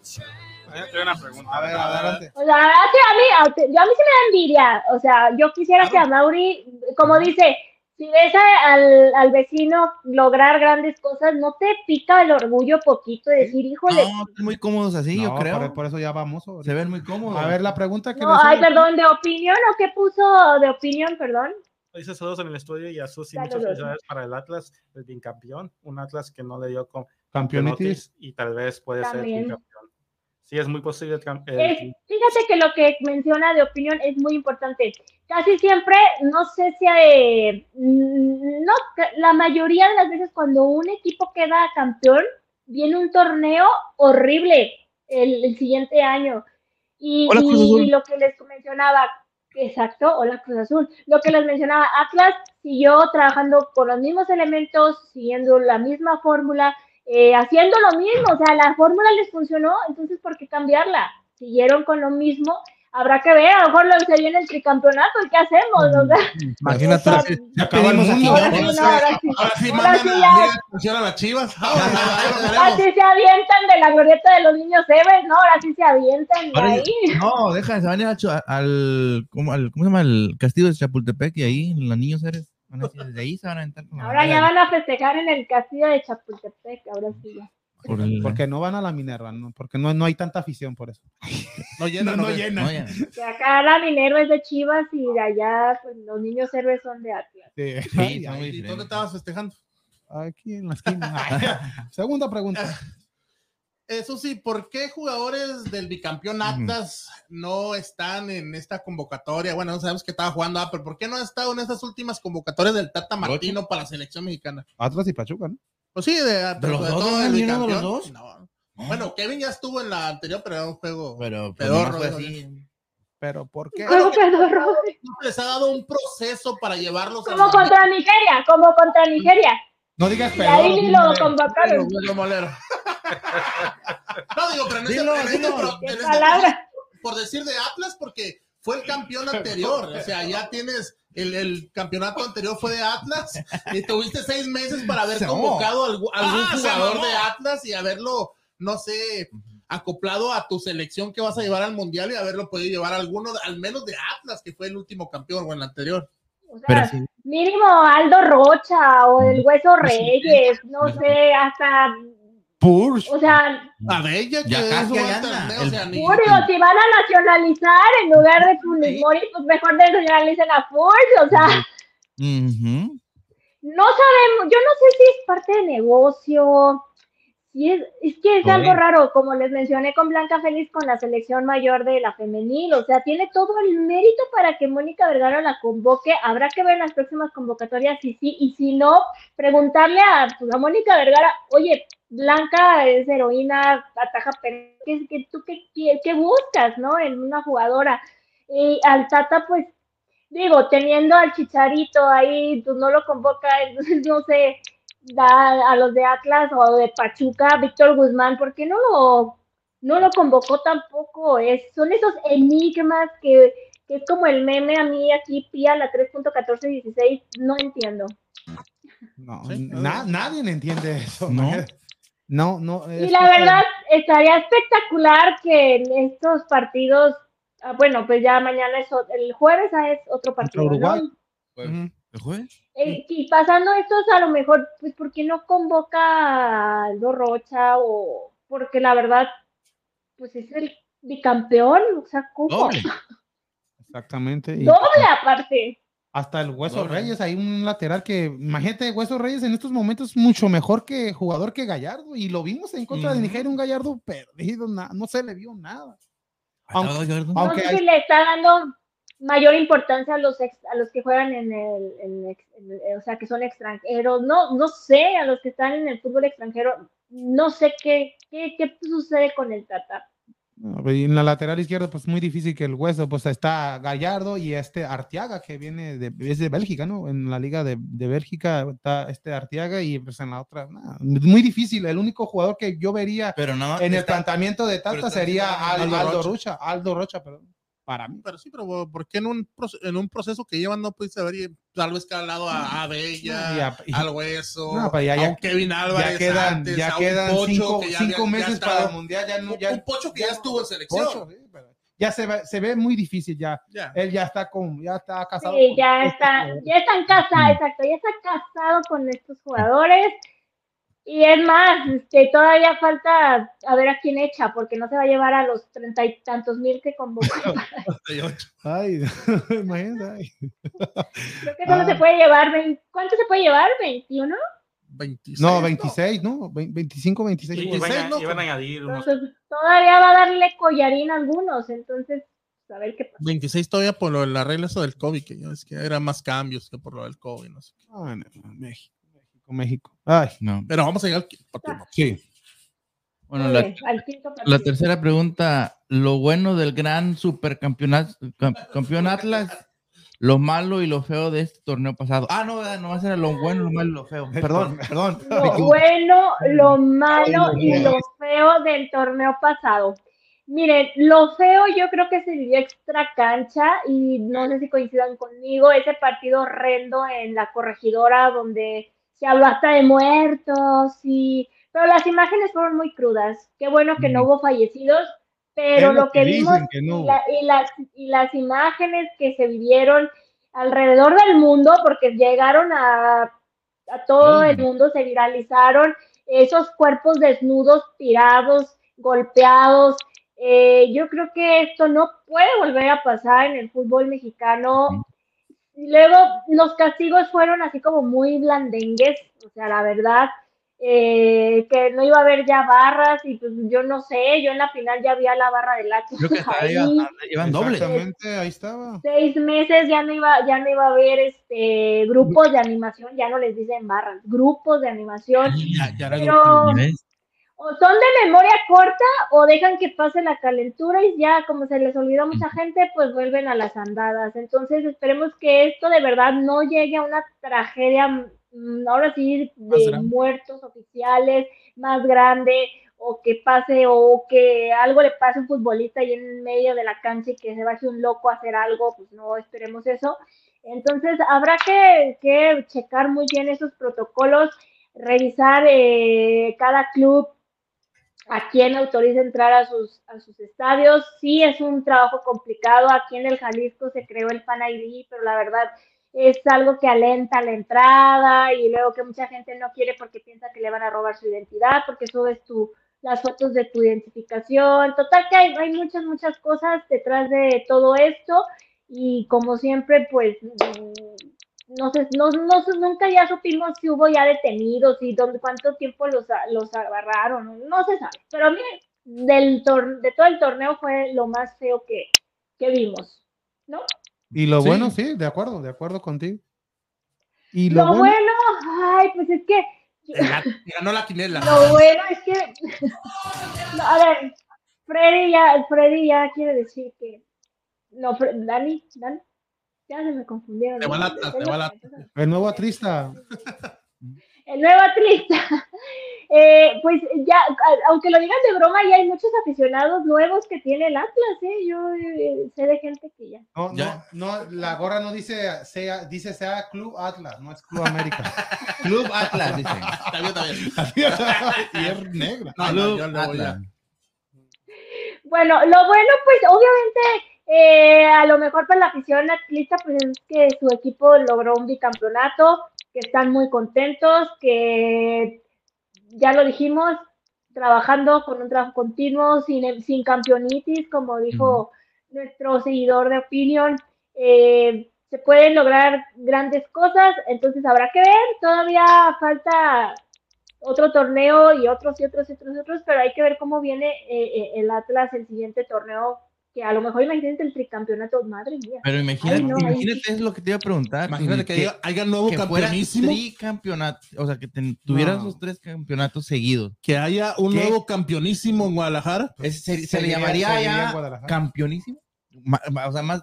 tengo una pregunta. A ver, adelante. O sea, la verdad que a mí, a- yo a mí se me da envidia. O sea, yo quisiera que a Mauri, como dice, si ves a- al, al vecino lograr grandes cosas, ¿no te pica el orgullo poquito de decir, híjole? No, están muy cómodos así, yo creo. Por, por eso ya vamos. Se ven muy cómodos. A ver, la pregunta que No, le ay, perdón, de opinión, ¿o qué puso de opinión, perdón? Dice saludos en el estudio y a Susi, muchas Saludos. felicidades para el Atlas, el bicampeón. Un Atlas que no le dio con Campeonitis. y tal vez puede También. ser bicampeón. Sí, es muy posible. el Es- fíjate que lo que menciona de opinión es muy importante. Casi siempre, no sé si eh, no, la mayoría de las veces cuando un equipo queda campeón, viene un torneo horrible el, el siguiente año. Y, Hola, y- y lo que les mencionaba, exacto, hola Cruz Azul, lo que les mencionaba, Atlas siguió trabajando con los mismos elementos, siguiendo la misma fórmula, eh, haciendo lo mismo, o sea, la fórmula les funcionó, entonces ¿por qué cambiarla? Siguieron con lo mismo, habrá que ver, a lo mejor lo se viene el tricampeonato, ¿y qué hacemos? O sea, Imagínate. o sea, Ya acabamos aquí. ahora sí, no, ahora sí. Ahora sí Ahora mandan sí a ya. las chivas. Ahora, ahora, Así se avientan de la glorieta de los niños héroes, ¿no? Ahora sí se avientan de Ahora ahí. No, deja, se van a ir al, ¿cómo, al- ¿cómo se llama? El castillo de Chapultepec y ahí los niños eres. Van a decir, desde ahí se van a aventar. Ahora ya van a festejar en el castillo de Chapultepec, ahora sí ya. Por el- Porque no van a la Minerva, ¿no? porque no, no hay tanta afición por eso. No llena, no, llena. No. Que acá la Minerva es de Chivas y de allá pues, los niños héroes son de Atlas. Sí. Sí, Ay, está muy ay, ¿Y dónde estabas festejando? Aquí en la esquina. Segunda pregunta. Eso sí, ¿por qué jugadores del bicampeón Atlas no están en esta convocatoria? Bueno, no sabemos que estaba jugando, ah, pero ¿por qué no ha estado en estas últimas convocatorias del Tata Martino para la selección mexicana? Atlas y Pachuca, ¿no? Pues sí, de, pero los sobre dos, todo no bicampeón. los dos? No. Bueno, Kevin ya estuvo en la anterior, pero era un juego. Pero pues, Pedorro, así. Pero ¿por qué? Como pedorro. No les ha dado un proceso para llevarlos a Como contra Nigeria, como contra Nigeria. No digas Y ahí pedorro, ni lo convocaron. No, digo, pero en este, Dilo, en este dilo. en este por decir de Atlas, porque fue el campeón anterior. O sea, ya tienes el, el campeonato anterior fue de Atlas y tuviste seis meses para haber convocado a algún, Ah, jugador de Atlas y haberlo, no sé, acoplado a tu selección que vas a llevar al mundial y haberlo podido llevar a alguno, al menos de Atlas, que fue el último campeón o el anterior. O sea, Pero sí. mínimo Aldo Rocha o el Hueso Reyes, no sé, hasta, Purge. o sea, A Bella, que Ya es anda. El- o sea, Furio, si van a nacionalizar en lugar de Funes Mori, pues mejor nacionalicen a Ford, o sea, Ujú. no sabemos, yo no sé si es parte de negocio, si es, es que es Oye. algo raro, como les mencioné con Blanca Félix con la selección mayor de la femenil, o sea, tiene todo el mérito para que Mónica Vergara la convoque, habrá que ver en las próximas convocatorias si sí, y si no, preguntarle a, pues, a Mónica Vergara, oye, Blanca es heroína, ataja, pero ¿qué, qué- tú qué, qué- qué buscas, no? En una jugadora. Y al Tata, pues, digo, teniendo al Chicharito ahí, pues no lo convoca, entonces no sé, da a los de Atlas o de Pachuca, Víctor Guzmán, ¿por qué no lo, no lo convocó tampoco? Es, son esos enigmas que, que es como el meme a mí aquí, Pía, la 3.1416, no entiendo. No, Sí. na- nadie entiende eso. No. No, no. Y es la verdad, estaría espectacular que en estos partidos, ah, bueno, pues ya mañana es el jueves es otro partido, Uruguay. ¿no? Pues. ¿El jueves? Eh, y pasando esto, a lo mejor, pues, ¿por qué no convoca a Aldo Rocha? O porque la verdad, pues es el bicampeón, o sea, ¿cómo? Doble. Exactamente. y Doble aparte. hasta el Hueso Doble. Reyes, hay un lateral que, imagínate, Hueso Reyes en estos momentos es mucho mejor que jugador que Gallardo. Y lo vimos en contra de. Nigeria, un Gallardo perdido, na- no se le vio nada. Aunque, Aunque- No Aunque sé hay- si le está dando mayor importancia a los ex- a los que juegan en el, en el- o sea, que son extranjeros. No, no sé, a los que están en el fútbol extranjero, no sé qué, qué, qué sucede con el Tata. Y en la lateral izquierda, pues muy difícil que el hueso, pues está Gallardo y este Arteaga, que viene de, es de Bélgica, ¿no? En la liga de, de Bélgica está este Arteaga y pues en la otra, nada, muy difícil. El único jugador que yo vería pero no. en el planteamiento de Tata sería Al- Aldo Aldo, Rocha. Rocha, Aldo Rocha, perdón, para mí. Pero sí, pero ¿por qué en un, en un proceso que llevan no pudiste haber tal vez calado a, a Bella, y- al Hueso, No, ya- a un Kevin Álvarez Ya quedan, antes, ya quedan Pocho cinco, que ya cinco había- meses estaba- para el mundial, ya no, ya, un Pocho que ya estuvo en selección. Pocho, sí, pero ya se ve, se ve muy difícil ya. Ya. Él ya está con, ya está casado. Sí, ya este está, jugador. ya están casados, exacto, ya está casado con estos jugadores. Y es más, este, todavía falta a ver a quién echa, porque no se va a llevar a los treinta y tantos mil que convocó. Ay, imagínate. ay. Creo que solo Ah. se puede llevar, ¿cuánto se puede llevar? ¿21? 26, No, 26, ¿no? Ve- 25, 26. Y, y jugadores. iban, a, ¿no? iban a añadir unos Entonces, todavía va a darle collarín a algunos, entonces, a ver qué pasa. 26 todavía por lo de la regla eso del COVID, que es que era más cambios que por lo del COVID, no sé. qué. Ah, no, México, México, México. Ay, No. Pero vamos a llegar al partido. sí. Bueno, la, quinto tercera pregunta: lo bueno del gran supercampeonato cam- campeón Atlas, lo malo y lo feo de este torneo pasado. Ah, no, no va a ser lo bueno, lo malo y lo feo. Perdón, perdón. Lo bueno, lo malo y lo feo del torneo pasado. Miren, lo feo yo creo que se vivió extra cancha y no sé si coincidan conmigo, ese partido horrendo en la corregidora donde se habló hasta de muertos y pero las imágenes fueron muy crudas. Qué bueno que no Mm. hubo fallecidos, pero lo lo que vimos que no y, la- y las, y las imágenes que se vivieron alrededor del mundo, porque llegaron a, a todo el Mm. mundo, se viralizaron esos cuerpos desnudos, tirados, golpeados. Eh, yo creo que esto no puede volver a pasar en el fútbol mexicano. Mm. Luego, los castigos fueron así como muy blandengues, o sea, la verdad, eh, que no iba a haber ya barras y pues yo no sé, yo en la final ya vi a la barra del Atlas Creo que ahí doble. Exactamente, ahí estaba. seis meses ya no iba, ya no iba a haber este grupos de animación, ya no les dicen barras, grupos de animación, Ya, ya era pero ¿Ves? O son de memoria corta o dejan que pase la calentura y ya como se les olvidó a mucha gente, pues vuelven a las andadas. Entonces esperemos que esto de verdad no llegue a una tragedia, mm, ahora sí, de muertos oficiales más grande o que pase o que algo le pase a un futbolista ahí en medio de la cancha y que se baje un loco a hacer algo, pues no esperemos eso. Entonces habrá que, que checar muy bien esos protocolos, revisar eh, cada club a quién autoriza entrar a sus, a sus estadios. Sí es un trabajo complicado. Aquí en el Jalisco se creó el Fan ID, pero la verdad es algo que alenta la entrada y luego que mucha gente no quiere porque piensa que le van a robar su identidad, porque subes tu, las fotos de tu identificación. Total que hay, hay muchas, muchas cosas detrás de todo esto y como siempre, pues mm, no sé, no, no, sé, nunca ya supimos si hubo ya detenidos y dónde, cuánto tiempo los, a- los agarraron, no, se sabe. Pero mire, del tor- de todo el torneo fue lo más feo que, que vimos, ¿no? Y lo Sí. bueno, sí, de acuerdo, de acuerdo contigo. Y Lo, lo, bueno, bueno, ay, pues es que La- ganó la quinela. Lo bueno es que, no, a ver, Freddy ya, Freddy ya quiere decir que, no, Fre- Dani, Dani, ya se me confundieron. Te va la- te va la- el nuevo atrista. El nuevo atlista. Eh, pues ya, aunque lo digan de broma, ya hay muchos aficionados nuevos que tiene el Atlas, ¿eh? Yo eh, sé de gente que ya. No, Ya. no, no, la gorra no dice sea, dice sea Club Atlas, no es Club América. Club Atlas, dice. Está bien, está bien. y es negra. No, Club Atlas. Bueno, lo bueno, pues obviamente Eh, a lo mejor para la afición atlista, pues es que su equipo logró un bicampeonato, que están muy contentos, que ya lo dijimos, trabajando con un trabajo continuo, sin, sin campeonitis, como dijo nuestro seguidor de opinión. Eh, se pueden lograr grandes cosas, entonces habrá que ver, todavía falta otro torneo y otros y otros y otros y otros, pero hay que ver cómo viene eh, eh, el Atlas el siguiente torneo, que a lo mejor imagínate el tricampeonato, madre mía. Pero imagínate, Ay, no, ahí imagínate es lo que te iba a preguntar. Imagínate que, haya, haya nuevo que campeonísimo, tricampeonato, o sea, que ten- tuvieras No. tres campeonatos seguidos. que haya un ¿Qué? nuevo campeonísimo en Guadalajara. Es- se, se le llamaría ya Guadalajara. campeonísimo. Ma- ma- o sea, más.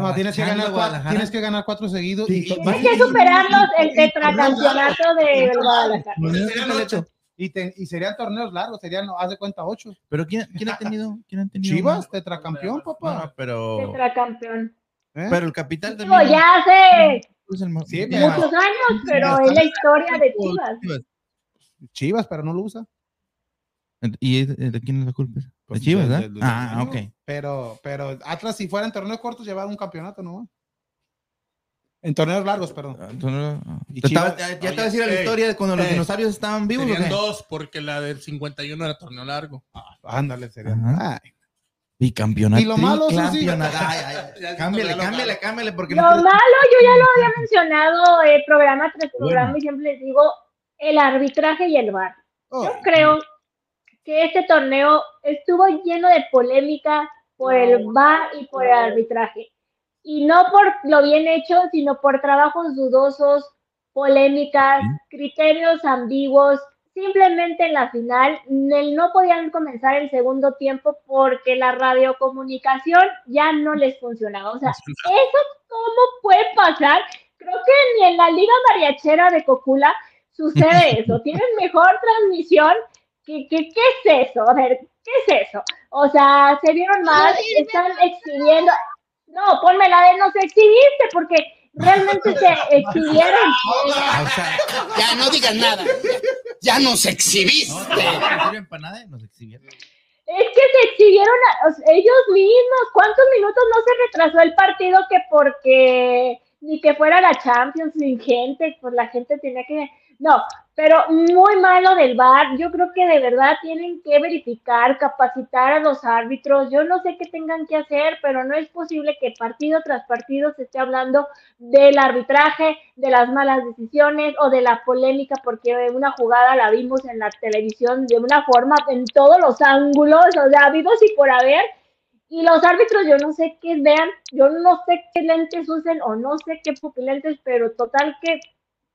No, tienes que, ganar cuatro, Guadalajara. tienes que ganar cuatro seguidos. Sí, y, y- Tienes que superarlos el tetracampeonato de Guadalajara. No, y te- y serían torneos largos, serían, haz de cuenta, ocho. Pero ¿quién, quién ha tenido? ¿Quién ha tenido? Chivas, tetracampeón, No, papá. no, pero. Tetracampeón. ¿Eh? Pero el capital Digo, también. ya hace es el ma- Sí, muchos años, pero es la historia de Chivas. Chivas, pero no lo usa. ¿Y de, de quién es la culpa? De Pues, Chivas, de- ¿verdad? de- de- Ah, ok. Pero, pero Atlas, si fueran torneos cortos, llevaba un campeonato, ¿no? En torneos largos, perdón. Ah, entonces, ah, Y te estaba- ya ya te voy a decir la historia de cuando los ey, dinosaurios estaban vivos. ¿o Serían qué? dos, porque la del 51 era torneo largo. Ándale, sería. Ajá. Ay, Y campeonato. Y lo malo, sí. tricampeonato. Ay, ay, ay. Ya, Cámbiale, lo cámbiale, malo. cámbiale, porque Lo no quiero- malo, yo ya lo había mencionado eh, programa tras programa Bueno. y siempre les digo, el arbitraje y el VAR. oh, Yo creo que este torneo estuvo lleno de polémica por el VAR y por el arbitraje. Y no por lo bien hecho, sino por trabajos dudosos, polémicas, criterios ambiguos. Simplemente en la final el- no podían comenzar el segundo tiempo porque la radiocomunicación ya no les funcionaba. O sea, ¿eso cómo puede pasar? Creo que ni en la Liga Mariachera de Cocula sucede eso. Tienen mejor transmisión. ¿Qué, qué, qué es eso? A ver, ¿qué es eso? O sea, se vieron mal, están exhibiendo. No, ponme la de no se exhibiste porque realmente se exhibieron. Ah, o sea, Ya no digas nada. Ya nos exhibiste. no, no sirven para nada, nos exhibieron. Es que se exhibieron a- o sea, ellos mismos. ¿Cuántos minutos no se retrasó el partido que porque ni que fuera la Champions sin gente, pues la gente tenía que... No, pero muy malo del VAR. Yo creo que de verdad tienen que verificar, capacitar a los árbitros. Yo no sé qué tengan que hacer, pero no es posible que partido tras partido se esté hablando del arbitraje, de las malas decisiones o de la polémica, porque una jugada la vimos en la televisión de una forma en todos los ángulos, o sea, vivos y por haber. Y los árbitros, yo no sé qué vean, yo no sé qué lentes usen o no sé qué pupilentes, pero total que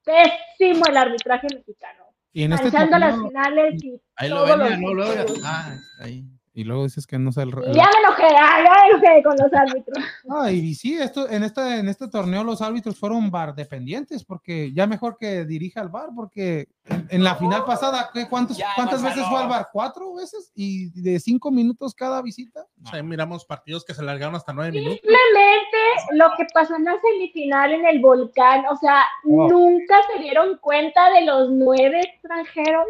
pésimo el arbitraje mexicano. y en este Manchando las torneo- finales y Ahí lo ven, los no, ah, ahí. y luego dices que no es el. Ya me enojé, ah, ya me enojé con los árbitros. Ah, y sí, esto, en, este, en este torneo los árbitros fueron bar dependientes, porque ya mejor que dirija al bar, porque en, en la final pasada, ¿qué, cuántos, Ya, ¿cuántas Gonzalo. veces fue al bar? ¿Cuatro veces? ¿Y de cinco minutos cada visita? O sea, miramos partidos que se largaron hasta nueve minutos. Simplemente lo que pasó en la semifinal en el volcán, o sea, nunca se dieron cuenta de los nueve extranjeros.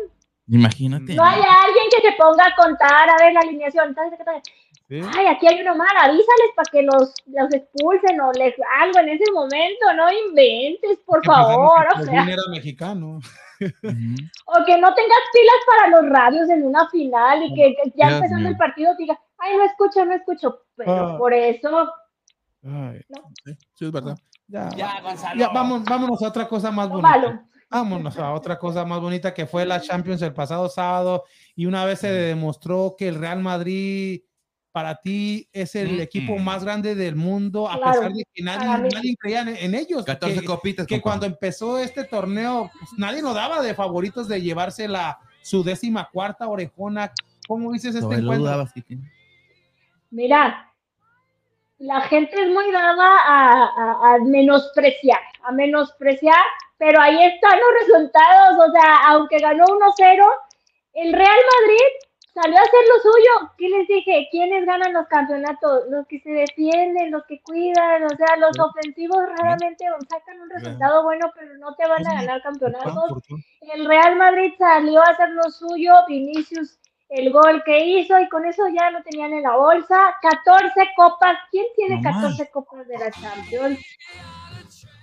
Imagínate. No hay alguien que se ponga a contar, a ver la alineación. tal, tal, tal. Sí. Ay, aquí hay uno mal, avísales para que los, los expulsen o les algo en ese momento, no inventes, por favor, o sea, era mexicano. O que no tengas pilas para los radios en una final y que, que ya Dios empezando el partido diga, ay, no escucho, no escucho, pero Ah. por eso, Ay, Sí, sí, es verdad. ya, Ya, Gonzalo. ya, vamos, vámonos a otra cosa más bonita. malo. Vámonos a otra cosa más bonita que fue la Champions el pasado sábado y una vez se demostró que el Real Madrid para ti es el Mm, equipo mm. más grande del mundo a Claro, pesar de que nadie, creía en, en ellos. 14 que, copitas. que cuando empezó este torneo pues, nadie nos daba de favoritos de llevarse la, su décima cuarta orejona. ¿Cómo dices este No, lo encuentro? Mira, la gente es muy dada a, a- a menospreciar, a menospreciar, pero ahí están los resultados, o sea, aunque ganó 1-0, el Real Madrid salió a hacer lo suyo. ¿Qué les dije? ¿Quiénes ganan los campeonatos? Los que se defienden, los que cuidan, o sea, los ofensivos raramente sacan un resultado bueno, pero no te van a ganar campeonatos. El Real Madrid salió a hacer lo suyo, Vinicius el gol que hizo y con eso ya lo tenían en la bolsa. 14 copas. ¿Quién tiene No 14 copas de la Champions?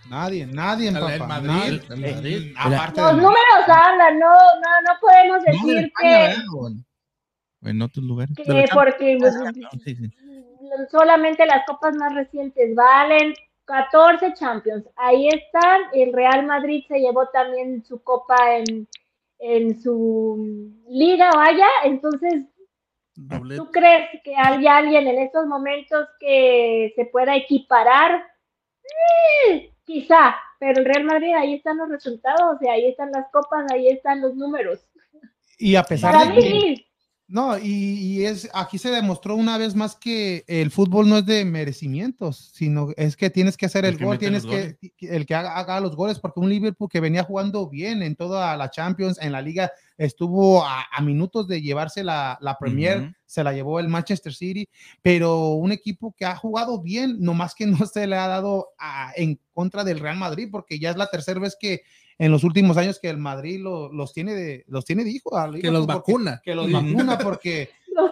Nadie, nadie, el Madrid, nadie. el Madrid. Aparte Los del- números hablan, no, no, no podemos No, de decir España, que. Bueno, En otros lugares. que de la porque Sí, sí. solamente las copas más recientes valen 14 Champions. Ahí están. El Real Madrid se llevó también su copa en, en su liga, vaya. Entonces. ¿tú crees que hay alguien en estos momentos que se pueda equiparar? Eh, quizá, pero el Real Madrid ahí están los resultados, y ahí están las copas, ahí están los números. Y a pesar Para de mí, que, sí. No, y, y es aquí se demostró una vez más que el fútbol no es de merecimientos, sino es que tienes que hacer El el, que gol, tienes que el que haga, haga los goles, porque un Liverpool que venía jugando bien en toda la Champions, en la liga, estuvo a, a minutos de llevarse la, la Premier, se la llevó el Manchester City, pero un equipo que ha jugado bien, nomás que no se le ha dado a- en contra del Real Madrid, porque ya es la tercera vez que en los últimos años que el Madrid lo- los tiene de los tiene de hijo, Que los porque- vacuna. que los vacuna porque los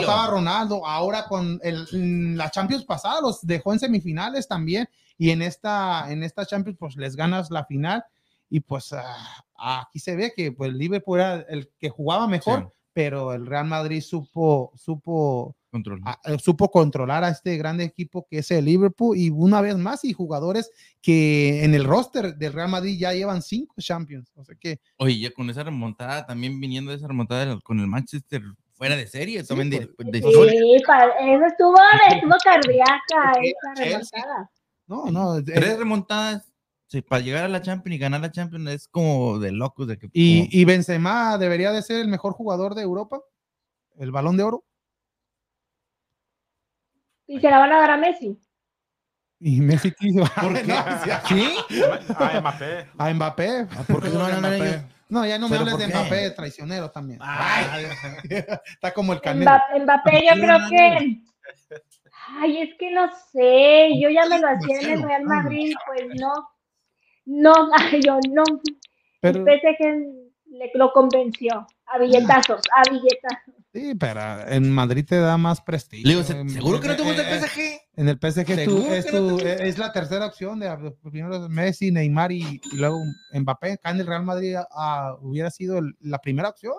estaba Ronaldo, ahora con el, mm, la Champions pasada los dejó en semifinales también y en esta en esta Champions pues les ganas la final y pues ah, aquí se ve que pues el Liverpool era el que jugaba mejor, Sí. Pero el Real Madrid supo supo Control. a- eh, supo controlar a este grande equipo que es el Liverpool y una vez más y jugadores que en el roster del Real Madrid ya llevan cinco Champions, o sea que Oye, ya con esa remontada, también viniendo de esa remontada del- con el Manchester fuera de serie, también de, pues, de historia. Sí, eso estuvo, estuvo cardíaca esa remontada. no, no, Tres remontadas sí, para llegar a la Champions y ganar la Champions es como de locos. De que, Y, como- y Benzema debería de ser el mejor jugador de Europa, el balón de oro. Y se la van a dar a Messi. Y Messi quiso ¿Por qué? ¿Sí? Ah, Mbappé. a Mbappé. ¿Por qué no a ellos? No, ya no me ¿Pero hables de? Mbappé, traicionero también. Ay, Está como el canelo. Mbappé, Mbappé, yo creo que. Ay, es que no sé. Yo ya me lo hacía en el Real Madrid, pues no. No, yo no. Pero, El PSG le, lo convenció. A billetazos, a billetazos. sí, pero en Madrid te da más prestigio. Le digo, ¿se- En- ¿seguro que no te gusta eh, el PSG? En el PSG tú- ¿Seguro es, que no te es la tercera opción de primero Messi, Neymar y, y luego Mbappé. Acá en el Real Madrid ah, hubiera sido el- la primera opción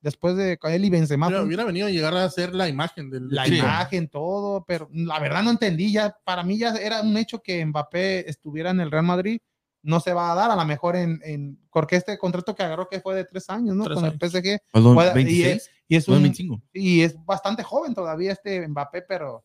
después de él y Benzema. Pero fue hubiera venido a llegar a ser la imagen del la Sí. imagen, todo, pero la verdad no entendí. Ya para mí ya era un hecho que Mbappé estuviera en el Real Madrid. No se va a dar, a lo mejor en, en porque este contrato que agarró que fue de tres años, ¿no? Tres Con años. el PSG. Perdón, Puede- y 26, es, y es un, 25. y es bastante joven todavía este Mbappé, pero,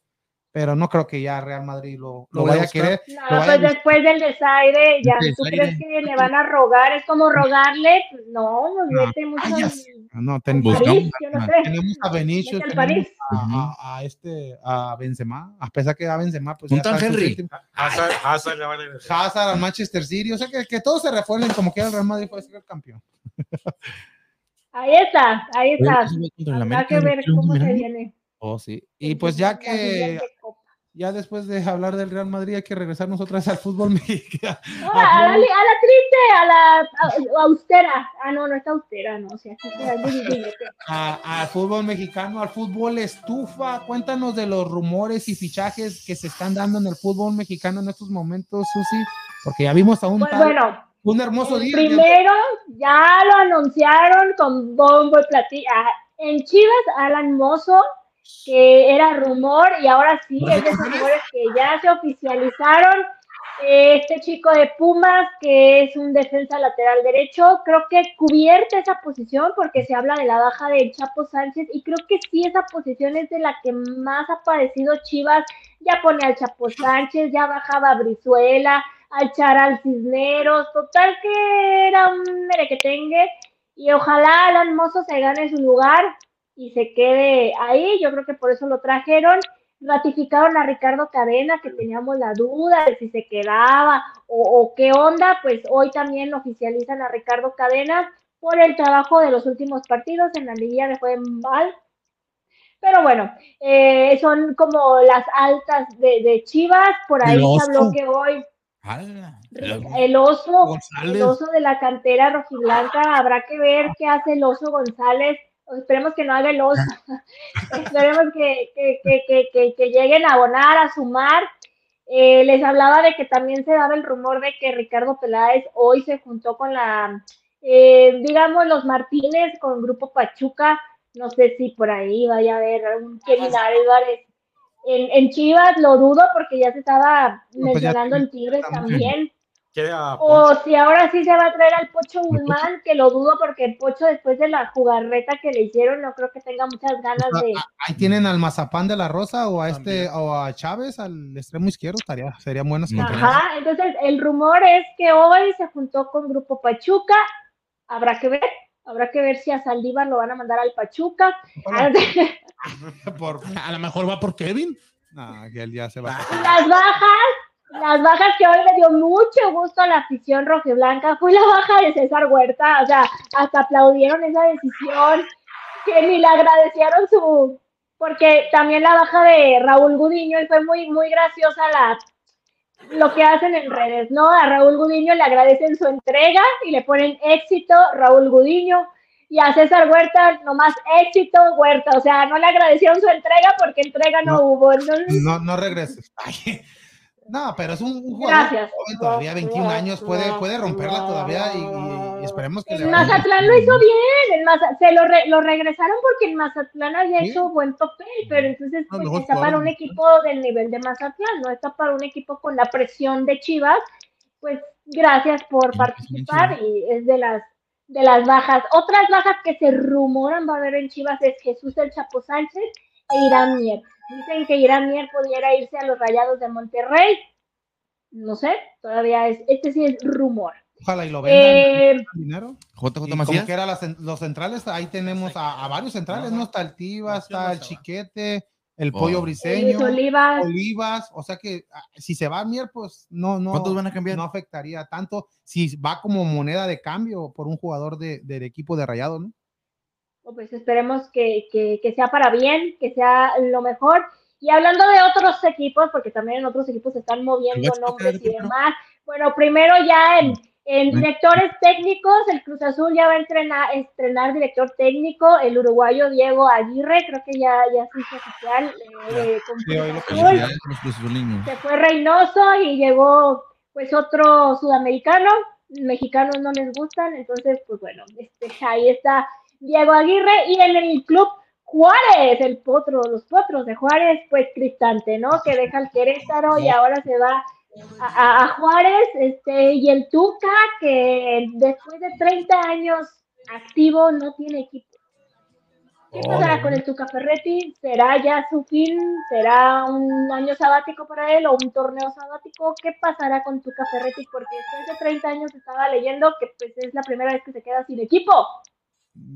pero no creo que ya Real Madrid lo, lo Lo vaya a querer. No, Lo pues después del desaire, ya, ¿tú Desaire. crees que le van a rogar? Es como rogarle, pues no, pues No, vete mucho ay, ya al- sé. No, ten- Buscamos París, yo no sé. tenemos a al tenemos París. a, a- a este, a Benzema, a pesar que a Benzema, pues Un ya tal Henry. últimos- Hazard, Hazard al Manchester City, o sea que, que todos se refuercen como que el Real Madrid puede ser el campeón. Ahí está, ahí está. Oye, ¿sí contra el Habrá que ver cómo se viene. Oh, sí. Y pues ya La que. Ya después de hablar del Real Madrid hay que regresar nosotras al fútbol mexicano. No, a, la, a la triste, a la a- austera. Ah, no, no está austera, no. O sea, al fútbol mexicano, al fútbol estufa. Cuéntanos de los rumores y fichajes que se están dando en el fútbol mexicano en estos momentos, Susi, porque ya vimos a un, Pues bueno, un hermoso día. primero ya lo anunciaron con bombo y platillo. Ah, En Chivas, Alan Mozo, que era rumor y ahora sí es de esos rumores que ya se oficializaron. Este chico de Pumas, que es un defensa lateral derecho, creo que cubierta esa posición porque se habla de la baja de Chapo Sánchez y creo que sí esa posición es de la que más ha padecido Chivas. Ya pone al Chapo Sánchez, ya bajaba a Brizuela, al Charal Cisneros, total que era un merequetengue y ojalá Alan Mozo se gane su lugar y se quede ahí, yo creo que por eso lo trajeron ratificaron a Ricardo Cadena, que teníamos la duda de si se quedaba o, o qué onda, pues hoy también oficializan a Ricardo Cadena por el trabajo de los últimos partidos en la liguilla le fue mal. Pero bueno, eh, son como las altas de, de Chivas, por ahí se habló que hoy ¡Hala! el oso, González. el oso de la cantera rojiblanca, habrá que ver qué hace el oso González esperemos que no haga el oso, esperemos que, que, que, que, que lleguen a abonar, a sumar. Eh, les hablaba de que también se daba el rumor de que Ricardo Peláez hoy se juntó con la, eh, digamos, los Martínez con Grupo Pachuca. No sé si por ahí vaya a haber algún Kevin Álvarez. En, en Chivas lo dudo porque ya se estaba No, pues ya mencionando en tiene- Tigres también. También. ¿Quiere a O si ahora sí se va a traer al Pocho Guzmán, que lo dudo porque el Pocho después de la jugarreta que le hicieron no creo que tenga muchas ganas de... Ahí tienen al Mazapán de la Rosa o a este o a Chávez al extremo izquierdo, estaría, serían buenas. Ajá, entonces el rumor es que hoy se juntó con Grupo Pachuca, habrá que ver, habrá que ver si a Saldívar lo van a mandar al Pachuca. Por- A lo mejor va por Kevin. No, que él ya se va. Las bajas, las bajas que hoy le dio mucho gusto a la afición rojiblanca fue la baja de César Huerta, o sea, hasta aplaudieron esa decisión, que ni le agradecieron su, porque también la baja de Raúl Gudiño, y fue muy, muy graciosa la lo que hacen en redes, ¿no? A Raúl Gudiño le agradecen su entrega y le ponen éxito Raúl Gudiño. Y a César Huerta, nomás éxito Huerta. O sea, no le agradecieron su entrega porque entrega no, No. hubo. Entonces, No, no regreses. Ay, No, pero es un, un jugador joven todavía, 21 años, puede, puede romperla todavía y, esperemos que le En bien. Mazatlán lo hizo bien, en se lo, re- lo regresaron porque en Mazatlán había Sí. hecho buen papel, pero entonces pues, está para un equipo del nivel de Mazatlán, no está para un equipo con la presión de Chivas, pues gracias por Sí, participar y es de las de las bajas. Otras bajas que se rumoran va a haber en Chivas es Jesús el Chapo Sánchez e Irán Mier. Dicen que Irán Mier pudiera irse a los Rayados de Monterrey. No sé, todavía es, este sí es rumor. Ojalá y lo vendan. Eh, dinero. JJ como Macías. que eran las los centrales, ahí tenemos a, a varios centrales, ¿no? Está el Tiva, está el Chiquete, el Oh. Pollo Luis Briseño, Olivas, Olivas, o sea que ah, si se va a Mier, pues no, no, ¿Cuántos van a cambiar? no afectaría tanto si va como moneda de cambio por un jugador de- del equipo de Rayado, ¿no? Pues esperemos que, que- que sea para bien, que sea lo mejor. Y hablando de otros equipos, porque también en otros equipos se están moviendo nombres y demás. Bueno, primero ya en, en directores técnicos, el Cruz Azul ya va a entrenar, estrenar director técnico, el uruguayo Diego Aguirre, creo que ya, ya se hizo oficial eh, con Cruz Azul. Se fue Reynoso y llegó pues otro sudamericano, mexicanos no les gustan, entonces pues bueno, este, ahí está Diego Aguirre y en el club Juárez, el potro, los potros de Juárez, pues Cristante, ¿no? Que deja el Querétaro y ahora se va a, a- Juárez, este, y el Tuca, que después de 30 años activo no tiene equipo. ¿Qué pasará con el Tuca Ferretti? ¿Será ya su fin? ¿Será un año sabático para él o un torneo sabático? ¿Qué pasará con Tuca Ferretti? Porque después de 30 años estaba leyendo que pues, es la primera vez que se queda sin equipo.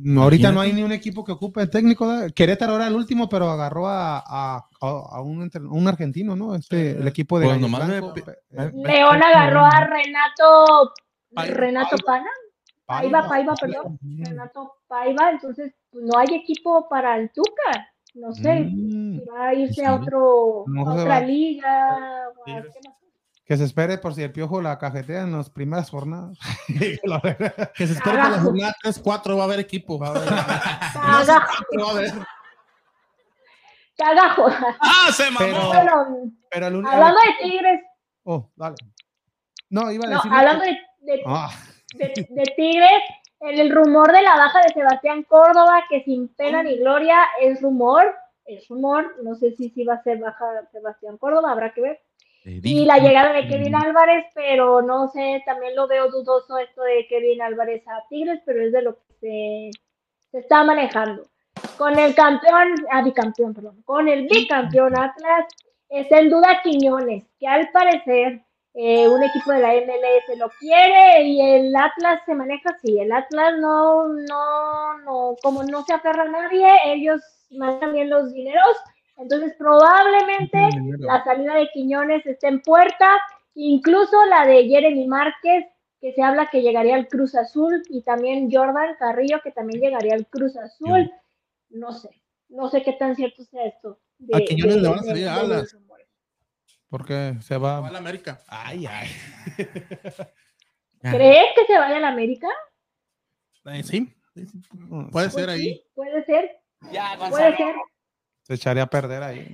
No, ahorita no hay ni un equipo que ocupe el técnico. ¿no? Querétaro era el último, pero agarró a, a, a un, entre- un argentino, ¿no? Este, el equipo de Pues eh, León agarró a Renato, Paiva. Renato Pana, Paiva, Paiva, perdón, Renato Paiva, entonces pues, no hay equipo para el Tuca. No sé, Mm, si va a irse Sí. a otro, No a se otra va. liga. o a- Tigres. Que se espere por si el piojo la cajetea en las primeras jornadas. Que se espere que la jornada 3-4 va a haber equipo. Va a haber, Cagajo, va a haber. cagajo. ¡Ah, se Pero- Bueno, pero el uni- hablando de Tigres, Oh, dale. No, iba a no, decir. hablando de, de, Ah, de- de Tigres, el, el rumor de la baja de Sebastián Córdoba, que sin pena ni gloria es rumor, es rumor, no sé si sí va a ser baja Sebastián Córdoba, habrá que ver. Y la llegada de Kevin Álvarez, pero no sé, también lo veo dudoso esto de Kevin Álvarez a Tigres, pero es de lo que se, se está manejando. Con el campeón, ah, bicampeón, perdón, con el bicampeón Atlas, está en duda Quiñones, que al parecer eh, un equipo de la MLS lo quiere y el Atlas se maneja así. El Atlas no, no, no, como no se aferra a nadie, ellos manejan bien los dineros. Entonces, probablemente la salida de Quiñones está en puerta, incluso la de Jeremy Márquez, que se habla que llegaría al Cruz Azul, y también Jordan Carrillo, que también llegaría al Cruz Azul. No sé, no sé qué tan cierto sea esto. de- A Quiñones de- le van a salir alas. porque se Va va. a la América. Ay, ay. ¿Crees que se vaya a la América? Eh, sí. Puede ser Pues ahí. sí, puede ser, Ya, puede ser. Se echaría a perder ahí.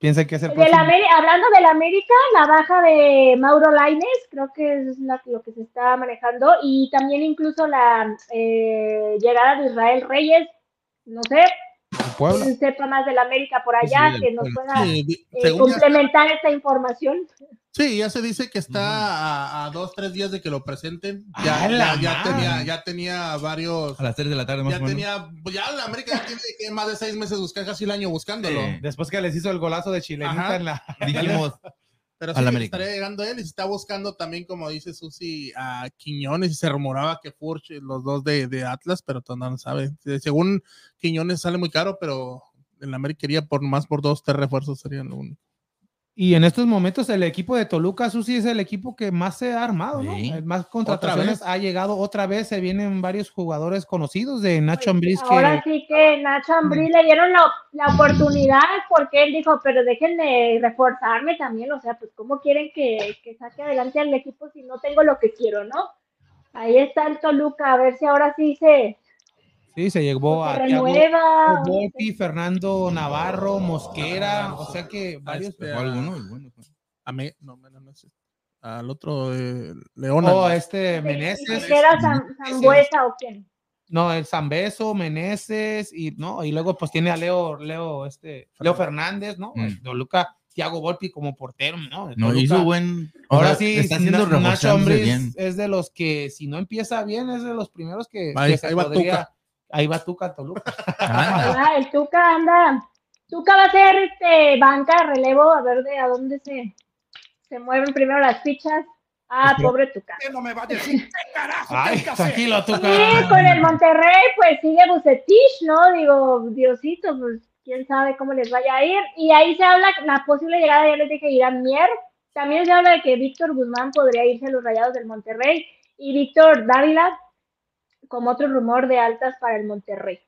Piensa que es el próximo. Ameri- hablando del América, la baja de Mauro Laines, creo que es la- lo que se está manejando, y también incluso la eh, llegada de Israel Reyes, no sé, Puebla. quien sepa más del América por allá, sí, que nos pueda Sí, eh, según ya, complementar esta información. sí, ya se dice que está a, a dos, tres días de que lo presenten. Ya, ¡A la ya, ya madre! tenía, ya tenía varios. A las 3 de la tarde más Ya o menos. tenía, pues ya la América ya tiene que más de seis meses buscar casi el año buscándolo. Sí. Después que les hizo el golazo de chilenita Ajá. en la. Dijimos, Pero sí, América. estaría llegando él y se está buscando también, como dice Susi, a Quiñones y se rumoraba que Furch, los dos de, de Atlas, pero todavía no sabe. Según Quiñones sale muy caro, pero en la América quería por más por dos, tres refuerzos serían lo único. Y en estos momentos el equipo de Toluca, Susi, es el equipo que más se ha armado, ¿no? Sí. El más contrataciones ha llegado otra vez, se vienen varios jugadores conocidos de Nacho Ambriz Pues, Ahora que sí que Nacho Ambrí le dieron la, la oportunidad porque él dijo, pero déjenme reforzarme también, o sea, pues cómo quieren que, que saque adelante al equipo si no tengo lo que quiero, ¿no? Ahí está el Toluca, a ver si ahora sí se, sí se llevó a Thiago Fernando Navarro, Mosquera, o sea que varios. este, bueno, fue. A me, no, no, sé. Al otro, eh, Leona. Oh, este ¿Y Meneses, si era Zam- Zambuesa o quién? no, el Zambeso, Meneses, y no, y luego pues tiene a Leo, Leo, este, Leo Fernández, ¿no? Mm. Toluca, Thiago Volpi como portero, ¿no? No, Toluca- hizo buen. o Ahora sea, sí, está haciendo Na- Nacho reforzándose Ambriz bien. es de los que si no empieza bien es de los primeros que, Ahí- que se ahí va podría- Tuca. Ahí va Tuca Toluca. Ah, Ah, el Tuca anda. Tuca va a ser este, banca, relevo, a ver de a dónde se, se mueven primero las fichas. Ah, pobre Tuca. no me va a decir qué carajo Ay, tranquilo, Tuca. Sí, con el Monterrey, pues sigue Bucetich, ¿no? Digo, Diosito, pues quién sabe cómo les vaya a ir. Y ahí se habla la posible llegada, ya les dije, Irán Mier. También se habla de que Víctor Guzmán podría irse a los Rayados del Monterrey y Víctor Dávila como otro rumor de altas para el Monterrey.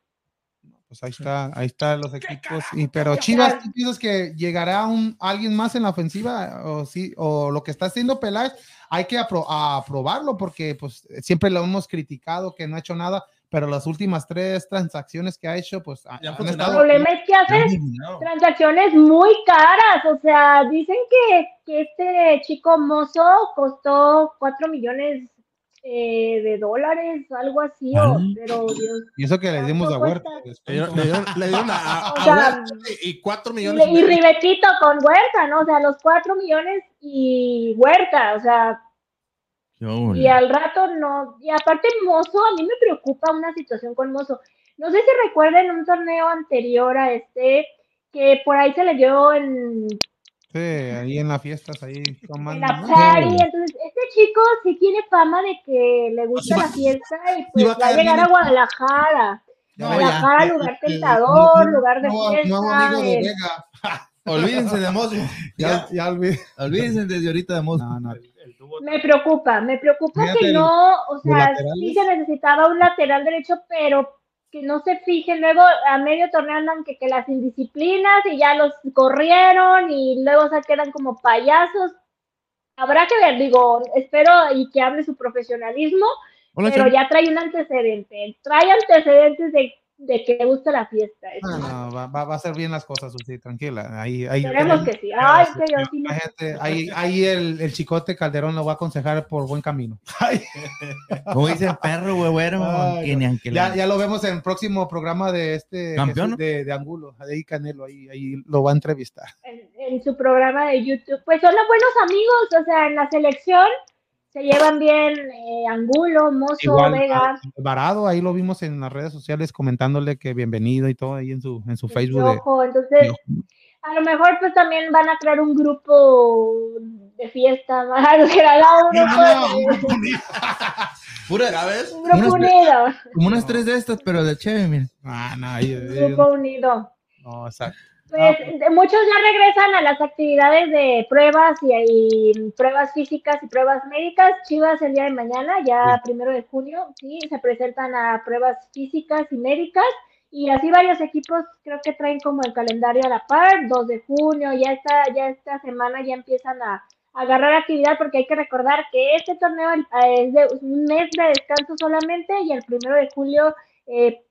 Pues ahí está, ahí están los equipos. Y, pero Chivas, ¿tú piensas que llegará un alguien más en la ofensiva? O sí, o lo que está haciendo Peláez, hay que apro- aprobarlo porque pues siempre lo hemos criticado que no ha hecho nada, pero las últimas tres transacciones que ha hecho, pues han. El problema es que hace transacciones muy caras, o sea, dicen que, que este chico mozo costó 4 millones eh, de dólares, algo así, o, pero Dios. y eso que les dimos a ¿Cuánto Huerta. Le dieron, le dieron- le a, a- O a sea, Huerta y cuatro Y, millones. y Ribetito con Huerta, ¿no? O sea, los 4 millones y Huerta, o sea, y al rato no. Y aparte, Mozo, a mí me preocupa una situación con Mozo. No sé si recuerden un torneo anterior a este, que por ahí se le dio en Sí, ahí en las fiestas, ahí en tomando. la ¿no? party. Entonces, este chico sí tiene fama de que le gusta la fiesta y pues va a llegar a Guadalajara. No, Guadalajara, ya. lugar tentador, no, lugar de fiesta. nuevo amigo de eh, Vega. Olvídense de Mozo. Ya, Ya, olvídense desde ahorita de Mozo. No, no. Me preocupa, me preocupa Fíjate, que no, o sea, sí se necesitaba un lateral derecho, pero que no se fijen, luego a medio torneo andan que, que las indisciplinas y ya los corrieron y luego se quedan como payasos. Habrá que ver, digo, espero y que hable su profesionalismo, Hola, pero ya trae un antecedente, trae antecedentes de, de que gusta la fiesta. No, no, va, va, va a hacer bien las cosas, Susi, tranquila. Ahí, ahí, Esperemos que sí. Ay, que yo sí me- gente- ahí, ahí el, el chicote Calderón lo va a aconsejar por buen camino. Como dice el perro, aunque Ya, ya lo vemos en el próximo programa de este ¿Campeón, de, de Angulo, ahí Canelo, ahí, ahí lo va a entrevistar. en, en su programa de YouTube. Pues son buenos amigos, o sea, en la selección se llevan bien eh, Angulo, Mozo, Igual, Vega, Varado, ahí lo vimos en las redes sociales comentándole que bienvenido y todo ahí en su, en su Facebook. Piojo. Entonces, a lo mejor pues también van a crear un grupo de fiesta más, que haga un grupo, de- Pura, ¿Ya ves? un grupo unas- unido, como unas tres de estas, pero de chévere, mira. Ah, no, ahí- grupo unido. no, exacto. Pues de- muchos ya regresan a las actividades de pruebas y, y pruebas físicas y pruebas médicas. Chivas el día de mañana, ya primero de junio, sí, se presentan a pruebas físicas y médicas. Y así varios equipos creo que traen como el calendario a la par, 2 de junio, ya está, ya esta semana ya empiezan a, agarrar actividad porque hay que recordar que este torneo eh, es de un mes de descanso solamente y el primero de julio eh,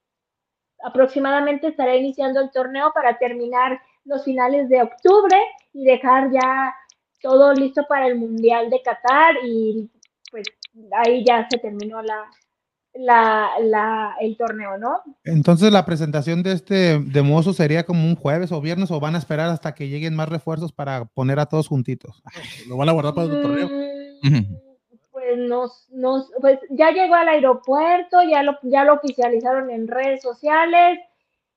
aproximadamente estará iniciando el torneo para terminar los finales de octubre y dejar ya todo listo para el Mundial de Qatar y pues ahí ya se terminó la, la, la, el torneo, ¿no? Entonces la presentación de este de Mozo sería como un jueves o viernes o van a esperar hasta que lleguen más refuerzos para poner a todos juntitos. Lo van a guardar para el torneo. Pues, nos, nos, pues ya llegó al aeropuerto, ya lo, ya lo oficializaron en redes sociales.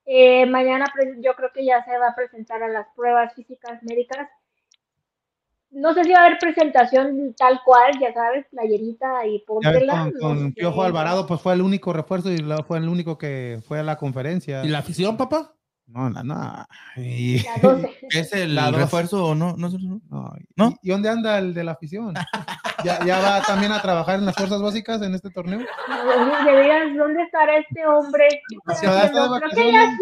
Eh, mañana yo creo que ya se va a presentar a las pruebas físicas médicas. No sé si va a haber presentación tal cual, ya sabes, playerita y póntela. con, con no sé. Piojo Alvarado, pues fue el único refuerzo y luego fue el único que fue a la conferencia. ¿Y la afición, papá? No, la- no. Y- La 12. ¿Es el La refuerzo o no? No, no. no, y-. ¿Y dónde anda el de la afición? ¿Ya, ya va también a trabajar en las fuerzas básicas en este torneo? ¿dónde estará este hombre? Creo que ya.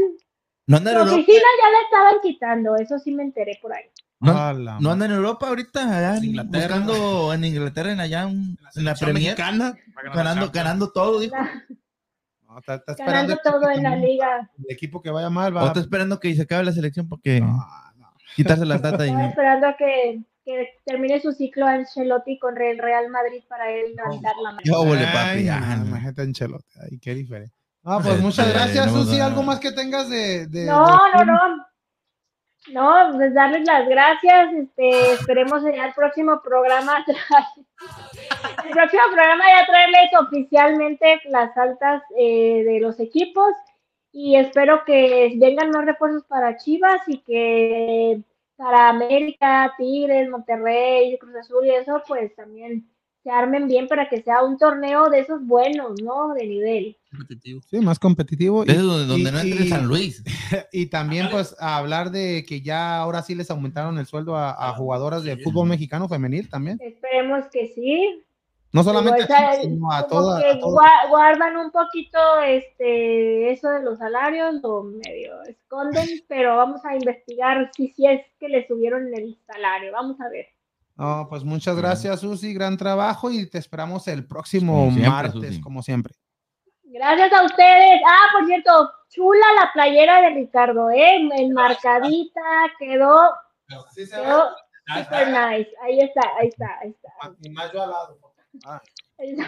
¿No anda en Europa? oficina ya la estaban quitando, eso sí me enteré por ahí. ¿No, A la ¿No anda en Europa ahorita? Allá en Inglaterra. Buscando en Inglaterra, en allá, un- en la selección Premier. mexicana. Ganando, ganando todo, dijo. No, está, está esperando Ganando todo en la liga. el equipo que vaya mal. O Va está esperando que se acabe la selección porque No, no. quitarse la tata y Estaba esperando a que, que termine su ciclo Ancelotti con el Real Madrid para él levantar la mano. Yo, ole, Ay, papi, ya, no, no. imagínate en Chelote. Ay, qué diferente. Ah, pues muchas Este, gracias, no, Susi. no, ¿Algo más que tengas de. de- No, de- no, no. No, pues darles las gracias. Este, esperemos en el próximo programa. el próximo programa ya traerles oficialmente las altas eh, de los equipos y espero que vengan más refuerzos para Chivas y que para América, Tigres, Monterrey, Cruz Azul y eso, pues también se armen bien para que sea un torneo de esos buenos, ¿no? De nivel. Competitivo. Sí, más competitivo. de eso donde, donde y- no entre y- San Luis. Y también, pues, a hablar de que ya ahora sí les aumentaron el sueldo a, a jugadoras del fútbol mexicano femenil también. Esperemos que sí. No solamente a sino a como toda. que a toda- gua- guardan un poquito este eso de los salarios, lo medio esconden, pero vamos a investigar si sí es que le subieron el salario. Vamos a ver. No, pues muchas gracias, Susi. Gran trabajo y te esperamos el próximo Como siempre, martes, Susi. como siempre. Gracias a ustedes. Ah, por cierto, chula la playera de Ricardo, ¿eh? Enmarcadita, quedó, quedó super nice. Ahí está, ahí está, ahí está. Y más yo al lado. Está.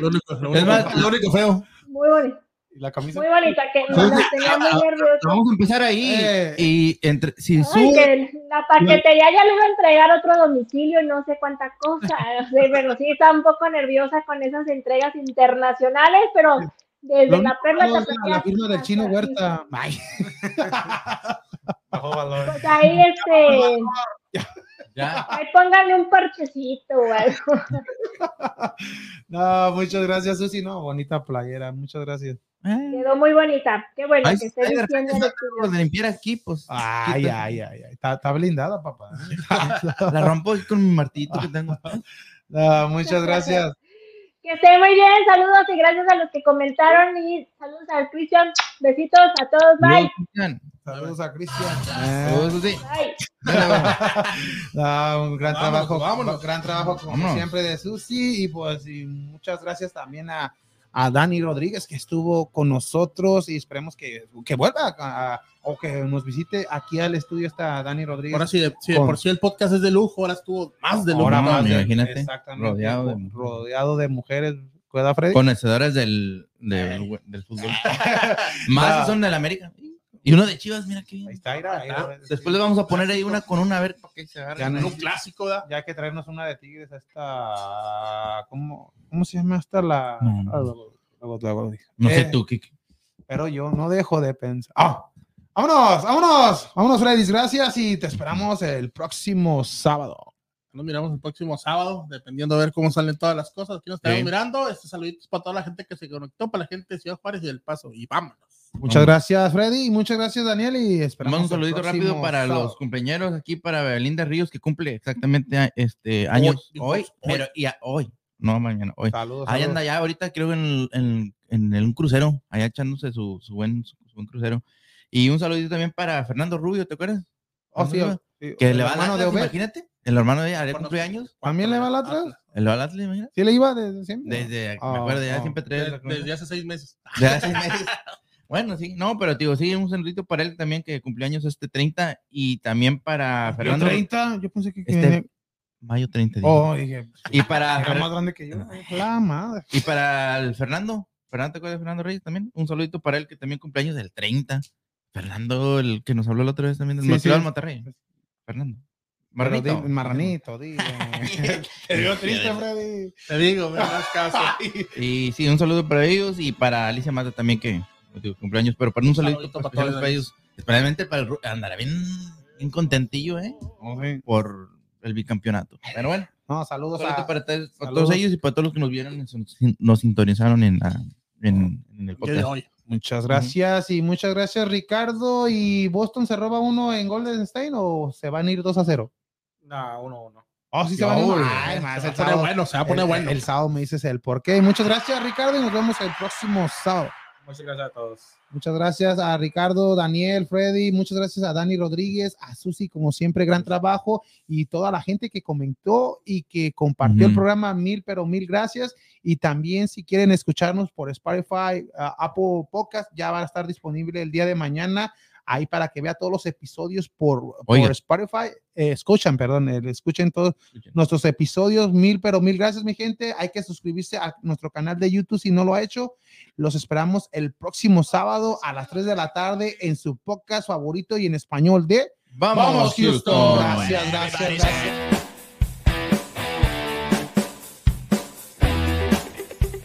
Lo único, lo único- más, lo único feo. Muy bonito, la camisa. muy bonita, que nos tenía muy nerviosos. Vamos a empezar ahí. Eh. Y entre, si Ay, sube, que la paquetería ya le iba a entregar otro domicilio y no sé cuánta cosa. No sé, pero sí estaba un poco nerviosa con esas entregas internacionales, pero desde Lo la perla es la- la firma del chino. Huerta. Ay. Bajo valor. Pues ahí, este, ya. ahí pónganle un parchecito o algo. No, muchas gracias, Susi. No, bonita playera. Muchas gracias. Eh, Quedó muy bonita. Qué bueno Ay, que esté diciendo el Lo de limpiar aquí, pues. Ay, ay, ay, ay. Está, está blindada, papá. La rompo con mi martito que tengo. No, muchas gracias. Que esté muy bien, saludos y gracias a los que comentaron y saludos al Cristian. Besitos a todos, bye. Saludos a Cristian. Saludos, Susi. Bye. No, un gran Vámonos, trabajo, vámonos. gran trabajo como Vámonos. siempre de Susi y pues y muchas gracias también a, a Dani Rodríguez que estuvo con nosotros y esperemos que, que vuelva a- a- o que nos visite aquí al estudio está Dani Rodríguez. Ahora sí, de, sí, Con- por sí el podcast es de lujo, ahora estuvo más de lujo. Ahora más imagínate, exactamente, rodeado de rodeado de mujeres. ¿Cuida, Freddy? Conocedores del, del, del fútbol. Más No. si son del América. Y uno de Chivas, mira qué Ahí bien. está, mira, ahí- Después le vamos a poner ahí una con una a ver para que se no- un clásico, ¿da? ya hay que traernos una de Tigres a esta ¿cómo, cómo se llama esta la No, no. Sé tú, Kiki. pero yo no dejo de pensar. ¡Ah! ¡Vámonos! ¡Vámonos! ¡Vámonos, Freddy! Gracias y te esperamos el próximo sábado. Nos miramos el próximo sábado, dependiendo a ver cómo salen todas las cosas. Aquí nos estamos Sí. mirando. Este saluditos para toda la gente que se conectó, para la gente de Ciudad Juárez y del Paso. Y vámonos. Muchas gracias, Freddy, y muchas gracias, Daniel, y esperamos un saludito próximo rápido para sábado. los compañeros aquí, para Belinda Ríos, que cumple exactamente a- este años dijo, hoy, hoy. pero y a- hoy, no mañana, hoy. Saludos. Ahí saludos. anda ya ahorita, creo, en, en, en, en un crucero, allá echándose su, su, buen, su, buen crucero. Y un saludito también para Fernando Rubio, ¿te acuerdas? Oh, sí, sí, Que el le va a de imagínate. El hermano de ella cumpleaños. ¿También le va al Atlas? El Atlas, imagínate. ¿Sí le iba desde siempre? Desde, Ah, me acuerdo, ya ah. siempre traía Desde, desde hace seis meses. De hace meses. Bueno, sí, no, pero digo, sí, un saludito para él también, que cumpleaños este 30 y también para Fernando. 30, yo pensé que... Este, Mayo 30. digo. Oh, dije, y para era más grande que yo. La madre. y para el Fernando, Fernando, ¿te acuerdas de Fernando Reyes también? Un saludito para él que también cumpleaños del 30. Fernando, el que nos habló la otra vez también del Sí, Motivado sí. del Monterrey. Fernando. Marranito. di- Marranito, dile. Te veo triste, Freddy. Te digo, me das caso. Y sí, un saludo para ellos y para Alicia Mata también, que pues, digo, cumpleaños, pero para un saludito Saludito para, para todos para ellos, especialmente para el andará bien, bien contentillo, ¿eh? Por el bicampeonato. Pero bueno, No, saludos a... para, todos- para saludos. todos ellos y para todos los que nos vieron y nos, sintonizaron en, la- en, en el Yo podcast. hoy. Muchas gracias y muchas gracias, Ricardo. ¿Y Boston se roba uno en Golden State o se van a ir 2 a 0? No, uno, uno. Oh, sí se Yo, van a ir. Ay, se más, va el a poner sábado. bueno, se va a poner el, bueno. el sábado me dices el por qué. Muchas gracias, Ricardo, y nos vemos el próximo sábado. Muchas gracias a todos. Muchas gracias a Ricardo, Daniel, Freddy, muchas gracias a Dani Rodríguez, a Susi, como siempre, gran trabajo y toda la gente que comentó y que compartió el programa, mil, pero mil gracias. Y también si quieren escucharnos por Spotify, ah, Apple Podcast, ya va a estar disponible el día de mañana. Ahí para que vea todos los episodios por, por. Spotify, eh, escuchan, perdón, eh, escuchen todos nuestros episodios. Mil, pero mil gracias, mi gente. Hay que suscribirse a nuestro canal de YouTube si no lo ha hecho. Los esperamos el próximo sábado a las 3 de la tarde en su podcast favorito y en español de Vamos, Houston. Gracias, gracias, gracias.